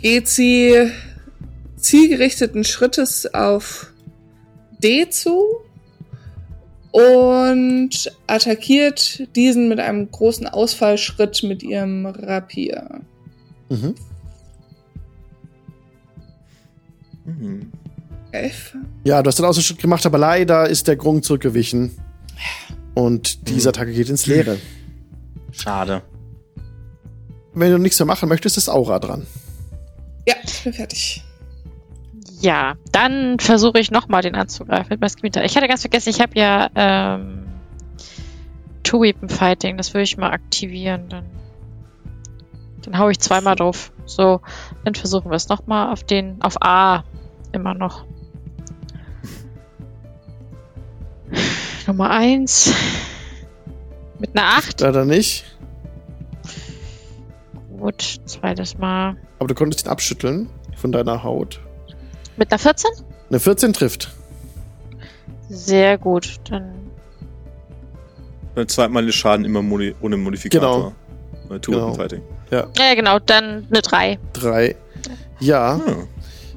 geht sie zielgerichteten Schrittes auf D zu und attackiert diesen mit einem großen Ausfallschritt mit ihrem Rapier. Mhm. Mhm. Elf. Ja, du hast den Außerschritt gemacht, aber leider ist der Grung zurückgewichen. Und diese Attacke geht ins Leere. Schade. Wenn du nichts mehr machen möchtest, ist Aura dran. Ja, ich bin fertig. Ja, dann versuche ich nochmal den anzugreifen mit meinem Scimitar. Ich hatte ganz vergessen, ich habe ja ähm, Two-Weapon-Fighting. Das würde ich mal aktivieren. Dann, dann hau ich zweimal drauf. So, dann versuchen wir es nochmal auf den, auf A immer noch. Nummer eins Mit einer 8. Leider nicht. Gut, zweites Mal. Aber du konntest ihn abschütteln von deiner Haut. Mit einer 14? Eine 14 trifft. Sehr gut. Dann Beim zweiten Mal den Schaden immer modi ohne Modifikator. Bei Two Genau. Fighting. Ja, genau, dann eine 3. Drei. Ja, Hm.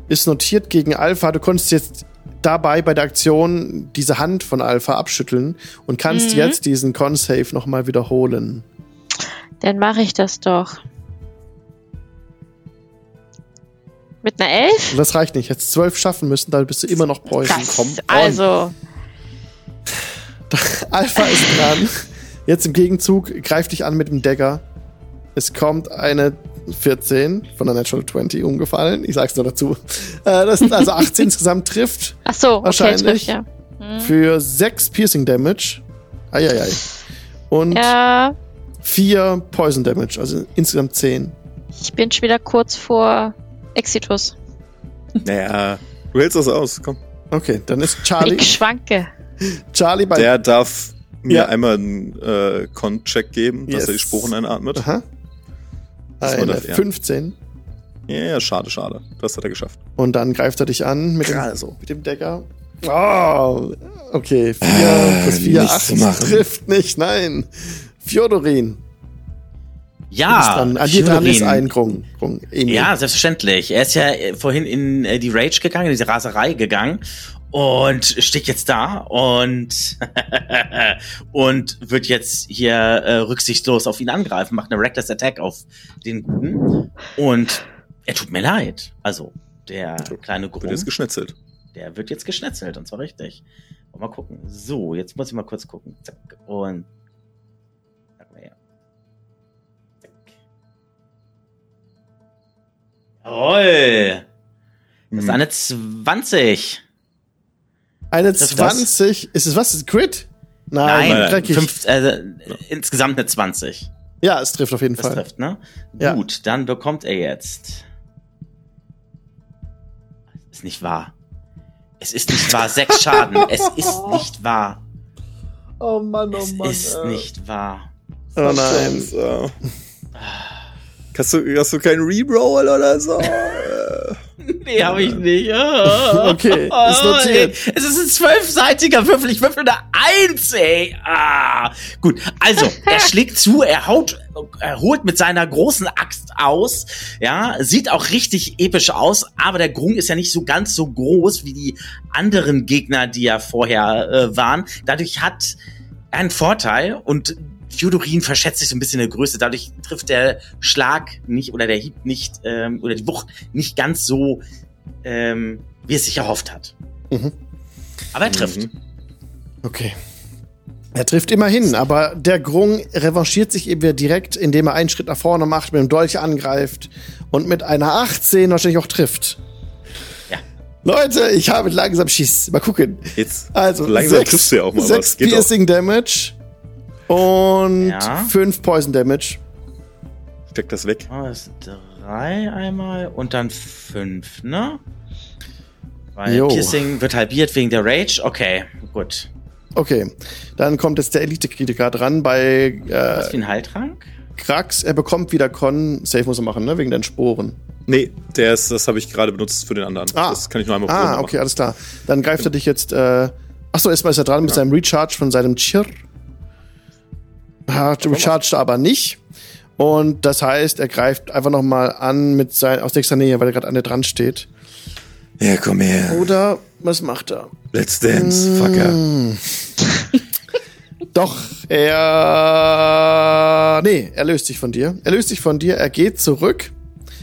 ist notiert gegen Alpha. Du konntest jetzt dabei bei der Aktion diese Hand von Alpha abschütteln und kannst Mhm. jetzt diesen Con-Save nochmal wiederholen. Dann mache ich das doch. Mit einer 11? Und das reicht nicht. Jetzt zwölf schaffen müssen, da bist du immer noch Poison. Krass. Komm. Also, Alpha ist dran. Jetzt im Gegenzug greift dich an mit dem Dagger. Es kommt eine 14 von der Natural 20 umgefallen. Ich sag's nur dazu. Äh, das sind also 18 insgesamt trifft ach so, okay, Wahrscheinlich. trifft, ja. Hm. für 6 Piercing Damage. Eieiei. Und Ja, Vier Poison Damage, also insgesamt zehn. Ich bin schon wieder kurz vor Exitus. Naja, du hältst das aus, komm. Okay, dann ist Charlie, Ich schwanke. Charlie bei. Der darf mir Ja. einmal einen äh, Con-Check geben, dass Yes. er die Sporen einatmet. Aha. Eine das, ja. 15. Ja, ja, schade, schade. Das hat er geschafft. Und dann greift er dich an mit dem, so. mit dem Decker. Oh, okay. 4 plus 4, nichts 8 zu machen. trifft nicht, nein. Fjodorin. Ja, dran. An dir dran ist ein Grung. Grung. Ja, selbstverständlich. Er ist ja äh, vorhin in äh, die Rage gegangen, in diese Raserei gegangen und steht jetzt da und und wird jetzt hier äh, rücksichtslos auf ihn angreifen, macht eine Reckless Attack auf den Guten und er tut mir leid. Also der kleine Wird Grund, jetzt geschnetzelt. der wird jetzt geschnetzelt und zwar richtig. Mal gucken. So, jetzt muss ich mal kurz gucken. Zack und Jawohl. Das ist Mhm. eine 20. Eine Das ist 20. Ist es was? Ist es Crit? Nein, Nein, fünf, äh, insgesamt eine 20. Ja, es trifft auf jeden Das Fall. trifft, ne? Ja. Gut, dann bekommt er jetzt. Ist nicht wahr. Es ist nicht wahr. Sechs Schaden. Es ist nicht wahr. Oh Mann, Es ist nicht wahr. Oh nein. Hast du, hast du keinen Reroll oder so? Nee, habe ich nicht. Ah. Okay, ist notiert. ey. Es ist ein zwölfseitiger Würfel. Ich würfel eine Eins, ey. Ah. Gut, also, er schlägt zu, er haut, er holt mit seiner großen Axt aus. Ja, sieht auch richtig episch aus, aber der Grung ist ja nicht so ganz so groß wie die anderen Gegner, die ja vorher äh, waren. Dadurch hat er einen Vorteil und Fjodorin verschätzt sich so ein bisschen in der Größe. Dadurch trifft der Schlag nicht oder der Hieb nicht ähm, oder die Wucht nicht ganz so, ähm, wie es sich erhofft hat. Mhm. Aber er trifft. Mhm. Okay. Er trifft immerhin, aber der Grung revanchiert sich eben wieder direkt, indem er einen Schritt nach vorne macht, mit dem Dolch angreift und mit einer 18 wahrscheinlich auch trifft. Ja. Leute, ich habe langsam Schiss. Mal gucken. Jetzt. Also, so langsam sechs, triffst du ja auch mal sechs was. Geht. Piercing Damage und Ja. fünf Poison Damage. Steck das weg. Oh, das sind drei einmal und dann fünf, ne? Weil Jo. Piercing wird halbiert wegen der Rage. Okay, gut. Okay, dann kommt jetzt der Elite-Kritiker dran bei Was äh, wie ein Heiltrank? Krax. Er bekommt wieder Con. Safe muss er machen, ne? Wegen den Sporen. Nee, der ist, das habe ich gerade benutzt für den anderen. Ah. Das kann ich nur einmal Ah, okay, alles klar. Dann greift er dich jetzt. Äh, achso, erstmal ist er dran mit seinem Recharge von seinem Chir. Hat recharged aber nicht. Und das heißt, er greift einfach nochmal an mit sein, aus nächster Nähe, weil er gerade an der dran steht. Ja, komm her. Oder was macht er? Let's dance, Fucker. Doch, er. Nee, er löst sich von dir. Er löst sich von dir, er geht zurück.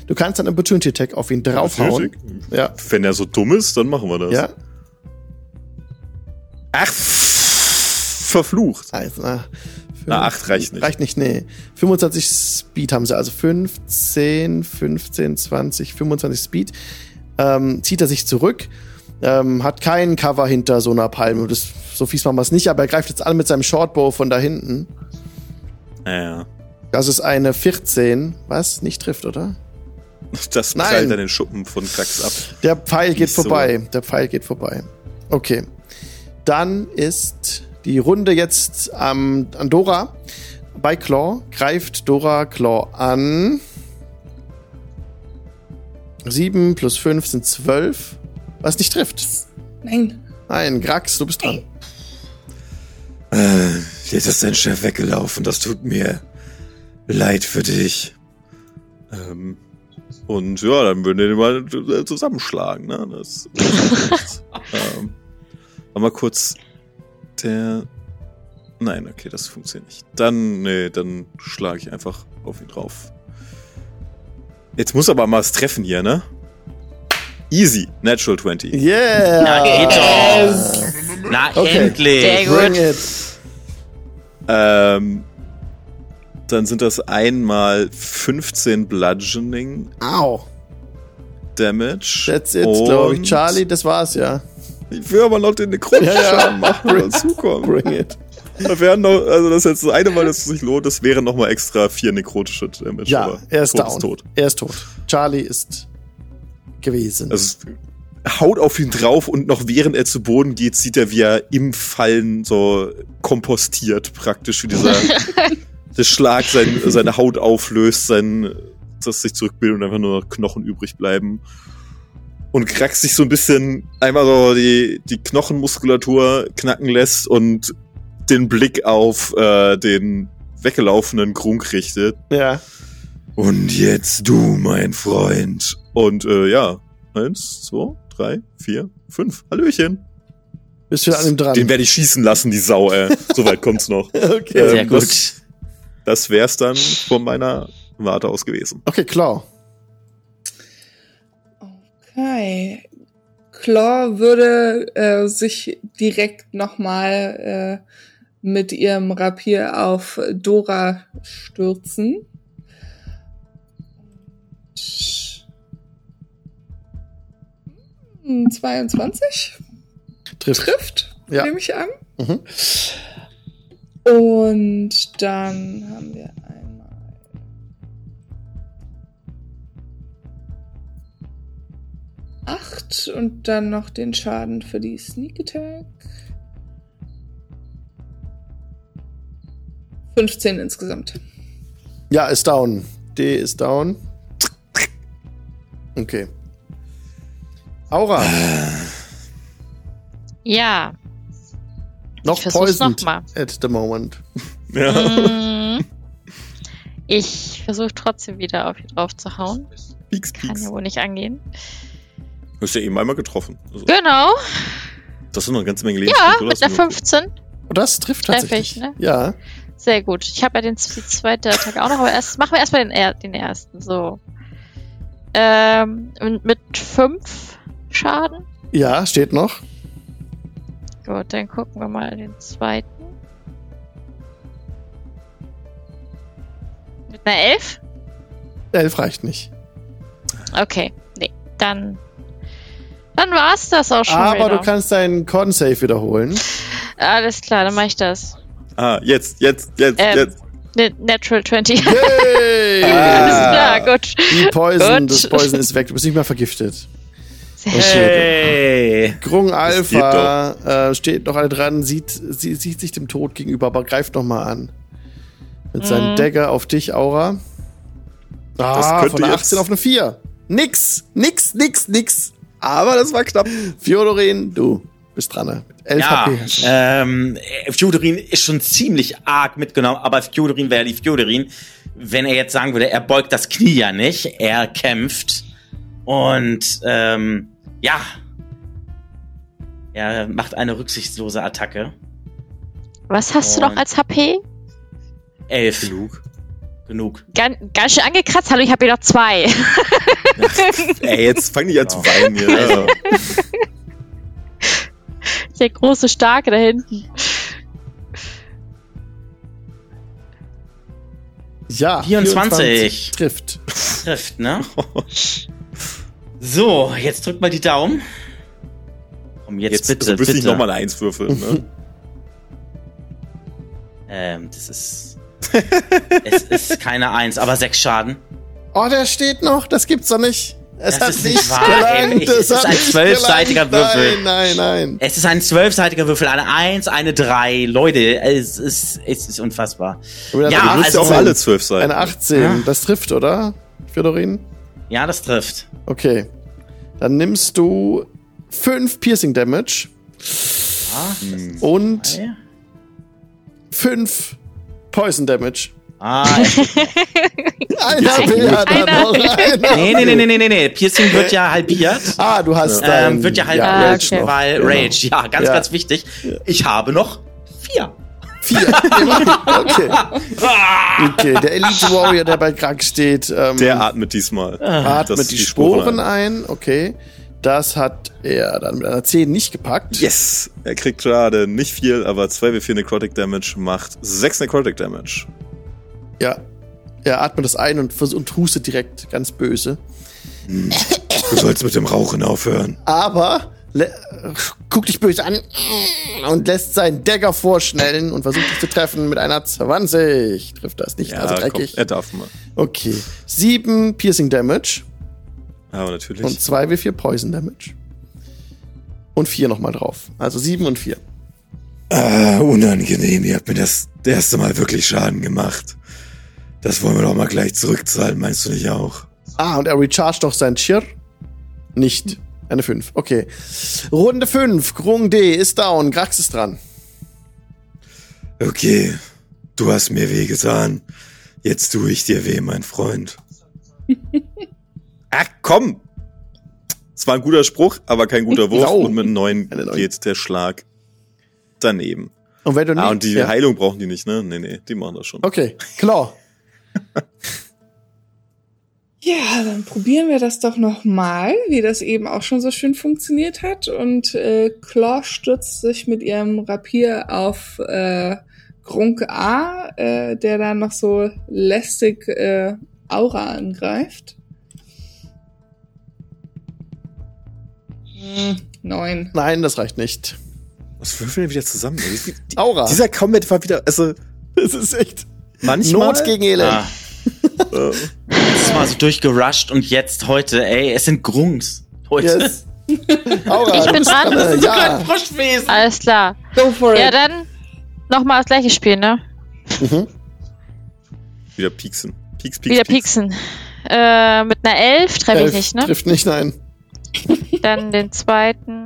Du kannst dann einen Opportunity Attack auf ihn draufhauen. Opportunity? Ja. Wenn er so dumm ist, dann machen wir das. Ja. Ach, verflucht. Also, na, Na, acht reicht nicht. Reicht nicht, nee. 25 Speed haben sie, also 15, 15, 20, 25 Speed. Ähm, zieht er sich zurück, ähm, hat keinen Cover hinter so einer Palme. Das, so fies machen wir es nicht, aber er greift jetzt an mit seinem Shortbow von da hinten. Ja, Das ist eine 14, was nicht trifft, oder? das prallt dann den Schuppen von Krax ab. Der Pfeil geht Nicht so. vorbei. Der Pfeil geht vorbei. Okay. Dann ist die Runde jetzt ähm, an Dora. Bei Claw greift Dora Claw an. 7 plus 5 sind 12. Was nicht trifft. Nein. Nein, Grax, du bist dran. Äh, jetzt ist dein Chef weggelaufen. Das tut mir leid für dich. Ähm, und ja, dann würden wir den mal äh, zusammenschlagen, ne? Das, das ähm, aber mal kurz der. Nein, okay, das funktioniert nicht. Dann, nee, dann schlage ich einfach auf ihn drauf. Jetzt muss aber mal was treffen hier, ne? Easy, Natural 20. Yeah! Na, geht doch. Na, Okay. endlich. Sehr gut. Bring it. Ähm, dann sind das einmal 15 Bludgeoning Au. Damage. That's it, glaube ich. Charlie, das war's, ja. Ich will aber noch den Necron-Schaden machen, der dazukommt. Bring it. Da wären noch, also das ist jetzt das eine Mal, dass es sich lohnt, das wären nochmal extra vier nekrotische Damage. Ja, er ist tot down. tot. Er ist tot. Charlie ist gewesen. Also haut auf ihn drauf und noch während er zu Boden geht, sieht er, wie er im Fallen so kompostiert praktisch, wie dieser der Schlag sein, seine Haut auflöst, sein, dass sich zurückbildet und einfach nur noch Knochen übrig bleiben. Und Krax sich so ein bisschen einmal so die, die Knochenmuskulatur knacken lässt und den Blick auf äh, den weggelaufenen Grunk richtet. ja. Und jetzt du, mein Freund. Und äh, ja, eins, zwei, drei, vier, fünf. Hallöchen. Bist wieder an ihm dran. Den werde ich schießen lassen, die Sau, ey. Soweit kommt's noch. okay. Ähm, Sehr gut. Das, das wär's dann von meiner Warte aus gewesen. Okay, Claw. Okay. Claw würde äh, sich direkt nochmal äh, mit ihrem Rapier auf Dora stürzen. Hm, 22 Trifft. trifft, Ja. nehme ich an. Mhm. Und dann haben wir einmal. Acht und dann noch den Schaden für die Sneak Attack. 15 insgesamt. Ja, ist down. D ist down. Okay. Aura. Ja. Noch poisoned noch mal. at the moment. Ja. Mm. Ich versuche trotzdem wieder auf ihn drauf zu hauen. Pieks, Kann ja wohl nicht angehen. Du hast ja eben einmal getroffen. Also, Genau. das sind noch eine ganze Menge Leben. Ja, mit einer 15. Und das trifft tatsächlich. ich, ne? Ja. Sehr gut. Ich habe ja den, die zweite Attacke auch noch, aber erst machen wir erstmal den, er- den ersten. So. Ähm, und mit 5 Schaden. Ja, steht noch. Gut, dann gucken wir mal den zweiten. Mit einer 11? Elf reicht nicht. Okay, nee. Dann. Dann war's das auch schon. Aber wieder. du kannst deinen Con Save wiederholen. Alles klar, dann mach ich das. Ah, jetzt, jetzt, jetzt, Ähm, jetzt. Ne- Natural 20. Yay! Alles klar, gut. Die Poison, Gut. das Poison ist weg. Du bist nicht mehr vergiftet. Hey! Grung Alpha äh, steht noch alle dran, sieht, sie, sieht sich dem Tod gegenüber, aber greift noch mal an. Mit seinem Mhm. Dagger auf dich, Aura. Das Ah, könnte von einer jetzt- 18 auf eine 4. Nix, nix, nix, nix. Aber das war knapp. Fiodorin, du bist dran. ne? 11 Ja, HP. hast du. ähm, Fjodorin ist schon ziemlich arg mitgenommen, aber Fjodorin wäre die Fjodorin. Wenn er jetzt sagen würde, er beugt das Knie ja nicht, er kämpft und ähm, ja, er macht eine rücksichtslose Attacke. Was hast du noch Und- als HP? Elf. Genug. Genug. Ganz, ganz schön angekratzt. Hallo, ich habe hier noch zwei. Ey, jetzt fang nicht an zu weinen hier. Also, Der große Starke da hinten. Ja, 24. trifft. trifft, ne? So, jetzt drückt mal die Daumen. Komm, jetzt, Jetzt, bitte, du wirst nicht nochmal eine Eins würfeln. Ne? Ähm, das ist. es ist keine Eins, aber sechs Schaden. Oh, der steht noch. Das gibt's doch nicht. Es Das hat ist nicht nicht wahr, gelangt. ey. Es ist ein zwölfseitiger. Würfel. Nein, nein, nein. Es ist ein zwölfseitiger Würfel, eine Eins, eine Drei. Leute, es ist, es ist unfassbar. Aber Ja, Du musst ja also- auch alle zwölf sein. Eine 18. Ja. Das trifft, oder? Fiodorin? Ja, das trifft. Okay. Dann nimmst du 5 Piercing Damage Ah, und. 5 Poison Damage. Ah er steht noch. Ein HP hat er Einer. noch. Einer. nee, nee, nee, nee, nee, nee, nee. Piercing wird ja halbiert. Ah, du hast dein, Ähm, wird ja halbiert, Ah, Rage okay. weil Genau. Rage, ja, ganz, Ja. ganz wichtig. Ich habe noch vier. Vier. okay. okay, der Elite Warrior, der bei Krank steht, ähm, Der atmet diesmal. atmet das- die, die Sporen, Sporen ein. Okay. Das hat er dann mit einer 10 nicht gepackt. Yes! Er kriegt gerade nicht viel, aber 2w4 Necrotic Damage macht 6 Necrotic Damage. Ja. Er atmet das ein und, und hustet direkt ganz böse. Du sollst mit dem Rauchen aufhören. Aber guckt dich böse an und lässt seinen Dagger vorschnellen und versucht dich zu treffen mit einer 20. Trifft das nicht, also komm, dreckig. er darf mal. Okay. 7 Piercing Damage Aber natürlich. und 2 W4 Poison Damage. Und 4 nochmal drauf. Also 7 und 4. Ah, unangenehm. Ihr habt mir das erste Mal wirklich Schaden gemacht. Das wollen wir doch mal gleich zurückzahlen, meinst du nicht auch? Ah, und er rechargt doch sein Chir. Nicht. Eine 5. Okay. Runde 5. Grung D ist down. Grax ist dran. Okay, du hast mir weh getan. Jetzt tue ich dir weh, mein Freund. Ach, komm! Es war ein guter Spruch, aber kein guter Wurf. Oh. Und mit einem neuen geht der Schlag daneben. Und wenn du nicht. Ah, und die ja. Heilung brauchen die nicht, ne? Nee, nee, die machen das schon. Okay. Claw. Ja, dann probieren wir das doch noch mal, wie das eben auch schon so schön funktioniert hat. Und äh, Claw stützt sich mit ihrem Rapier auf äh, Grunk A, äh, der dann noch so lästig äh, Aura angreift. Hm, neun. Nein, das reicht nicht. Was würfeln wir wieder zusammen? Aura. Dieser Combat war wieder, also das ist echt. Manchmal. Not gegen Elend. Ah, das war so durchgerusht und jetzt heute, ey, es sind Grungs. Heute. Yes. Aura, Ich bin dran. Äh, ja. Froschwesen. Alles klar. Go for Ja, it. dann nochmal das gleiche Spiel, ne? Mhm. wieder pieksen. Pieks, pieks, Wieder pieks. pieksen. Äh, mit einer 11 treffe ich Elf nicht, ne? Trifft nicht, nein. Dann den zweiten.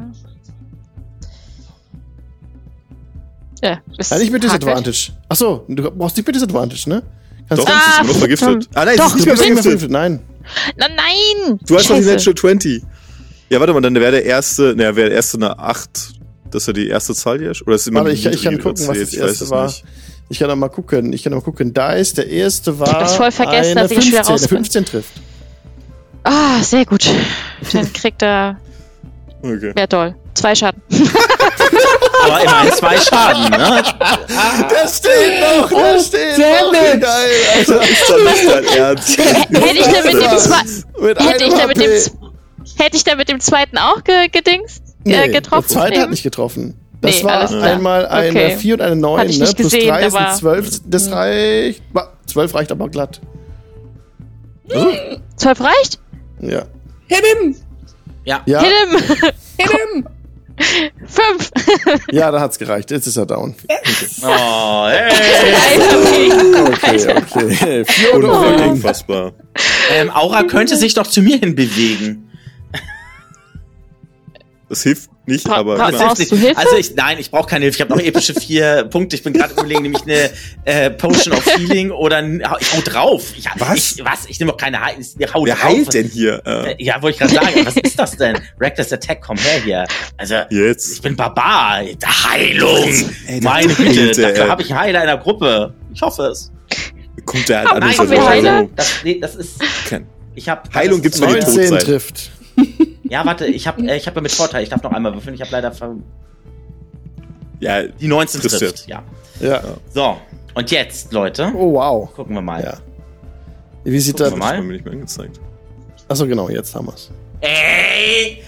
Ja, ist Nein, nicht mit. Disadvantage. Achso, du brauchst nicht mit Disadvantage, ne? Kannst Doch, du- sie ist Ah, immer noch vergiftet. Ah, nein, Doch, du bist nicht mehr vergiftet. Nein. Na, nein! Du hast doch die. Natural 20. Ja, warte mal, dann wäre der erste, ne, wäre der erste eine 8. Das ist ja die erste Zahl hier? Oder ist es immer Warte, die ich, ich kann gucken, was das Ich weiß erste es war. nicht. Ich kann doch mal gucken. Ich kann doch mal gucken. Da ist der erste war. Ich hab's voll vergessen, dass ich schwer 15. raus Der bin. 15 trifft. Ah, sehr gut. Dann kriegt er. Okay. Ja, toll. Zwei Schaden. Aber immerhin zwei Schaden, ne? Der steht noch, der steht damn noch. Geil, Alter. Ist doch nicht dein Ernst. Hätte ich dann mit dem, zwei, Mit hätte ich dann mit dem, hätte ich dann mit dem zweiten auch ge, gedingst? Nee, äh, getroffen? Der zweite hat nicht getroffen. Das Nee, war einmal eine Okay. 4 und eine 9, Hatte ich ne? Plus gesehen, 3 sind aber- 12. Das reicht. Wa- 12 reicht aber glatt. Zwölf reicht? Ja. Hit him! Ja, Hit him! Hit him! Fünf! ja, da hat's gereicht. Jetzt ist er down. Oh, hey. Okay, okay. Oder Oh. Unfassbar. Ähm, Aura könnte sich doch zu mir hin bewegen. Das hilft nicht, Bra- aber nicht. Hilfe? Also ich, nein, ich brauche keine Hilfe. Ich habe noch epische vier Punkte. Ich bin gerade überlegen, nämlich eine äh, Potion of Healing oder ein, ich hau drauf. Ich, Was? Ich, was? Ich nehme doch keine Heil. Ich hau Wer drauf. heilt denn hier? Äh, Ja, wollte ich gerade sagen. Was ist das denn? Reckless Attack, komm her hier. Also, ich jetzt. bin Barbar. Heilung. Ey, Meine Güte, dafür habe ich einen Heiler in der Gruppe. Ich hoffe es. Kommt der halt an Nein, Das, nee, das ist. kein- Ich hab, Heilung gibt's für die neun- 19 Todzeit. trifft. Ja, warte, ich habe äh, ich hab ja mit Vorteil. Ich darf noch einmal würfeln. Ich habe leider ver Ja, die 19 Trifft trifft. Ja. Ja. So, und jetzt, Leute, Oh, wow. gucken wir mal. Ja. Wie sieht Gucken das? mal. mir nicht mehr angezeigt. Achso, genau, jetzt haben wir's. Ey,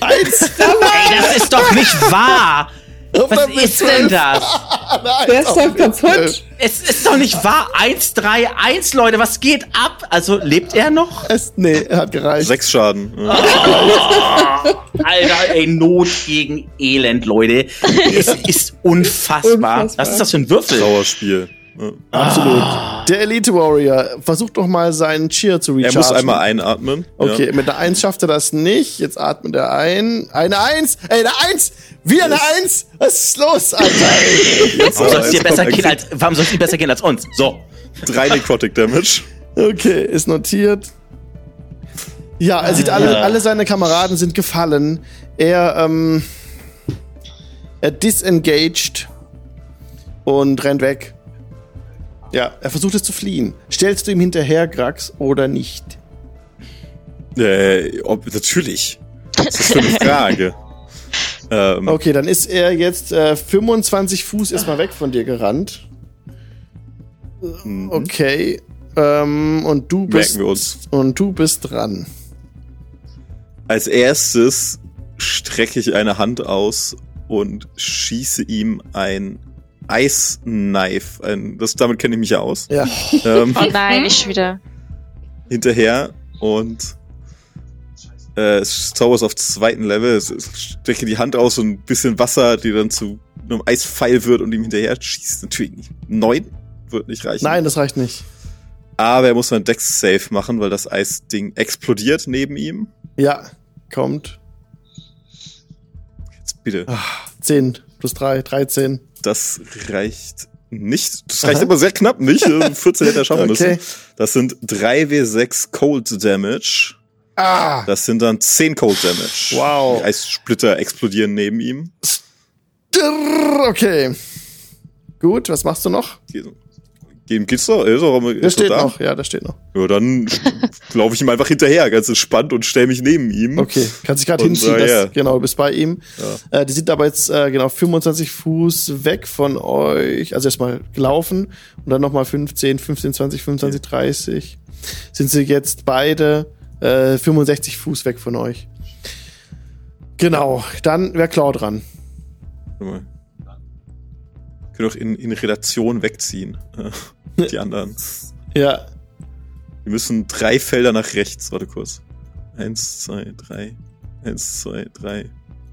Eins! ey, das ist doch nicht wahr. Was ist denn das? Nein, Der ist doch kaputt. Es ist doch nicht wahr. 1, 3, 1, Leute, was geht ab? Also, lebt er noch? Es, nee, er hat gereicht. Sechs Schaden. Ja. Alter, ey, Not gegen Elend, Leute. Es ist unfassbar. Unfassbar. Was ist das für ein Würfel? Trauerspiel. Ja. Absolut. Der Elite Warrior versucht doch mal seinen Cheer zu Er rechargen. muss einmal einatmen. Okay, Ja. mit der 1 schafft er das nicht. Jetzt atmet er ein. Eine 1! Ey, eine 1! Wieder eine 1! Was ist los, Alter? Ey, Jetzt Warum soll es dir besser gehen als, warum soll es dir besser gehen als uns? So. Drei Necrotic Damage. Okay, ist notiert. Ja, er sieht alle, alle seine Kameraden sind gefallen. Er, ähm, er disengaged und rennt weg. Ja, er versucht es zu fliehen. Stellst du ihm hinterher, Grax, oder nicht? Äh, ob, natürlich. Das ist für eine Frage. ähm, Okay, dann ist er jetzt äh, 25 Fuß erstmal weg von dir gerannt. Okay. Ähm, und du bist Merken wir uns. und du bist dran. Als erstes strecke ich eine Hand aus und schieße ihm ein Ice Knife. Ein, das, damit kenne ich mich ja aus. Ja. Ähm, Oh nein, nicht wieder. hinterher und äh, es zaubert auf zweiten Level. Strecke die Hand aus und ein bisschen Wasser, die dann zu einem Eispfeil wird und ihm hinterher schießt. Natürlich nicht. Neun wird nicht reichen. Nein, das reicht nicht. Aber er muss einen Dex-Save machen, weil das Eisding explodiert neben ihm. Ja, kommt. Jetzt bitte. 10 plus 3, 13. Das reicht nicht. Das reicht Aha. aber sehr knapp nicht. Äh, 14 hätte er schaffen Okay. müssen. Das sind 3w6 Cold Damage. Ah! Das sind dann 10 Cold Damage. Wow. Die Eissplitter explodieren neben ihm. Okay. Gut, was machst du noch? Gegen geht's doch? Ist doch, Der ist doch steht da. noch, ja, der steht noch. Ja, dann laufe ich ihm einfach hinterher, ganz entspannt und stelle mich neben ihm. Okay, kannst dich gerade hinziehen, äh, ja. genau, du bist bei ihm. Äh, die sind aber jetzt äh, genau 25 Fuß weg von euch, also erstmal gelaufen und dann nochmal 15, 15, 20, 25, 30. Sind sie jetzt beide äh, 65 Fuß weg von euch. Genau, dann wäre Claw dran. Mal. Können doch in, in Relation wegziehen. äh, Die anderen. Ja, Wir müssen drei Felder nach rechts. Warte kurz. Eins, zwei, drei. Eins, zwei, drei.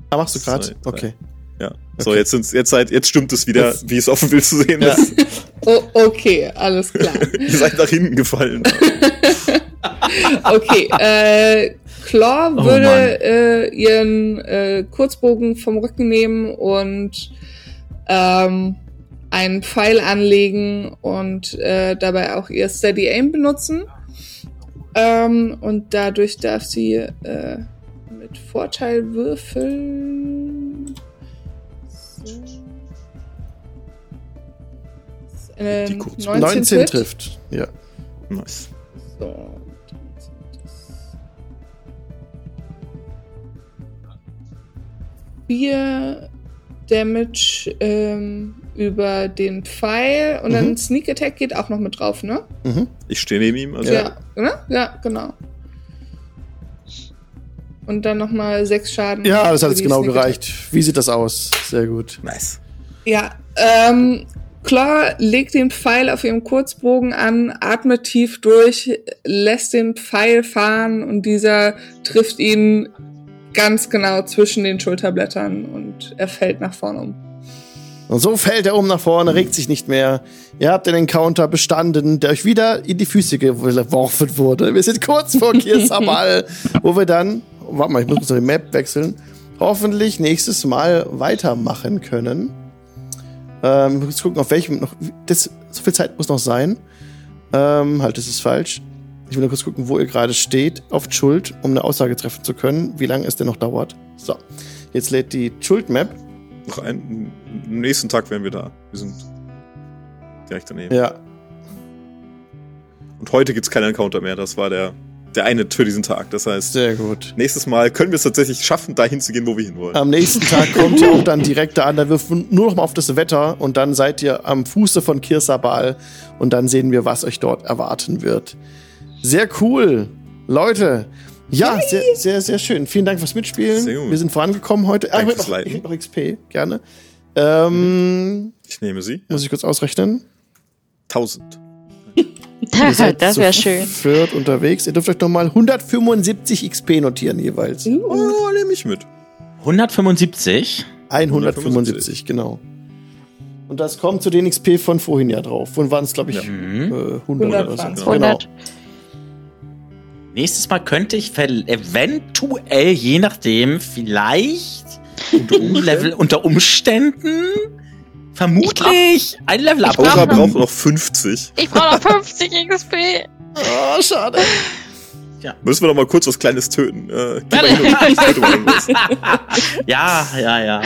ah, machst du gerade? Okay. Ja. So, Okay. jetzt sind's, jetzt seid, jetzt stimmt es wieder, Jetzt- wie es auf dem Bild zu sehen Ja. ist. Oh, okay, alles klar. Ihr seid nach hinten gefallen. Okay, äh, Claw Oh, würde Mann. äh, ihren äh, Kurzbogen vom Rücken nehmen und ähm, einen Pfeil anlegen und äh, dabei auch ihr Steady Aim benutzen. Ähm, und dadurch darf sie äh, mit Vorteil würfeln. So. Eine Die kurz- 19, 19 trifft. trifft. Ja. nice. So, dann sind das vier Damage ähm, über den Pfeil und dann Mhm. Sneak Attack geht auch noch mit drauf, ne? Mhm. Ich stehe neben ihm. Also Ja. ne? Ja, genau. Und dann nochmal sechs Schaden. Ja, das hat jetzt genau Sneak Attack. gereicht. Wie sieht das aus? Sehr gut. Nice. Ja, ähm, Claw legt den Pfeil auf ihrem Kurzbogen an, atmet tief durch, lässt den Pfeil fahren und dieser trifft ihn ganz genau zwischen den Schulterblättern und er fällt nach vorne um. Und so fällt er um nach vorne, regt sich nicht mehr. Ihr habt den Encounter bestanden, der euch wieder in die Füße geworfen wurde. Wir sind kurz vor Kirsabal, wo wir dann, warte mal, ich muss die Map wechseln, hoffentlich nächstes Mal weitermachen können. Ähm, ich muss gucken, auf welchem noch, das, so viel Zeit muss noch sein. Ähm, halt, das ist falsch. Ich will nur kurz gucken, wo ihr gerade steht, auf Schuld, um eine Aussage treffen zu können, wie lange es denn noch dauert. So, jetzt lädt die Schuld-Map. Noch einen, am nächsten Tag wären wir da. Wir sind direkt daneben. Ja, Und heute gibt's keinen Encounter mehr. Das war der, der eine für diesen Tag. Das heißt, sehr gut. nächstes Mal können wir es tatsächlich schaffen, dahin zu gehen, wo wir hinwollen. Am nächsten Tag kommt ihr auch dann direkt da an, da wirft nur noch mal auf das Wetter und dann seid ihr am Fuße von Kirsabal und dann sehen wir, was euch dort erwarten wird. Sehr cool. Leute, ja, sehr, sehr, sehr schön. Vielen Dank fürs Mitspielen. Sehr gut. Wir sind vorangekommen heute. Ah, ich noch, Leiten. ich hätte noch XP, gerne. Ähm, Ich nehme sie. muss ich kurz ausrechnen. 1000. Ihr seid das wäre schön. viert unterwegs. Ihr dürft euch noch mal 175 XP notieren jeweils. Oh, nehme ich mit. 175. 175, genau. Und das kommt zu den XP von vorhin ja drauf. Von waren es, glaube ich, Ja. Mhm. äh, 100 oder so. 120. Genau. 100. Nächstes Mal könnte ich eventuell, je nachdem, vielleicht unter, Level, unter Umständen vermutlich ein Level Ich up. Aura brauche- braucht noch 50. Ich brauche noch 50 XP. Oh, schade. Müssen wir noch mal kurz was Kleines töten. Äh, ja, ja, ja.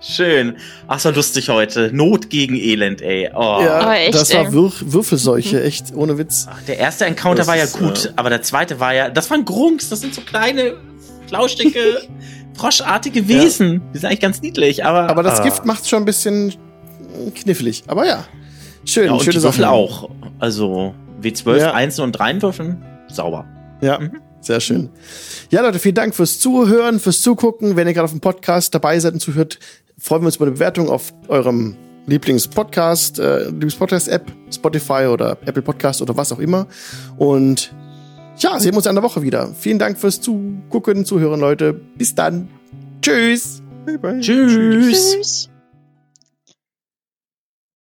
Schön. Ach, so lustig heute. Not gegen Elend, ey. Oh. Ja, Aber echt, das war ey. Würf Würfelseuche, echt, ohne Witz. Ach, Der erste Encounter Das war ja ist, gut, äh, aber der zweite war ja, das waren Grunks, das sind so kleine, flauschige, froschartige Wesen. Die sind eigentlich ganz niedlich, aber. Aber das ah. Gift macht's schon ein bisschen knifflig. Aber ja, schön, ja, und schöne die Würfel Sache. auch. Also W12, Ja. Einzel- und Reihenwürfeln, sauber. Ja, Mhm. Sehr schön. Ja, Leute, vielen Dank fürs Zuhören, fürs Zugucken. Wenn ihr gerade auf dem Podcast dabei seid und zuhört, freuen wir uns über eine Bewertung auf eurem Lieblingspodcast, äh, Lieblingspodcast-App, Spotify oder Apple Podcast oder was auch immer. Und ja, sehen wir uns in der Woche wieder. Vielen Dank fürs Zugucken, Zuhören, Leute. Bis dann. Tschüss. Tschüss. Tschüss.